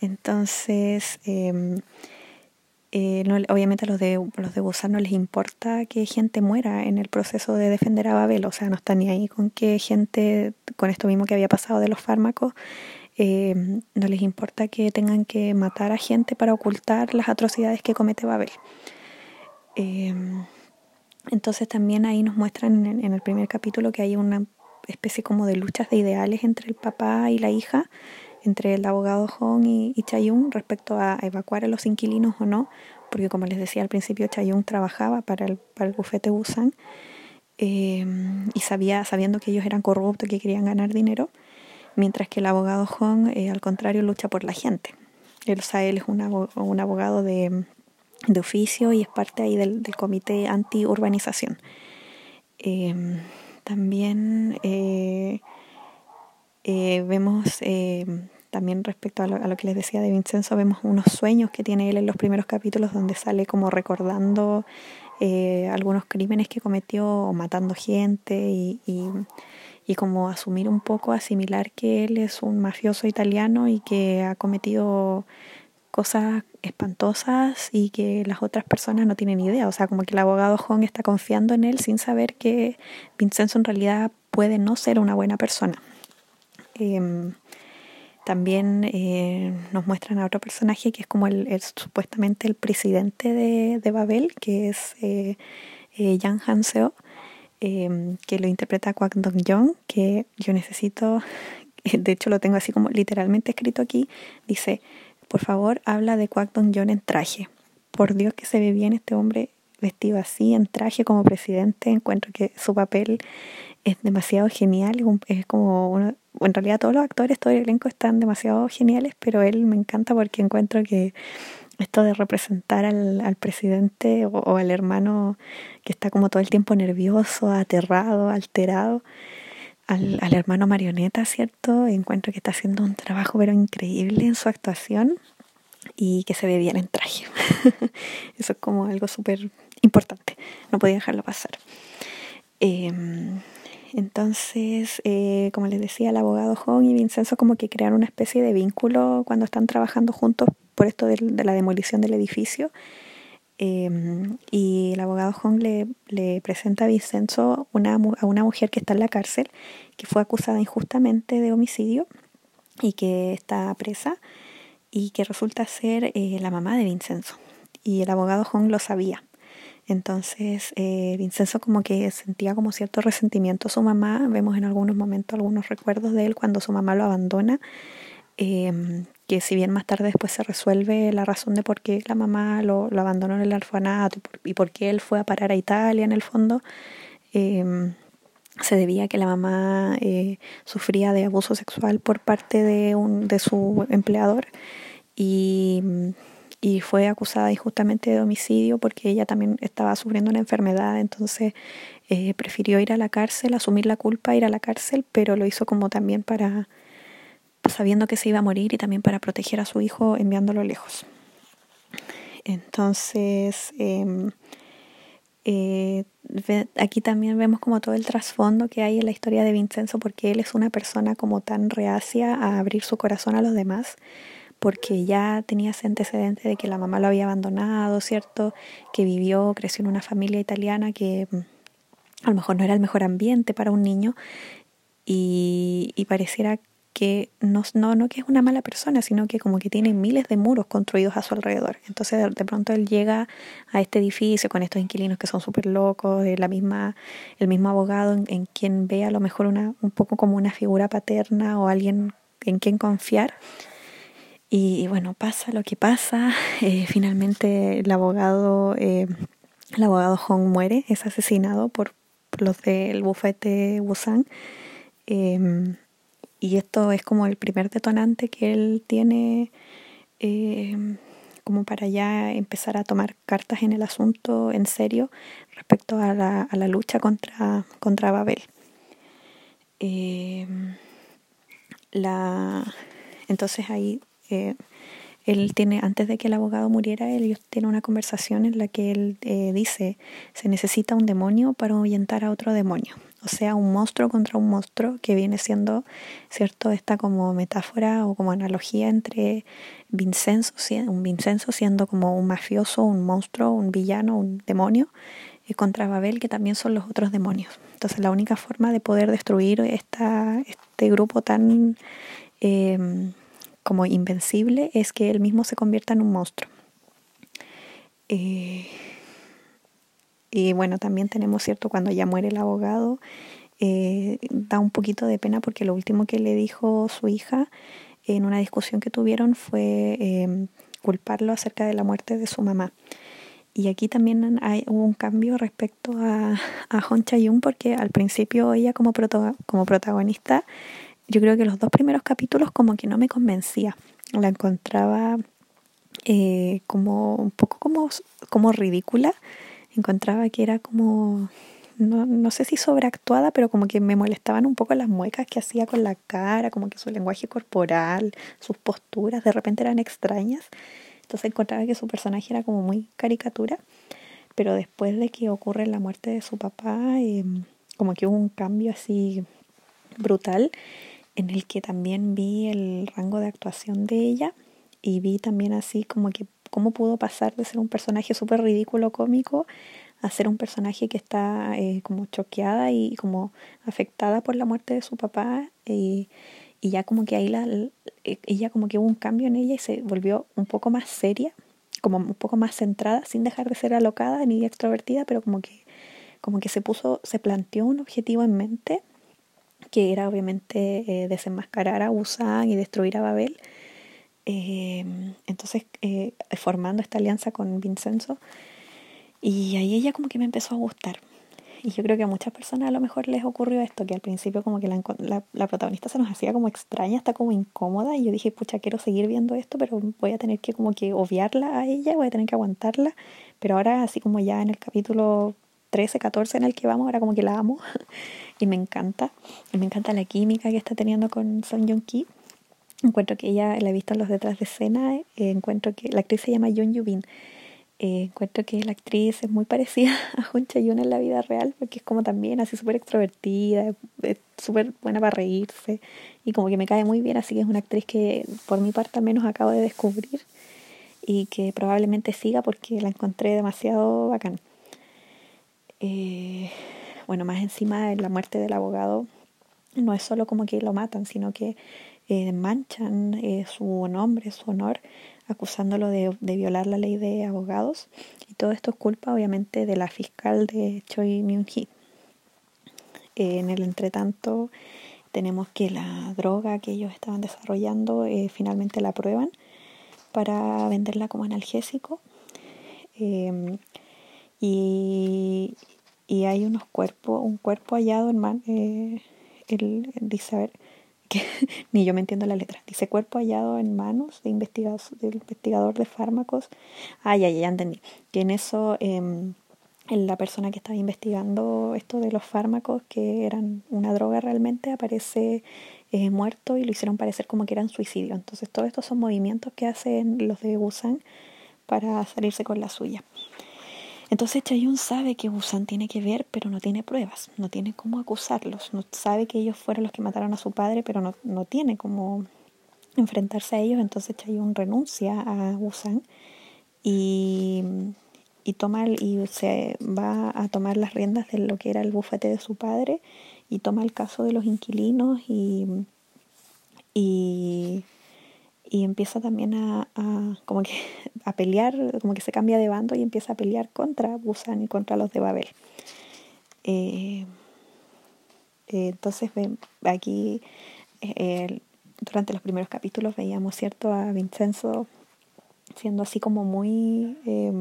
entonces, em, eh, obviamente a los de, los de Busan no les importa que gente muera en el proceso de defender a Babel, o sea, no están ahí con que gente, con esto mismo que había pasado de los fármacos, eh, no les importa que tengan que matar a gente para ocultar las atrocidades que comete Babel. Eh, entonces también ahí nos muestran en, el primer capítulo que hay una especie como de luchas de ideales entre el papá y la hija, entre el abogado Hong y, y Chayun respecto a, evacuar a los inquilinos o no, porque como les decía al principio, Chayun trabajaba para el, para el bufete Busan eh, y sabía, sabiendo que ellos eran corruptos y que querían ganar dinero, mientras que el abogado Hong, eh, al contrario, lucha por la gente. Él, o sea, él es un, un abogado de, de, oficio y es parte ahí del, del comité anti-urbanización. Eh, también eh, vemos también respecto a lo, que les decía de Vincenzo, vemos unos sueños que tiene él en los primeros capítulos donde sale como recordando eh, algunos crímenes que cometió, matando gente y, y como asumir un poco, asimilar que él es un mafioso italiano y que ha cometido cosas espantosas y que las otras personas no tienen idea. O sea, como que el abogado Hong está confiando en él sin saber que Vincenzo en realidad puede no ser una buena persona. Em, también eh, nos muestran a otro personaje que es como el, supuestamente el presidente de, Babel, que es eh, eh, Yang Em, que lo interpreta Kwak Dong Jong, que yo necesito, de hecho lo tengo así como literalmente escrito aquí, dice, por favor habla de Kwak Dong Jong en traje. Por Dios que se ve bien este hombre vestido así, en traje como presidente, encuentro que su papel es demasiado genial, es como uno, en realidad todos los actores, todo el elenco están demasiado geniales, pero él me encanta porque encuentro que esto de representar al, al presidente o, al hermano que está como todo el tiempo nervioso, aterrado, alterado, al, al hermano marioneta, ¿cierto? Encuentro que está haciendo un trabajo pero increíble en su actuación y que se ve bien en traje. Eso es como algo súper importante, no podía dejarlo pasar. Eh, entonces, eh, como les decía, el abogado Hong y Vincenzo como que crean una especie de vínculo cuando están trabajando juntos por esto de, la demolición del edificio. Em, y el abogado Hong le, presenta a Vincenzo a una mujer que está en la cárcel, que fue acusada injustamente de homicidio y que está presa y que resulta ser eh, la mamá de Vincenzo. Y el abogado Hong lo sabía. Entonces, eh, Vincenzo como que sentía como cierto resentimiento a su mamá. Vemos en algunos momentos algunos recuerdos de él cuando su mamá lo abandona. Em, que si bien más tarde después se resuelve la razón de por qué la mamá lo, abandonó en el orfanato y por, qué él fue a parar a Italia en el fondo, em, se debía a que la mamá eh, sufría de abuso sexual por parte de, un, de su empleador y y fue acusada injustamente de homicidio porque ella también estaba sufriendo una enfermedad, entonces eh, prefirió ir a la cárcel, asumir la culpa, ir a la cárcel, pero lo hizo como también para, sabiendo que se iba a morir y también para proteger a su hijo enviándolo lejos. Entonces, em, eh, aquí también vemos como todo el trasfondo que hay en la historia de Vincenzo porque él es una persona como tan reacia a abrir su corazón a los demás porque ya tenía ese antecedente de que la mamá lo había abandonado, ¿cierto? Que vivió, creció en una familia italiana que mm, a lo mejor no era el mejor ambiente para un niño y, pareciera que no, no, no que es una mala persona, sino que como que tiene miles de muros construidos a su alrededor. Entonces de, pronto él llega a este edificio con estos inquilinos que son súper locos, la misma, el mismo abogado en, en, quien ve a lo mejor una, un poco como una figura paterna o alguien en quien confiar y, bueno, pasa lo que pasa. Eh, finalmente el abogado, eh, el abogado Hong muere, es asesinado por, los del bufete Wusan. Em, y esto es como el primer detonante que él tiene em, como para ya empezar a tomar cartas en el asunto en serio respecto a la, lucha contra, contra Babel. Em, la, entonces ahí eh, él tiene, antes de que el abogado muriera, ellos tienen una conversación en la que él eh, dice, se necesita un demonio para ahuyentar a otro demonio. O sea, un monstruo contra un monstruo que viene siendo, ¿cierto? Esta como metáfora o como analogía entre Vincenzo, un Vincenzo siendo como un mafioso, un monstruo, un villano, un demonio, y contra Babel, que también son los otros demonios. Entonces, la única forma de poder destruir esta, este grupo tan... Eh, como invencible es que él mismo se convierta en un monstruo. Eh, y bueno, también tenemos, ¿cierto? Cuando ya muere el abogado, eh, da un poquito de pena porque lo último que le dijo su hija en una discusión que tuvieron fue em, culparlo acerca de la muerte de su mamá. Y aquí también hay, hubo un cambio respecto a, a Hon Cha-young porque al principio ella como, como protagonista yo creo que los dos primeros capítulos como que no me convencía. La encontraba eh, como un poco como, como ridícula. Encontraba que era como, no, no sé si sobreactuada, pero como que me molestaban un poco las muecas que hacía con la cara, como que su lenguaje corporal, sus posturas de repente eran extrañas. Entonces encontraba que su personaje era como muy caricatura. Pero después de que ocurre la muerte de su papá, eh, como que hubo un cambio así brutal en el que también vi el rango de actuación de ella y vi también así como que cómo pudo pasar de ser un personaje súper ridículo cómico a ser un personaje que está eh, como choqueada y como afectada por la muerte de su papá y, y ya como que ahí la, ella como que hubo un cambio en ella y se volvió un poco más seria como un poco más centrada sin dejar de ser alocada ni extrovertida pero como que como que se puso se planteó un objetivo en mente que era obviamente eh, desenmascarar a Busan y destruir a Babel. Eh, entonces, eh, formando esta alianza con Vincenzo. Y ahí ella como que me empezó a gustar. Y yo creo que a muchas personas a lo mejor les ocurrió esto, que al principio como que la, la, la, protagonista se nos hacía como extraña, está como incómoda, y yo dije, pucha, quiero seguir viendo esto, pero voy a tener que como que obviarla a ella, voy a tener que aguantarla, pero ahora así como ya en el capítulo 13, 14 en el que vamos, ahora como que la amo y me encanta. Y me encanta la química que está teniendo con Son Jong Ki. Encuentro que ella, la he visto en los detrás de escena, eh, encuentro que la actriz se llama Yoon Yubin. Eh, encuentro que la actriz es muy parecida a Jun Chayun en la vida real, porque es como también así súper extrovertida, es súper buena para reírse y como que me cae muy bien, así que es una actriz que por mi parte al menos acabo de descubrir y que probablemente siga porque la encontré demasiado bacán. Eh, bueno, más encima la muerte del abogado, no es solo como que lo matan, sino que eh, manchan eh, su nombre, su honor, acusándolo de, violar la ley de abogados. Y todo esto es culpa, obviamente, de la fiscal de Choi Myung-hee. en el entretanto, tenemos que la droga que ellos estaban desarrollando finalmente la prueban para venderla como analgésico. y, y hay unos cuerpos, un cuerpo hallado en man, eh, él dice, a ver, que ni yo me entiendo la letra, dice cuerpo hallado en manos de investigador, del investigador de fármacos. Ah, ya, ya, entendí. Que en eso eh, la persona que estaba investigando esto de los fármacos, que eran una droga realmente, aparece eh, muerto y lo hicieron parecer como que eran suicidio. Entonces, todos estos son movimientos que hacen los de Busan para salirse con la suya. Entonces Chayun sabe que Busan tiene que ver, pero no tiene pruebas, no tiene cómo acusarlos, no sabe que ellos fueron los que mataron a su padre, pero no, no tiene cómo enfrentarse a ellos, entonces Chayun renuncia a Busan y, y, toma, y se va a tomar las riendas de lo que era el bufete de su padre y toma el caso de los inquilinos y, y y empieza también a, como que a pelear, como que se cambia de bando y empieza a pelear contra Busan y contra los de Babel. Eh, eh, entonces aquí eh, durante los primeros capítulos veíamos cierto a Vincenzo siendo así como muy eh,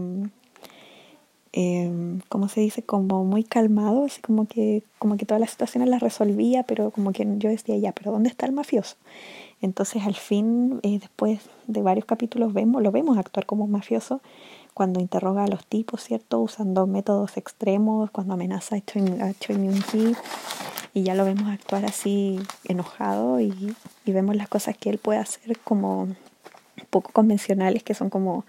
¿cómo se dice? como muy calmado así como que como que todas las situaciones las resolvía pero como que yo decía ya pero ¿dónde está el mafioso? Entonces al fin, eh, después de varios capítulos, vemos, lo vemos actuar como un mafioso cuando interroga a los tipos, ¿cierto? Usando métodos extremos, cuando amenaza a Choi, Myung-hee y ya lo vemos actuar así enojado y vemos las cosas que él puede hacer como poco convencionales, que son como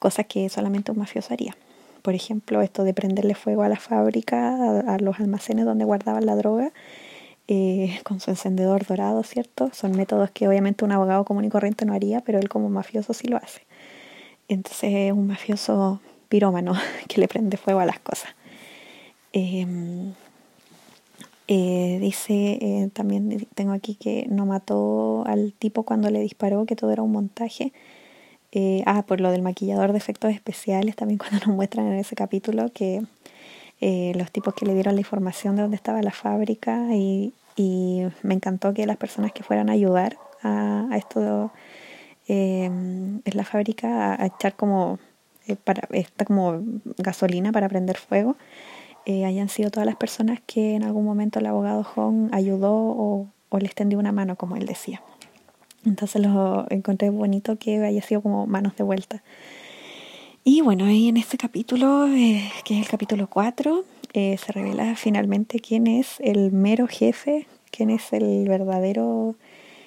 cosas que solamente un mafioso haría. Por ejemplo, esto de prenderle fuego a la fábrica, a los almacenes donde guardaban la droga, eh, con su encendedor dorado, ¿cierto? Son métodos que obviamente un abogado común y corriente no haría, pero él como mafioso sí lo hace. Entonces es un mafioso pirómano que le prende fuego a las cosas. Em, eh, dice, eh, también tengo aquí que no mató al tipo cuando le disparó, que todo era un montaje. ah, por lo del maquillador de efectos especiales, también cuando nos muestran en ese capítulo que los tipos que le dieron la información de dónde estaba la fábrica y, y me encantó que las personas que fueran a ayudar a, esto em, en la fábrica a, echar como eh, esta como gasolina para prender fuego eh, hayan sido todas las personas que en algún momento el abogado Hong ayudó o, o le extendió una mano como él decía. Entonces lo encontré bonito que haya sido como manos de vuelta. Y bueno, ahí en este capítulo, eh, que es el capítulo 4, eh, se revela finalmente quién es el mero jefe, quién es el verdadero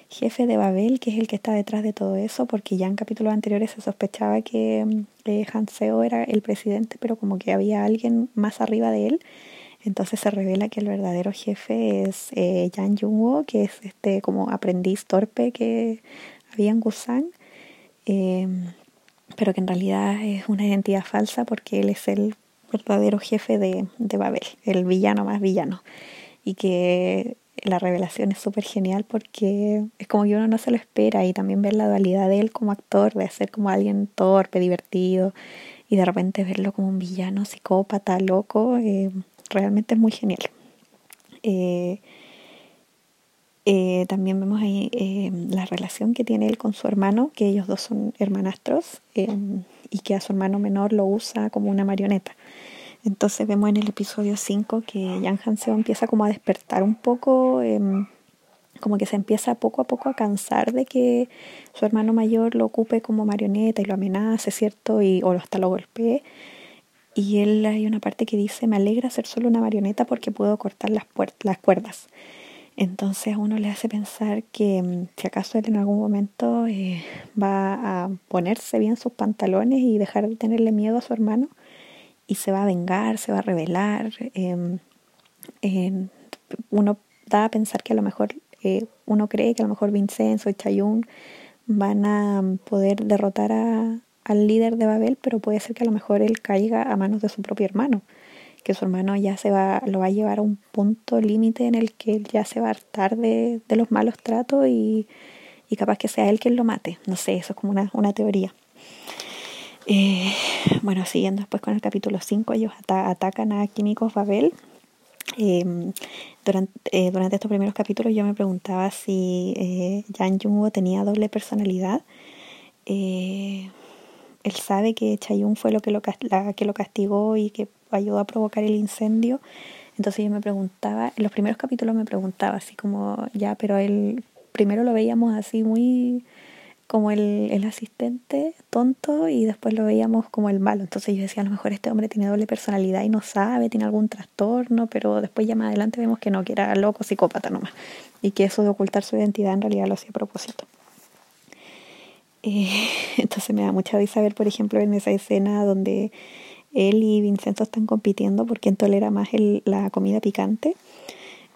jefe de Babel, que es el que está detrás de todo eso, porque ya en capítulos anteriores se sospechaba que eh, Hanseo era el presidente, pero como que había alguien más arriba de él. Entonces se revela que el verdadero jefe es eh, Yang Jung-woo, que es este como aprendiz torpe que había en Gusan, em, pero que en realidad es una identidad falsa porque él es el verdadero jefe de, de Babel, el villano más villano. Y que la revelación es súper genial porque es como que uno no se lo espera y también ver la dualidad de él como actor, de ser como alguien torpe, divertido y de repente verlo como un villano, psicópata, loco, eh, realmente es muy genial. Eh, eh, también vemos ahí la relación que tiene él con su hermano, que ellos dos son hermanastros y que a su hermano menor lo usa como una marioneta. Entonces vemos en el episodio 5 que Jan Hanseo empieza como a despertar un poco, em, como que se empieza poco a poco a cansar de que su hermano mayor lo ocupe como marioneta y lo amenace, ¿cierto? Y, o hasta lo golpee. Y él hay una parte que dice, me alegra ser solo una marioneta porque puedo cortar las, las cuerdas. Entonces a uno le hace pensar que em, si acaso él en algún momento eh, va a ponerse bien sus pantalones y dejar de tenerle miedo a su hermano y se va a vengar, se va a rebelar. Em, uno da a pensar que a lo mejor, eh, uno cree que a lo mejor Vincenzo y Chayun van a poder derrotar a, al líder de Babel, pero puede ser que a lo mejor él caiga a manos de su propio hermano, que su hermano ya se va, lo va a llevar a un punto límite en el que él ya se va a hartar de, de los malos tratos y, y capaz que sea él quien lo mate. No sé, eso es como una, una teoría. Eh, bueno, siguiendo después con el capítulo 5, ellos atacan a Químicos Babel. Em, durante, eh, durante estos primeros capítulos yo me preguntaba si eh, Yang Jung tenía doble personalidad. Eh, él sabe que Chayun fue lo que lo, la, que lo castigó y que ayudó a provocar el incendio. Entonces yo me preguntaba, en los primeros capítulos me preguntaba así como, ya, pero él primero lo veíamos así muy como el, el, asistente tonto y después lo veíamos como el malo. Entonces yo decía, a lo mejor este hombre tiene doble personalidad y no sabe, tiene algún trastorno, pero después ya más adelante vemos que no, que era loco, psicópata nomás. Y que eso de ocultar su identidad en realidad lo hacía a propósito. Eh, entonces me da mucha risa ver, por ejemplo, en esa escena donde él y Vincenzo están compitiendo por quién tolera más la comida picante.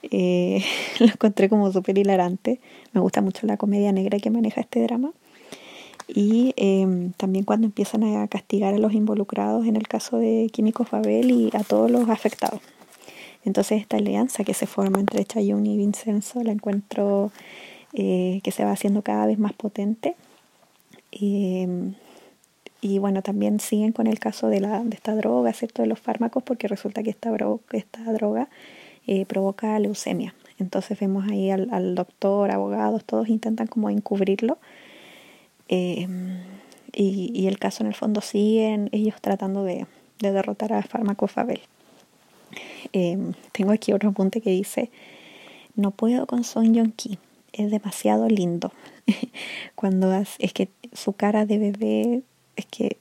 Eh, lo encontré como súper hilarante. Me gusta mucho la comedia negra que maneja este drama. Y eh, también cuando empiezan a castigar a los involucrados en el caso de Químicos Babel y a todos los afectados. Entonces esta alianza que se forma entre Chayun y Vincenzo la encuentro eh, que se va haciendo cada vez más potente. Em, y bueno, también siguen con el caso de, la, de esta droga, ¿cierto? De los fármacos, porque resulta que esta, esta droga eh, provoca leucemia. Entonces vemos ahí al, al, doctor, abogados, todos intentan como encubrirlo. Eh, y, y, el caso en el fondo siguen ellos tratando de, de derrotar a Farmacofabel. Eh, tengo aquí otro apunte que dice, no puedo con Son Jong Ki, es demasiado lindo. Cuando es que su cara de bebé, es que,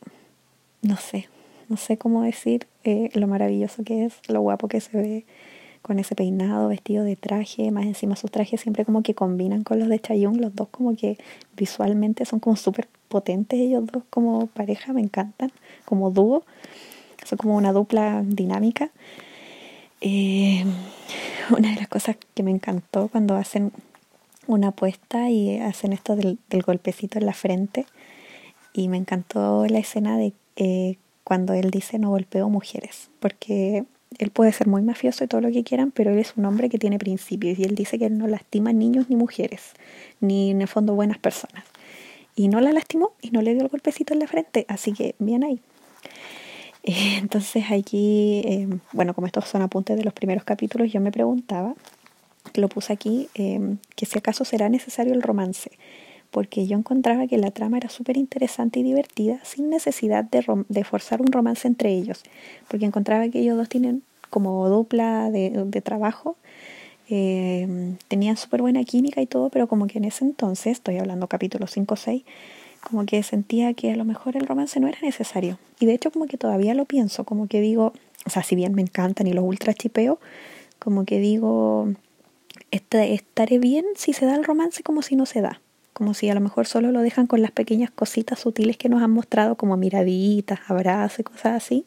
no sé, no sé cómo decir eh, lo maravilloso que es, lo guapo que se ve con ese peinado, vestido de traje, más encima sus trajes siempre como que combinan con los de Chayun, los dos como que visualmente son como súper potentes ellos dos como pareja, me encantan, como dúo, son como una dupla dinámica. Eh, una de las cosas que me encantó cuando hacen una apuesta y hacen esto del, golpecito en la frente y me encantó la escena de eh, cuando él dice no golpeo mujeres, porque él puede ser muy mafioso y todo lo que quieran, pero él es un hombre que tiene principios y él dice que él no lastima niños ni mujeres, ni en el fondo buenas personas. Y no la lastimó y no le dio el golpecito en la frente, así que bien ahí. Entonces aquí, eh, bueno, como estos son apuntes de los primeros capítulos, yo me preguntaba, lo puse aquí, eh, que si acaso será necesario el romance, porque yo encontraba que la trama era súper interesante y divertida sin necesidad de, forzar un romance entre ellos, porque encontraba que ellos dos tienen como dupla de, trabajo, eh, tenían súper buena química y todo, pero como que en ese entonces, estoy hablando capítulo 5 o 6, como que sentía que a lo mejor el romance no era necesario. Y de hecho como que todavía lo pienso, como que digo, o sea, si bien me encantan y los ultra chipeo, como que digo, estaré bien si se da el romance como si no se da como si a lo mejor solo lo dejan con las pequeñas cositas sutiles que nos han mostrado, como miraditas, abrazos y cosas así.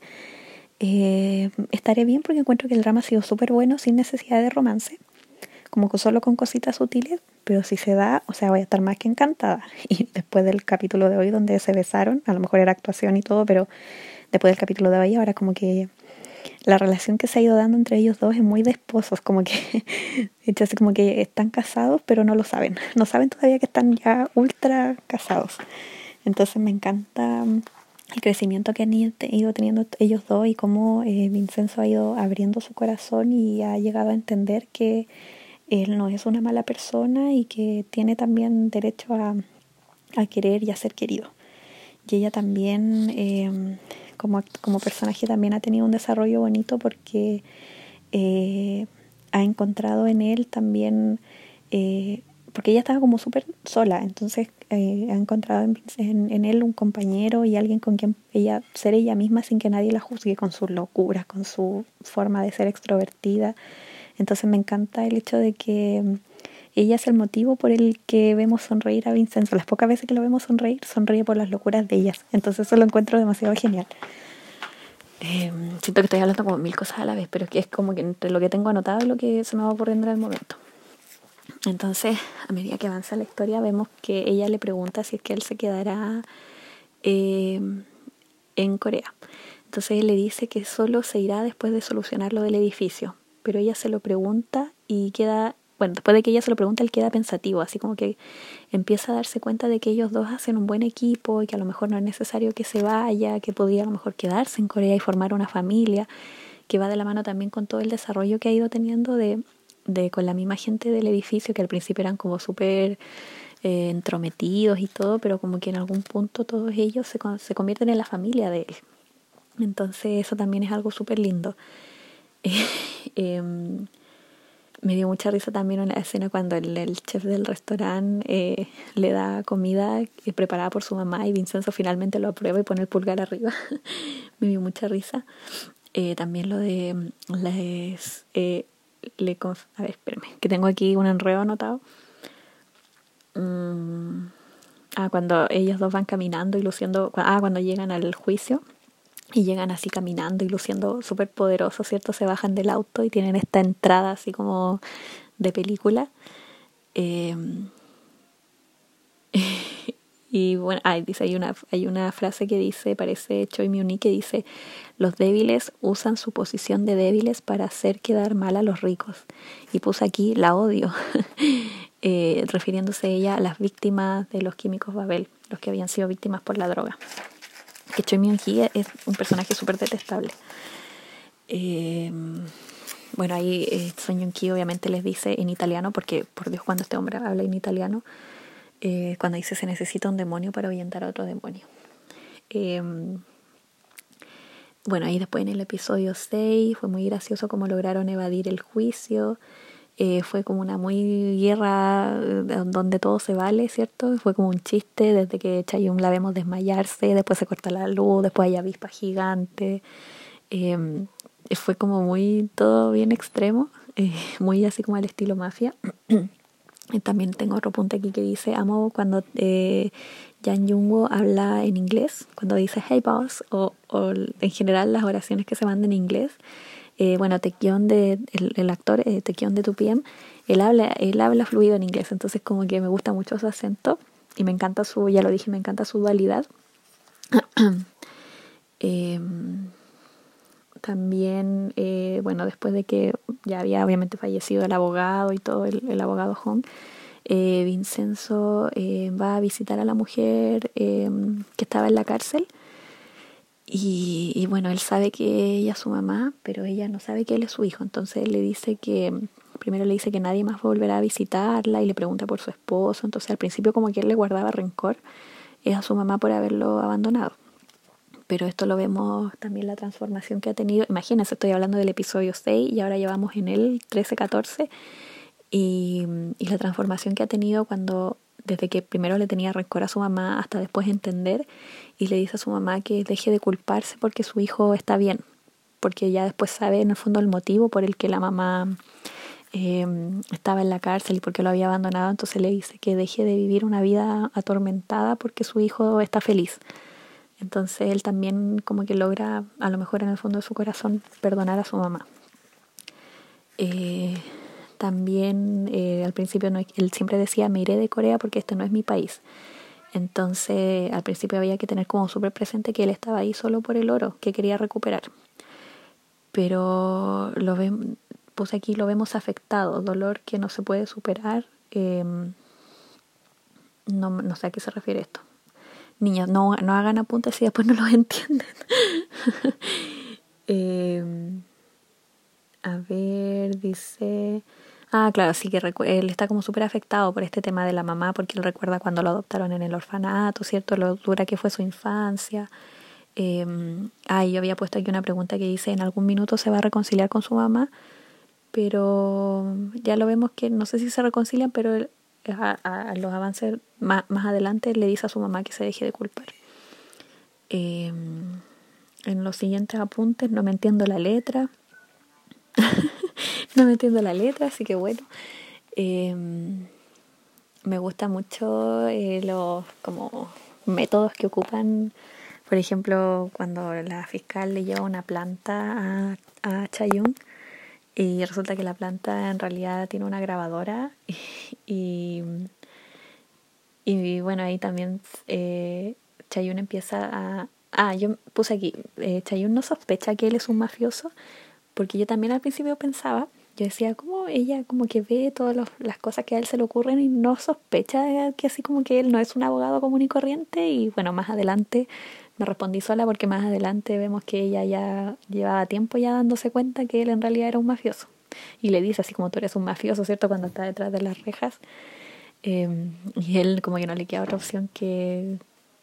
eh, estaré bien porque encuentro que el drama ha sido súper bueno sin necesidad de romance, como que solo con cositas sutiles, pero si se da, o sea, voy a estar más que encantada. Y después del capítulo de hoy donde se besaron, a lo mejor era actuación y todo, pero después del capítulo de hoy ahora como que la relación que se ha ido dando entre ellos dos es muy de esposos, como que, entonces como que están casados, pero no lo saben, no saben todavía que están ya ultra casados. Entonces me encanta mm, el crecimiento que han ido teniendo ellos dos y cómo eh, Vincenzo ha ido abriendo su corazón y ha llegado a entender que él no es una mala persona y que tiene también derecho a, a querer y a ser querido. Y ella también eh, como, como personaje también ha tenido un desarrollo bonito porque eh, ha encontrado en él también, eh, porque ella estaba como súper sola, entonces eh, ha encontrado en, en, él un compañero y alguien con quien ella ser ella misma sin que nadie la juzgue con sus locuras, con su forma de ser extrovertida. Entonces me encanta el hecho de que ella es el motivo por el que vemos sonreír a Vincenzo. Las pocas veces que lo vemos sonreír, sonríe por las locuras de ellas. Entonces eso lo encuentro demasiado genial. Eh, siento que estoy hablando como mil cosas a la vez, pero es que es como que entre lo que tengo anotado y lo que se me va ocurriendo en el momento. Entonces, a medida que avanza la historia, vemos que ella le pregunta si es que él se quedará eh, en Corea. Entonces él le dice que solo se irá después de solucionar lo del edificio, pero ella se lo pregunta y queda bueno, después de que ella se lo pregunta, él queda pensativo, así como que empieza a darse cuenta de que ellos dos hacen un buen equipo y que a lo mejor no es necesario que se vaya, que podría a lo mejor quedarse en Corea y formar una familia, que va de la mano también con todo el desarrollo que ha ido teniendo de, de con la misma gente del edificio, que al principio eran como súper eh, entrometidos y todo, pero como que en algún punto todos ellos se, se convierten en la familia de él. Entonces eso también es algo súper lindo. eh, me dio mucha risa también una escena cuando el, chef del restaurante eh, le da comida preparada por su mamá y Vincenzo finalmente lo aprueba y pone el pulgar arriba. me dio mucha risa. Eh, también lo de mm, las... Eh, le a ver, espérame, que tengo aquí un enredo anotado. Mm, ah, cuando ellos dos van caminando y luciendo... Ah, cuando llegan al juicio y llegan así caminando y luciendo súper poderosos, ¿cierto? Se bajan del auto y tienen esta entrada así como de película. Eh, y bueno, dice, hay, una, hay una frase que dice, parece Choi Myuni, que dice, los débiles usan su posición de débiles para hacer quedar mal a los ricos. Y puse aquí la odio, eh, refiriéndose ella a las víctimas de los químicos Babel, los que habían sido víctimas por la droga que Choi myung es un personaje súper detestable. Eh, bueno, ahí eh, Son obviamente les dice en italiano, porque por Dios, cuando este hombre habla en italiano, eh, cuando dice se necesita un demonio para ahuyentar a otro demonio. Eh, bueno, ahí después en el episodio 6 fue muy gracioso cómo lograron evadir el juicio. Eh, fue como una muy guerra eh, donde todo se vale, ¿cierto? Fue como un chiste desde que Chayun la vemos desmayarse, después se corta la luz, después hay avispa gigante. Eh, fue como muy todo bien extremo, eh, muy así como al estilo mafia. También tengo otro punto aquí que dice, amo cuando eh, Jan Jungwo habla en inglés, cuando dice hey boss, o, o en general las oraciones que se mandan en inglés eh, bueno, Tequion de, el, actor eh, de Tupiem, él habla, él habla fluido en inglés, entonces como que me gusta mucho su acento y me encanta su, ya lo dije, me encanta su dualidad. eh, también, eh, bueno, después de que ya había obviamente fallecido el abogado y todo, el, el abogado Hong, eh, Vincenzo eh, va a visitar a la mujer em, que estaba en la cárcel y, y, bueno, él sabe que ella es su mamá, pero ella no sabe que él es su hijo. Entonces le dice que, primero le dice que nadie más volverá a visitarla y le pregunta por su esposo. Entonces al principio como que él le guardaba rencor es a su mamá por haberlo abandonado. Pero esto lo vemos también la transformación que ha tenido. Imagínense, estoy hablando del episodio 6 y ahora llevamos en el 13-14. Y, y la transformación que ha tenido cuando desde que primero le tenía rencor a su mamá hasta después entender y le dice a su mamá que deje de culparse porque su hijo está bien, porque ya después sabe en el fondo el motivo por el que la mamá eh, estaba en la cárcel y porque lo había abandonado, entonces le dice que deje de vivir una vida atormentada porque su hijo está feliz. Entonces él también como que logra, a lo mejor en el fondo de su corazón, perdonar a su mamá. Eh, también eh, al principio él siempre decía, me iré de Corea porque este no es mi país. Entonces al principio había que tener como súper presente que él estaba ahí solo por el oro que quería recuperar. Pero lo ven, puse aquí, lo vemos afectado, dolor que no se puede superar. Em, no, no sé a qué se refiere esto. Niños, no, no hagan apuntes y después no los entienden. Em, a ver, dice... Ah, claro, sí que él está como súper afectado por este tema de la mamá, porque él recuerda cuando lo adoptaron en el orfanato, ¿cierto? Lo dura que fue su infancia. Eh, ah, yo había puesto aquí una pregunta que dice, ¿en algún minuto se va a reconciliar con su mamá? Pero ya lo vemos que no sé si se reconcilian, pero a, los avances más, más, adelante le dice a su mamá que se deje de culpar. Eh, en los siguientes apuntes no me entiendo la letra. no me entiendo la letra, así que bueno. Em, me gusta mucho eh, los como métodos que ocupan, por ejemplo, cuando la fiscal le lleva una planta a, a Chayun y resulta que la planta en realidad tiene una grabadora y, y, bueno, ahí también eh, Chayun empieza a... Ah, yo puse aquí, eh, Chayun no sospecha que él es un mafioso, porque yo también al principio pensaba, yo decía, como ella como que ve todas las cosas que a él se le ocurren y no sospecha que así como que él no es un abogado común y corriente y bueno, más adelante me respondí sola porque más adelante vemos que ella ya llevaba tiempo ya dándose cuenta que él en realidad era un mafioso. Y le dice así como tú eres un mafioso, ¿cierto? Cuando está detrás de las rejas. Em, y él como que no le queda otra opción que,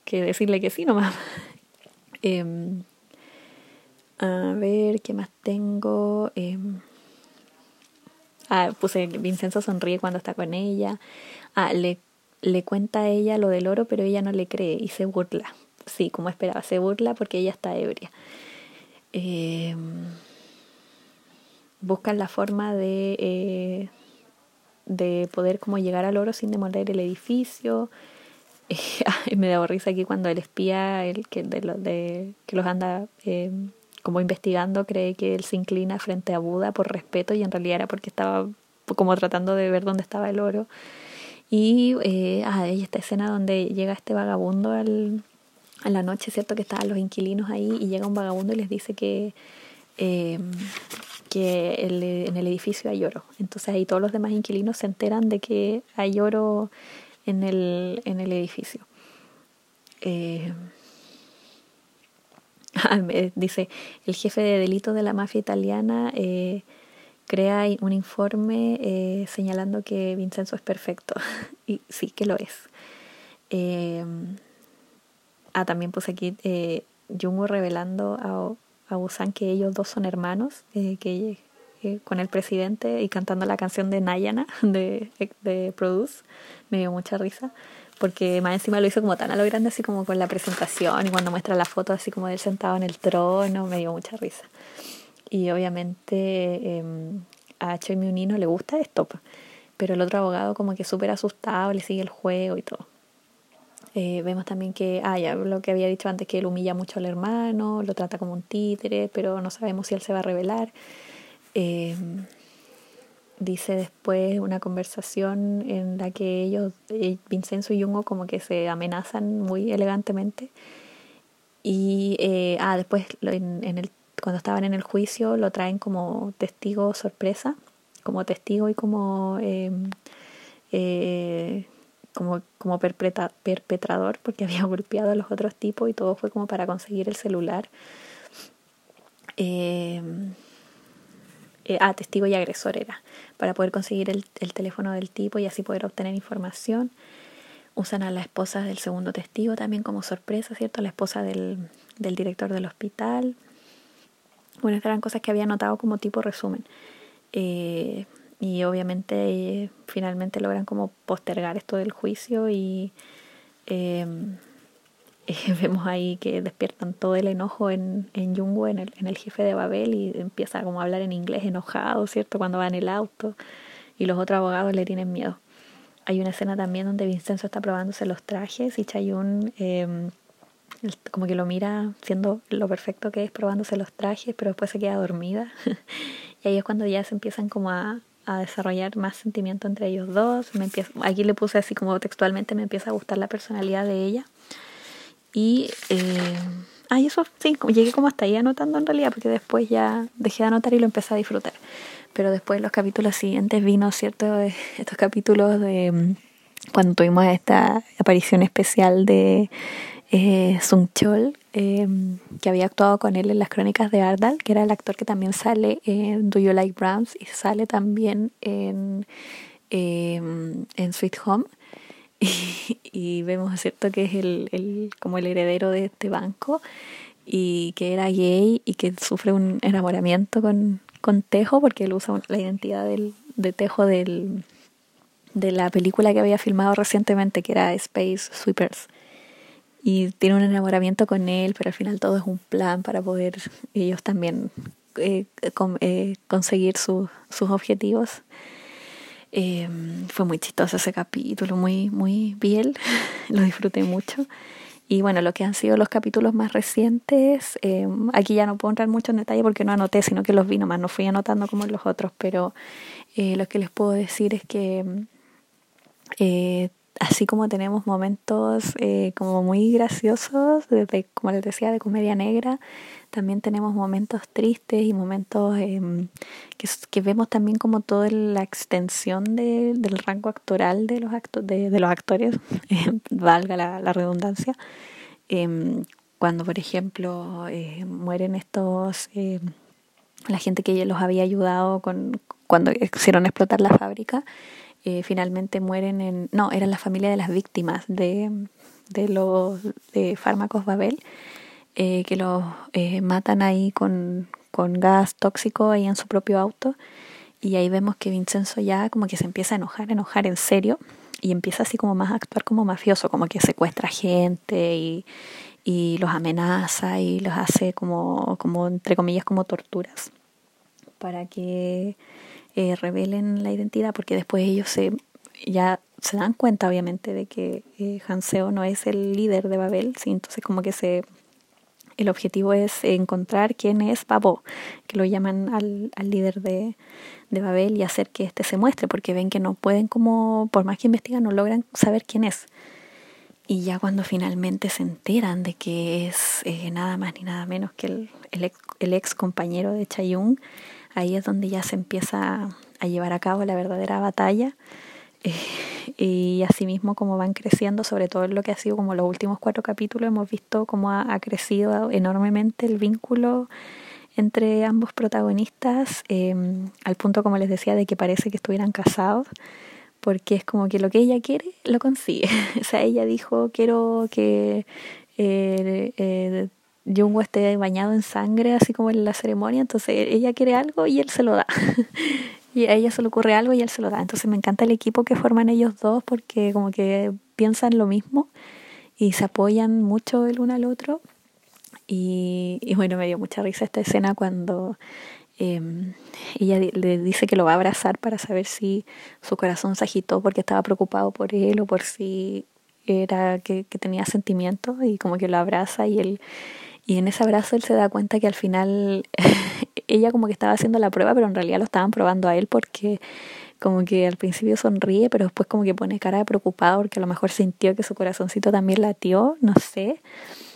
que decirle que sí nomás. eh, a ver, ¿qué más tengo? Eh, ah, puse Vincenzo sonríe cuando está con ella. Ah, le, le cuenta a ella lo del oro, pero ella no le cree y se burla. Sí, como esperaba, se burla porque ella está ebria. Eh, buscan la forma de, eh, de poder como llegar al oro sin demoler el edificio. me da risa aquí cuando el espía, el que, de, de, que los anda eh, como investigando, cree que él se inclina frente a Buda por respeto y en realidad era porque estaba como tratando de ver dónde estaba el oro. Y eh, ah, esta escena donde llega este vagabundo al, a la noche, ¿cierto? Que estaban los inquilinos ahí y llega un vagabundo y les dice que, eh, que el, en el edificio hay oro. Entonces ahí todos los demás inquilinos se enteran de que hay oro en el, en el edificio. Eh, dice, el jefe de delito de la mafia italiana eh, crea un informe eh, señalando que Vincenzo es perfecto. y sí que lo es. Eh, ah, también puse aquí eh, Jungo revelando a, a Busan que ellos dos son hermanos, que con el presidente y cantando la canción de Nayana de, de Produce. Me dio mucha risa porque más encima lo hizo como tan a lo grande, así como con la presentación y cuando muestra la foto así como de él sentado en el trono, me dio mucha risa. Y obviamente eh, a Choi Myung le gusta esto, pero el otro abogado como que súper asustado, le sigue el juego y todo. Eh, vemos también que, ah, ya lo que había dicho antes, que él humilla mucho al hermano, lo trata como un títere, pero no sabemos si él se va a revelar. Eh, dice después una conversación en la que ellos, eh, Vincenzo y Jungo, como que se amenazan muy elegantemente. Y eh, ah, después en, en, el, cuando estaban en el juicio lo traen como testigo sorpresa, como testigo y como, em, eh, como, como perpetrador, porque había golpeado a los otros tipos y todo fue como para conseguir el celular. Eh, eh, ah, testigo y agresor era, para poder conseguir el, el, teléfono del tipo y así poder obtener información. Usan a la esposa del segundo testigo también como sorpresa, ¿cierto? La esposa del, director del hospital. Bueno, estas eran cosas que había notado como tipo resumen. Eh, y obviamente eh, finalmente logran como postergar esto del juicio y vemos ahí que despiertan todo el enojo en, en Jungwoo, en el, en el jefe de Babel, y empieza como a hablar en inglés enojado, ¿cierto? Cuando va en el auto, y los otros abogados le tienen miedo. Hay una escena también donde Vincenzo está probándose los trajes y Chayun eh, como que lo mira siendo lo perfecto que es, probándose los trajes, pero después se queda dormida. y ahí es cuando ya se empiezan como a, a desarrollar más sentimiento entre ellos dos. Me empieza, aquí le puse así como textualmente, me empieza a gustar la personalidad de ella. Y, eh, ay, eso sí, llegué como hasta ahí anotando en realidad, porque después ya dejé de anotar y lo empecé a disfrutar. Pero después los capítulos siguientes vino, ¿cierto? Estos capítulos de mm, cuando tuvimos esta aparición especial de eh, Sung Chol, em, que había actuado con él en las crónicas de Ardal, que era el actor que también sale en Do You Like Browns y sale también en, em, en Sweet Home. Y, vemos, ¿cierto?, que es el, el, como el heredero de este banco y que era gay y que sufre un enamoramiento con, con Tejo porque él usa la identidad del, de Tejo del, de la película que había filmado recientemente que era Space Sweepers y tiene un enamoramiento con él, pero al final todo es un plan para poder ellos también eh, eh, conseguir sus objetivos. Em, fue muy chistoso ese capítulo, muy, muy bien, lo disfruté mucho. Y bueno, lo que han sido los capítulos más recientes, em, aquí ya no puedo entrar mucho en detalle porque no anoté, sino que los vi nomás, no fui anotando como los otros, pero eh, lo que les puedo decir es que así como tenemos momentos eh, como muy graciosos, desde, como les decía, de comedia negra, también tenemos momentos tristes y momentos em, que, que, vemos también como toda la extensión de, del rango actoral de los, acto, de, de los actores, valga la, la redundancia. Em, cuando, por ejemplo, eh, mueren estos, em, la gente que los había ayudado con, cuando hicieron explotar la fábrica, eh, finalmente mueren en... No, eran la familia de las víctimas de, de los de fármacos Babel, eh, que los eh, matan ahí con, con gas tóxico ahí en su propio auto. Y ahí vemos que Vincenzo ya como que se empieza a enojar, enojar en serio, y empieza así como más a actuar como mafioso, como que secuestra gente y, y los amenaza y los hace como, como, entre comillas, como torturas para que eh, revelen la identidad, porque después ellos se ya se dan cuenta obviamente de que eh, Hanseo no es el líder de Babel, ¿sí? entonces como que se el objetivo es encontrar quién es Babo, que lo llaman al, al líder de, de Babel y hacer que éste se muestre, porque ven que no pueden como, por más que investigan, no logran saber quién es. Y ya cuando finalmente se enteran de que es eh, nada más ni nada menos que el, el, ex, el ex compañero de Chayung, ahí es donde ya se empieza a llevar a cabo la verdadera batalla. Eh, y asimismo como van creciendo, sobre todo lo que ha sido como los últimos cuatro capítulos, hemos visto cómo ha, crecido enormemente el vínculo entre ambos protagonistas, em, al punto, como les decía, de que parece que estuvieran casados, porque es como que lo que ella quiere, lo consigue. o sea, ella dijo, quiero que eh, eh, Jungwoo esté bañado en sangre, así como en la ceremonia, entonces ella quiere algo y él se lo da. y a ella se le ocurre algo y él se lo da. Entonces me encanta el equipo que forman ellos dos porque como que piensan lo mismo y se apoyan mucho el uno al otro. Y, bueno, me dio mucha risa esta escena cuando eh, ella le dice que lo va a abrazar para saber si su corazón se agitó porque estaba preocupado por él o por si era que tenía sentimientos y como que lo abraza y él y en ese abrazo él se da cuenta que al final ella como que estaba haciendo la prueba, pero en realidad lo estaban probando a él porque como que al principio sonríe, pero después como que pone cara de preocupado porque a lo mejor sintió que su corazoncito también latió, no sé.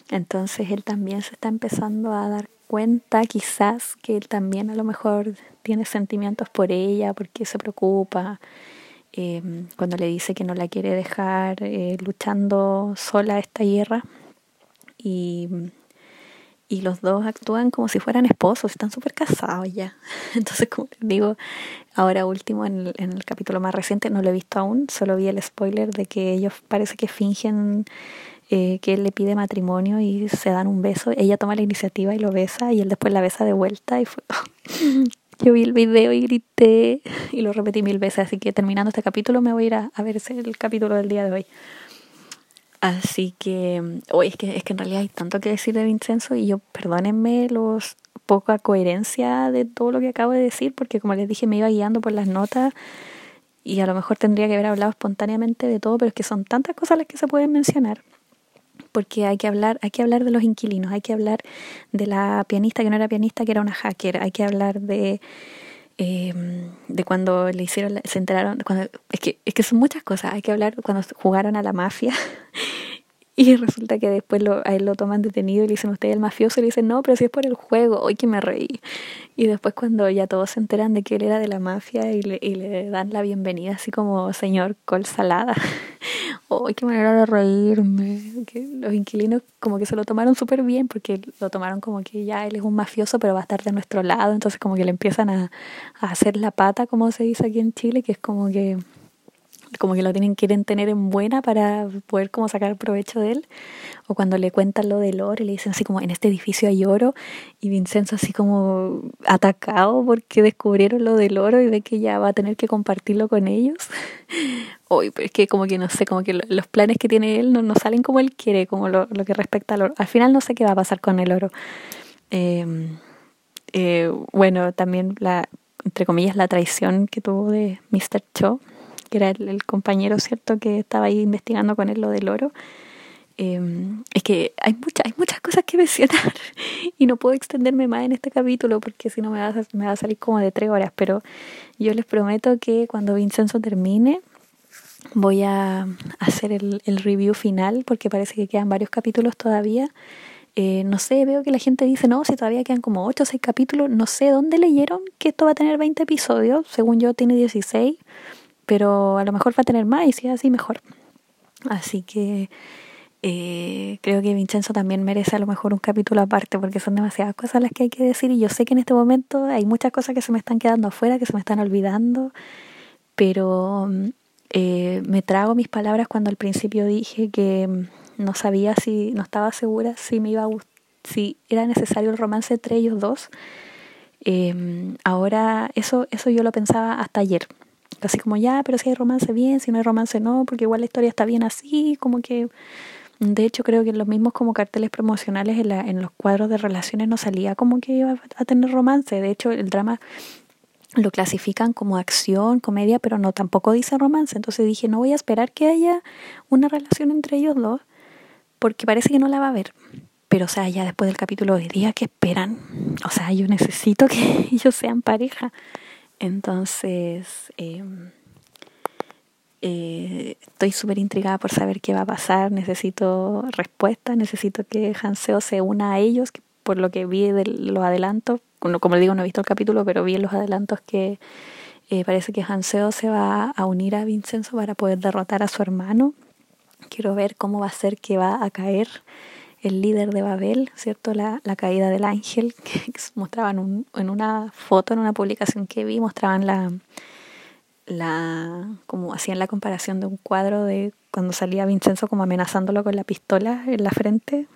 Entonces él también se está empezando a dar cuenta quizás que él también a lo mejor tiene sentimientos por ella, porque se preocupa. Eh, cuando le dice que no la quiere dejar eh, luchando sola esta guerra y y los dos actúan como si fueran esposos, están súper casados ya. Entonces, como les digo, ahora último, en el, en el, capítulo más reciente, no lo he visto aún, solo vi el spoiler de que ellos parece que fingen eh, que él le pide matrimonio y se dan un beso. Ella toma la iniciativa y lo besa y él después la besa de vuelta y fue... Yo vi el video y grité y lo repetí mil veces, así que terminando este capítulo me voy a ir a, a ver el capítulo del día de hoy. Así que, hoy es que es que en realidad hay tanto que decir de Vincenzo y yo perdónenme los poca coherencia de todo lo que acabo de decir porque como les dije me iba guiando por las notas y a lo mejor tendría que haber hablado espontáneamente de todo, pero es que son tantas cosas las que se pueden mencionar porque hay que hablar, hay que hablar de los inquilinos, hay que hablar de la pianista que no era pianista, que era una hacker, hay que hablar de eh, de cuando le hicieron, se enteraron, cuando, es que es que son muchas cosas, hay que hablar cuando jugaron a la mafia y resulta que después lo, a él lo toman detenido y le dicen, usted es el mafioso, y le dicen, no, pero si es por el juego, hoy que me reí. Y después cuando ya todos se enteran de que él era de la mafia y le, y le dan la bienvenida así como señor col salada, hoy qué manera de reírme. Que los inquilinos como que se lo tomaron súper bien porque lo tomaron como que ya él es un mafioso pero va a estar de nuestro lado, entonces como que le empiezan a, a hacer la pata, como se dice aquí en Chile, que es como que como que lo tienen quieren tener en buena para poder como sacar provecho de él. O cuando le cuentan lo del oro y le dicen así como en este edificio hay oro y Vincenzo así como atacado porque descubrieron lo del oro y ve que ya va a tener que compartirlo con ellos. Hoy pero es que como que no sé como que los planes que tiene él no, no salen como él quiere como lo, lo que respecta al oro. Al final no sé qué va a pasar con el oro. Eh, eh, bueno también la entre comillas la traición que tuvo de Mr. Cho que era el, compañero, ¿cierto?, que estaba ahí investigando con él lo del oro. Eh, es que hay, mucha, hay muchas cosas que mencionar y no puedo extenderme más en este capítulo porque si no me va, a, me va a salir como de tres horas, pero yo les prometo que cuando Vincenzo termine voy a hacer el, el review final porque parece que quedan varios capítulos todavía. Eh, no sé, veo que la gente dice, no, si todavía quedan como 8 o 6 capítulos, no sé dónde leyeron que esto va a tener 20 episodios, según yo tiene 16 pero a lo mejor va a tener más y si es así mejor. Así que eh, creo que Vincenzo también merece a lo mejor un capítulo aparte porque son demasiadas cosas las que hay que decir y yo sé que en este momento hay muchas cosas que se me están quedando afuera, que se me están olvidando, pero eh, me trago mis palabras cuando al principio dije que no sabía si, no estaba segura si me iba a si era necesario el romance entre ellos dos. Eh, ahora eso, eso yo lo pensaba hasta ayer así como ya, pero si hay romance bien, si no hay romance no, porque igual la historia está bien así, como que de hecho creo que en los mismos como carteles promocionales en, la, en los cuadros de relaciones no salía como que iba a tener romance, de hecho el drama lo clasifican como acción, comedia, pero no tampoco dice romance, entonces dije, no voy a esperar que haya una relación entre ellos dos, porque parece que no la va a haber. Pero, o sea, ya después del capítulo de día, que esperan? O sea, yo necesito que ellos sean pareja. Entonces, eh, eh, estoy súper intrigada por saber qué va a pasar. Necesito respuestas, necesito que Hanseo se una a ellos, por lo que vi de los adelantos. Como le digo, no he visto el capítulo, pero vi en los adelantos que eh, parece que Hanseo se va a unir a Vincenzo para poder derrotar a su hermano. Quiero ver cómo va a ser que va a caer el líder de Babel, ¿cierto? La, caída del ángel, que mostraban en una foto, en una publicación que vi, mostraban la, la, como hacían la comparación de un cuadro de cuando salía Vincenzo como amenazándolo con la pistola en la frente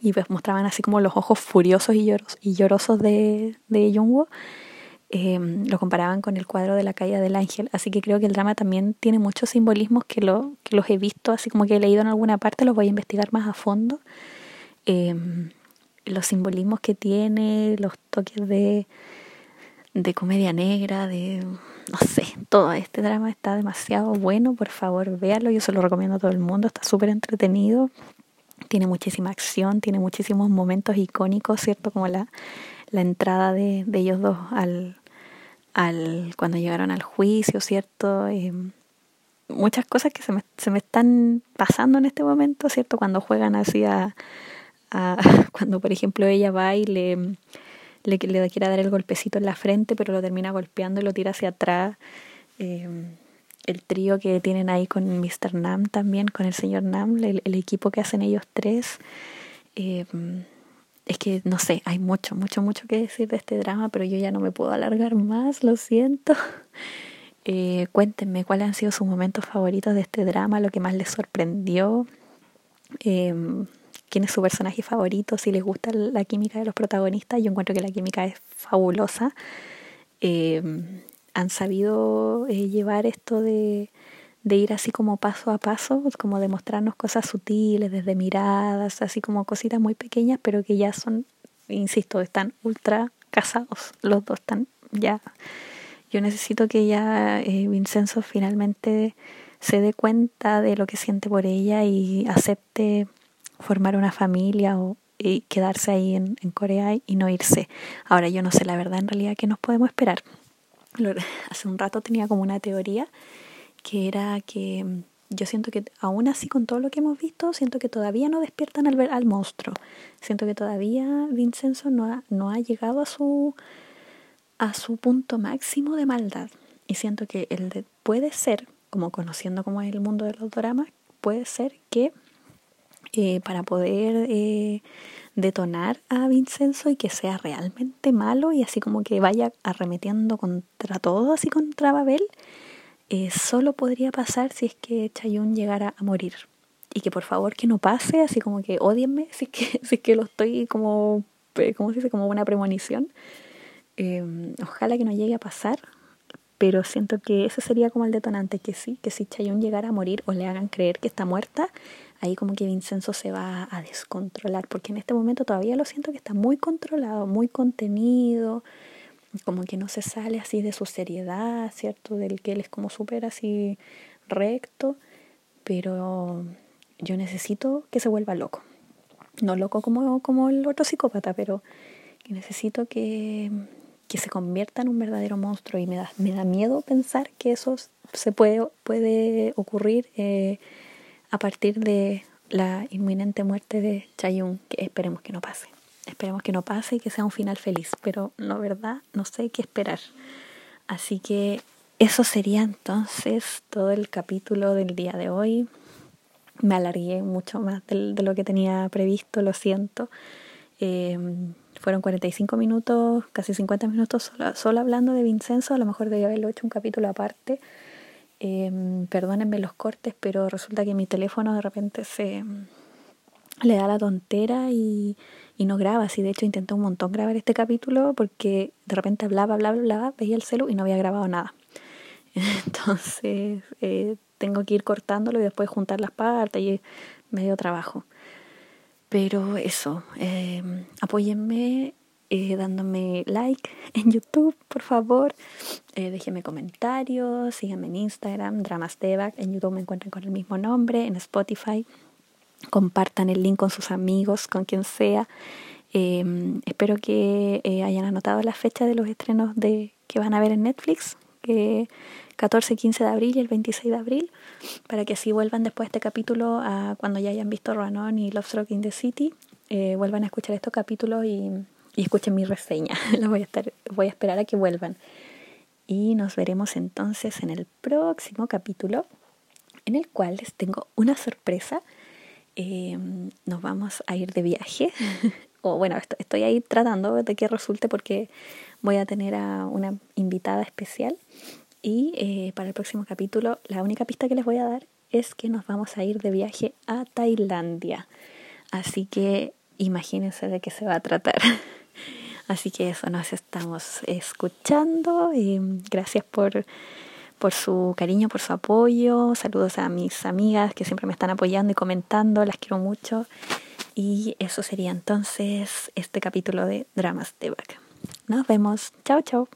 y pues mostraban así como los ojos furiosos y, lloros, y llorosos de, de Jungwoo eh, lo comparaban con el cuadro de la caída del ángel. Así que creo que el drama también tiene muchos simbolismos que, lo, que los he visto, así como que he leído en alguna parte, los voy a investigar más a fondo. Eh, los simbolismos que tiene, los toques de, de comedia negra, de no sé, todo este drama está demasiado bueno, por favor véalo, yo se lo recomiendo a todo el mundo, está súper entretenido, tiene muchísima acción, tiene muchísimos momentos icónicos, ¿cierto? Como la, la entrada de, de ellos dos al, al cuando llegaron al juicio, ¿cierto? Eh, muchas cosas que se me, se me están pasando en este momento, ¿cierto? Cuando juegan así a, cuando por ejemplo ella va y le, le, quiere dar el golpecito en la frente, pero lo termina golpeando y lo tira hacia atrás. Eh, el trío que tienen ahí con Mr. Nam también, con el señor Nam, el, el equipo que hacen ellos tres. Eh, es que no sé, hay mucho, mucho, mucho que decir de este drama, pero yo ya no me puedo alargar más, lo siento. Eh, cuéntenme cuáles han sido sus momentos favoritos de este drama, lo que más les sorprendió, eh, quién es su personaje favorito, si les gusta la química de los protagonistas. Yo encuentro que la química es fabulosa. Eh, han sabido eh, llevar esto de de ir así como paso a paso, como de mostrarnos cosas sutiles, desde miradas, así como cositas muy pequeñas, pero que ya son, insisto, están ultra casados, los dos están ya. Yo necesito que ya eh, Vincenzo finalmente se dé cuenta de lo que siente por ella y acepte formar una familia o y quedarse ahí en, en, Corea y no irse. Ahora yo no sé la verdad en realidad qué nos podemos esperar. Hace un rato tenía como una teoría que era que mm, yo siento que aún así con todo lo que hemos visto, siento que todavía no despiertan al ver al monstruo. Siento que todavía Vincenzo no ha, no ha llegado a su a su punto máximo de maldad. Y siento que el de, puede ser, como conociendo cómo es el mundo de los dramas, puede ser que eh, para poder eh, detonar a Vincenzo y que sea realmente malo y así como que vaya arremetiendo contra todo, así contra Babel, eh, solo podría pasar si es que Chayun llegara a morir. Y que por favor que no pase, así como que odienme si es que, si que lo estoy como, ¿cómo se dice? Como una premonición. Em, ojalá que no llegue a pasar, pero siento que ese sería como el detonante, que sí, que si Chayun llegara a morir o le hagan creer que está muerta, ahí como que Vincenzo se va a descontrolar, porque en este momento todavía lo siento que está muy controlado, muy contenido, como que no se sale así de su seriedad, ¿cierto? Del que él es como súper así recto, pero yo necesito que se vuelva loco. No loco como, como el otro psicópata, pero necesito que, que se convierta en un verdadero monstruo y me da, me da miedo pensar que eso se puede, puede ocurrir. Eh, a partir de la inminente muerte de Chayun, que esperemos que no pase. Esperemos que no pase y que sea un final feliz, pero la verdad no sé qué esperar. Así que eso sería entonces todo el capítulo del día de hoy. Me alargué mucho más de, lo que tenía previsto, lo siento. Em, fueron 45 minutos, casi 50 minutos solo, solo hablando de Vincenzo. A lo mejor debía haberlo hecho un capítulo aparte eh, perdónenme los cortes, pero resulta que mi teléfono de repente se le da la tontera y, y no graba. Así de hecho intenté un montón grabar este capítulo porque de repente hablaba, hablaba, hablaba, veía el celu y no había grabado nada. Entonces eh, tengo que ir cortándolo y después juntar las partes y medio trabajo. Pero eso, eh, apóyenme dándome like en YouTube, por favor. Eh, déjenme comentarios, síganme en Instagram, Dramas En YouTube me encuentran con el mismo nombre, en Spotify. Compartan el link con sus amigos, con quien sea. Em, espero que eh, hayan anotado la fecha de los estrenos de que van a ver en Netflix, que 14 y 15 de abril y el 26 de abril, para que así vuelvan después de este capítulo a cuando ya hayan visto Ranon y Love Stroke in the City, eh, vuelvan a escuchar estos capítulos y y escuchen mi reseña. voy a, estar, voy a esperar a que vuelvan. Y nos veremos entonces en el próximo capítulo, en el cual les tengo una sorpresa. Em, nos vamos a ir de viaje. o bueno, estoy ahí tratando de que resulte porque voy a tener a una invitada especial. Y eh, para el próximo capítulo, la única pista que les voy a dar es que nos vamos a ir de viaje a Tailandia. Así que imagínense de qué se va a tratar. Así que eso, nos estamos escuchando. Y gracias por, por su cariño, por su apoyo. Saludos a mis amigas que siempre me están apoyando y comentando. Las quiero mucho. Y eso sería entonces este capítulo de Dramas de Back. Nos vemos. Chao, chao.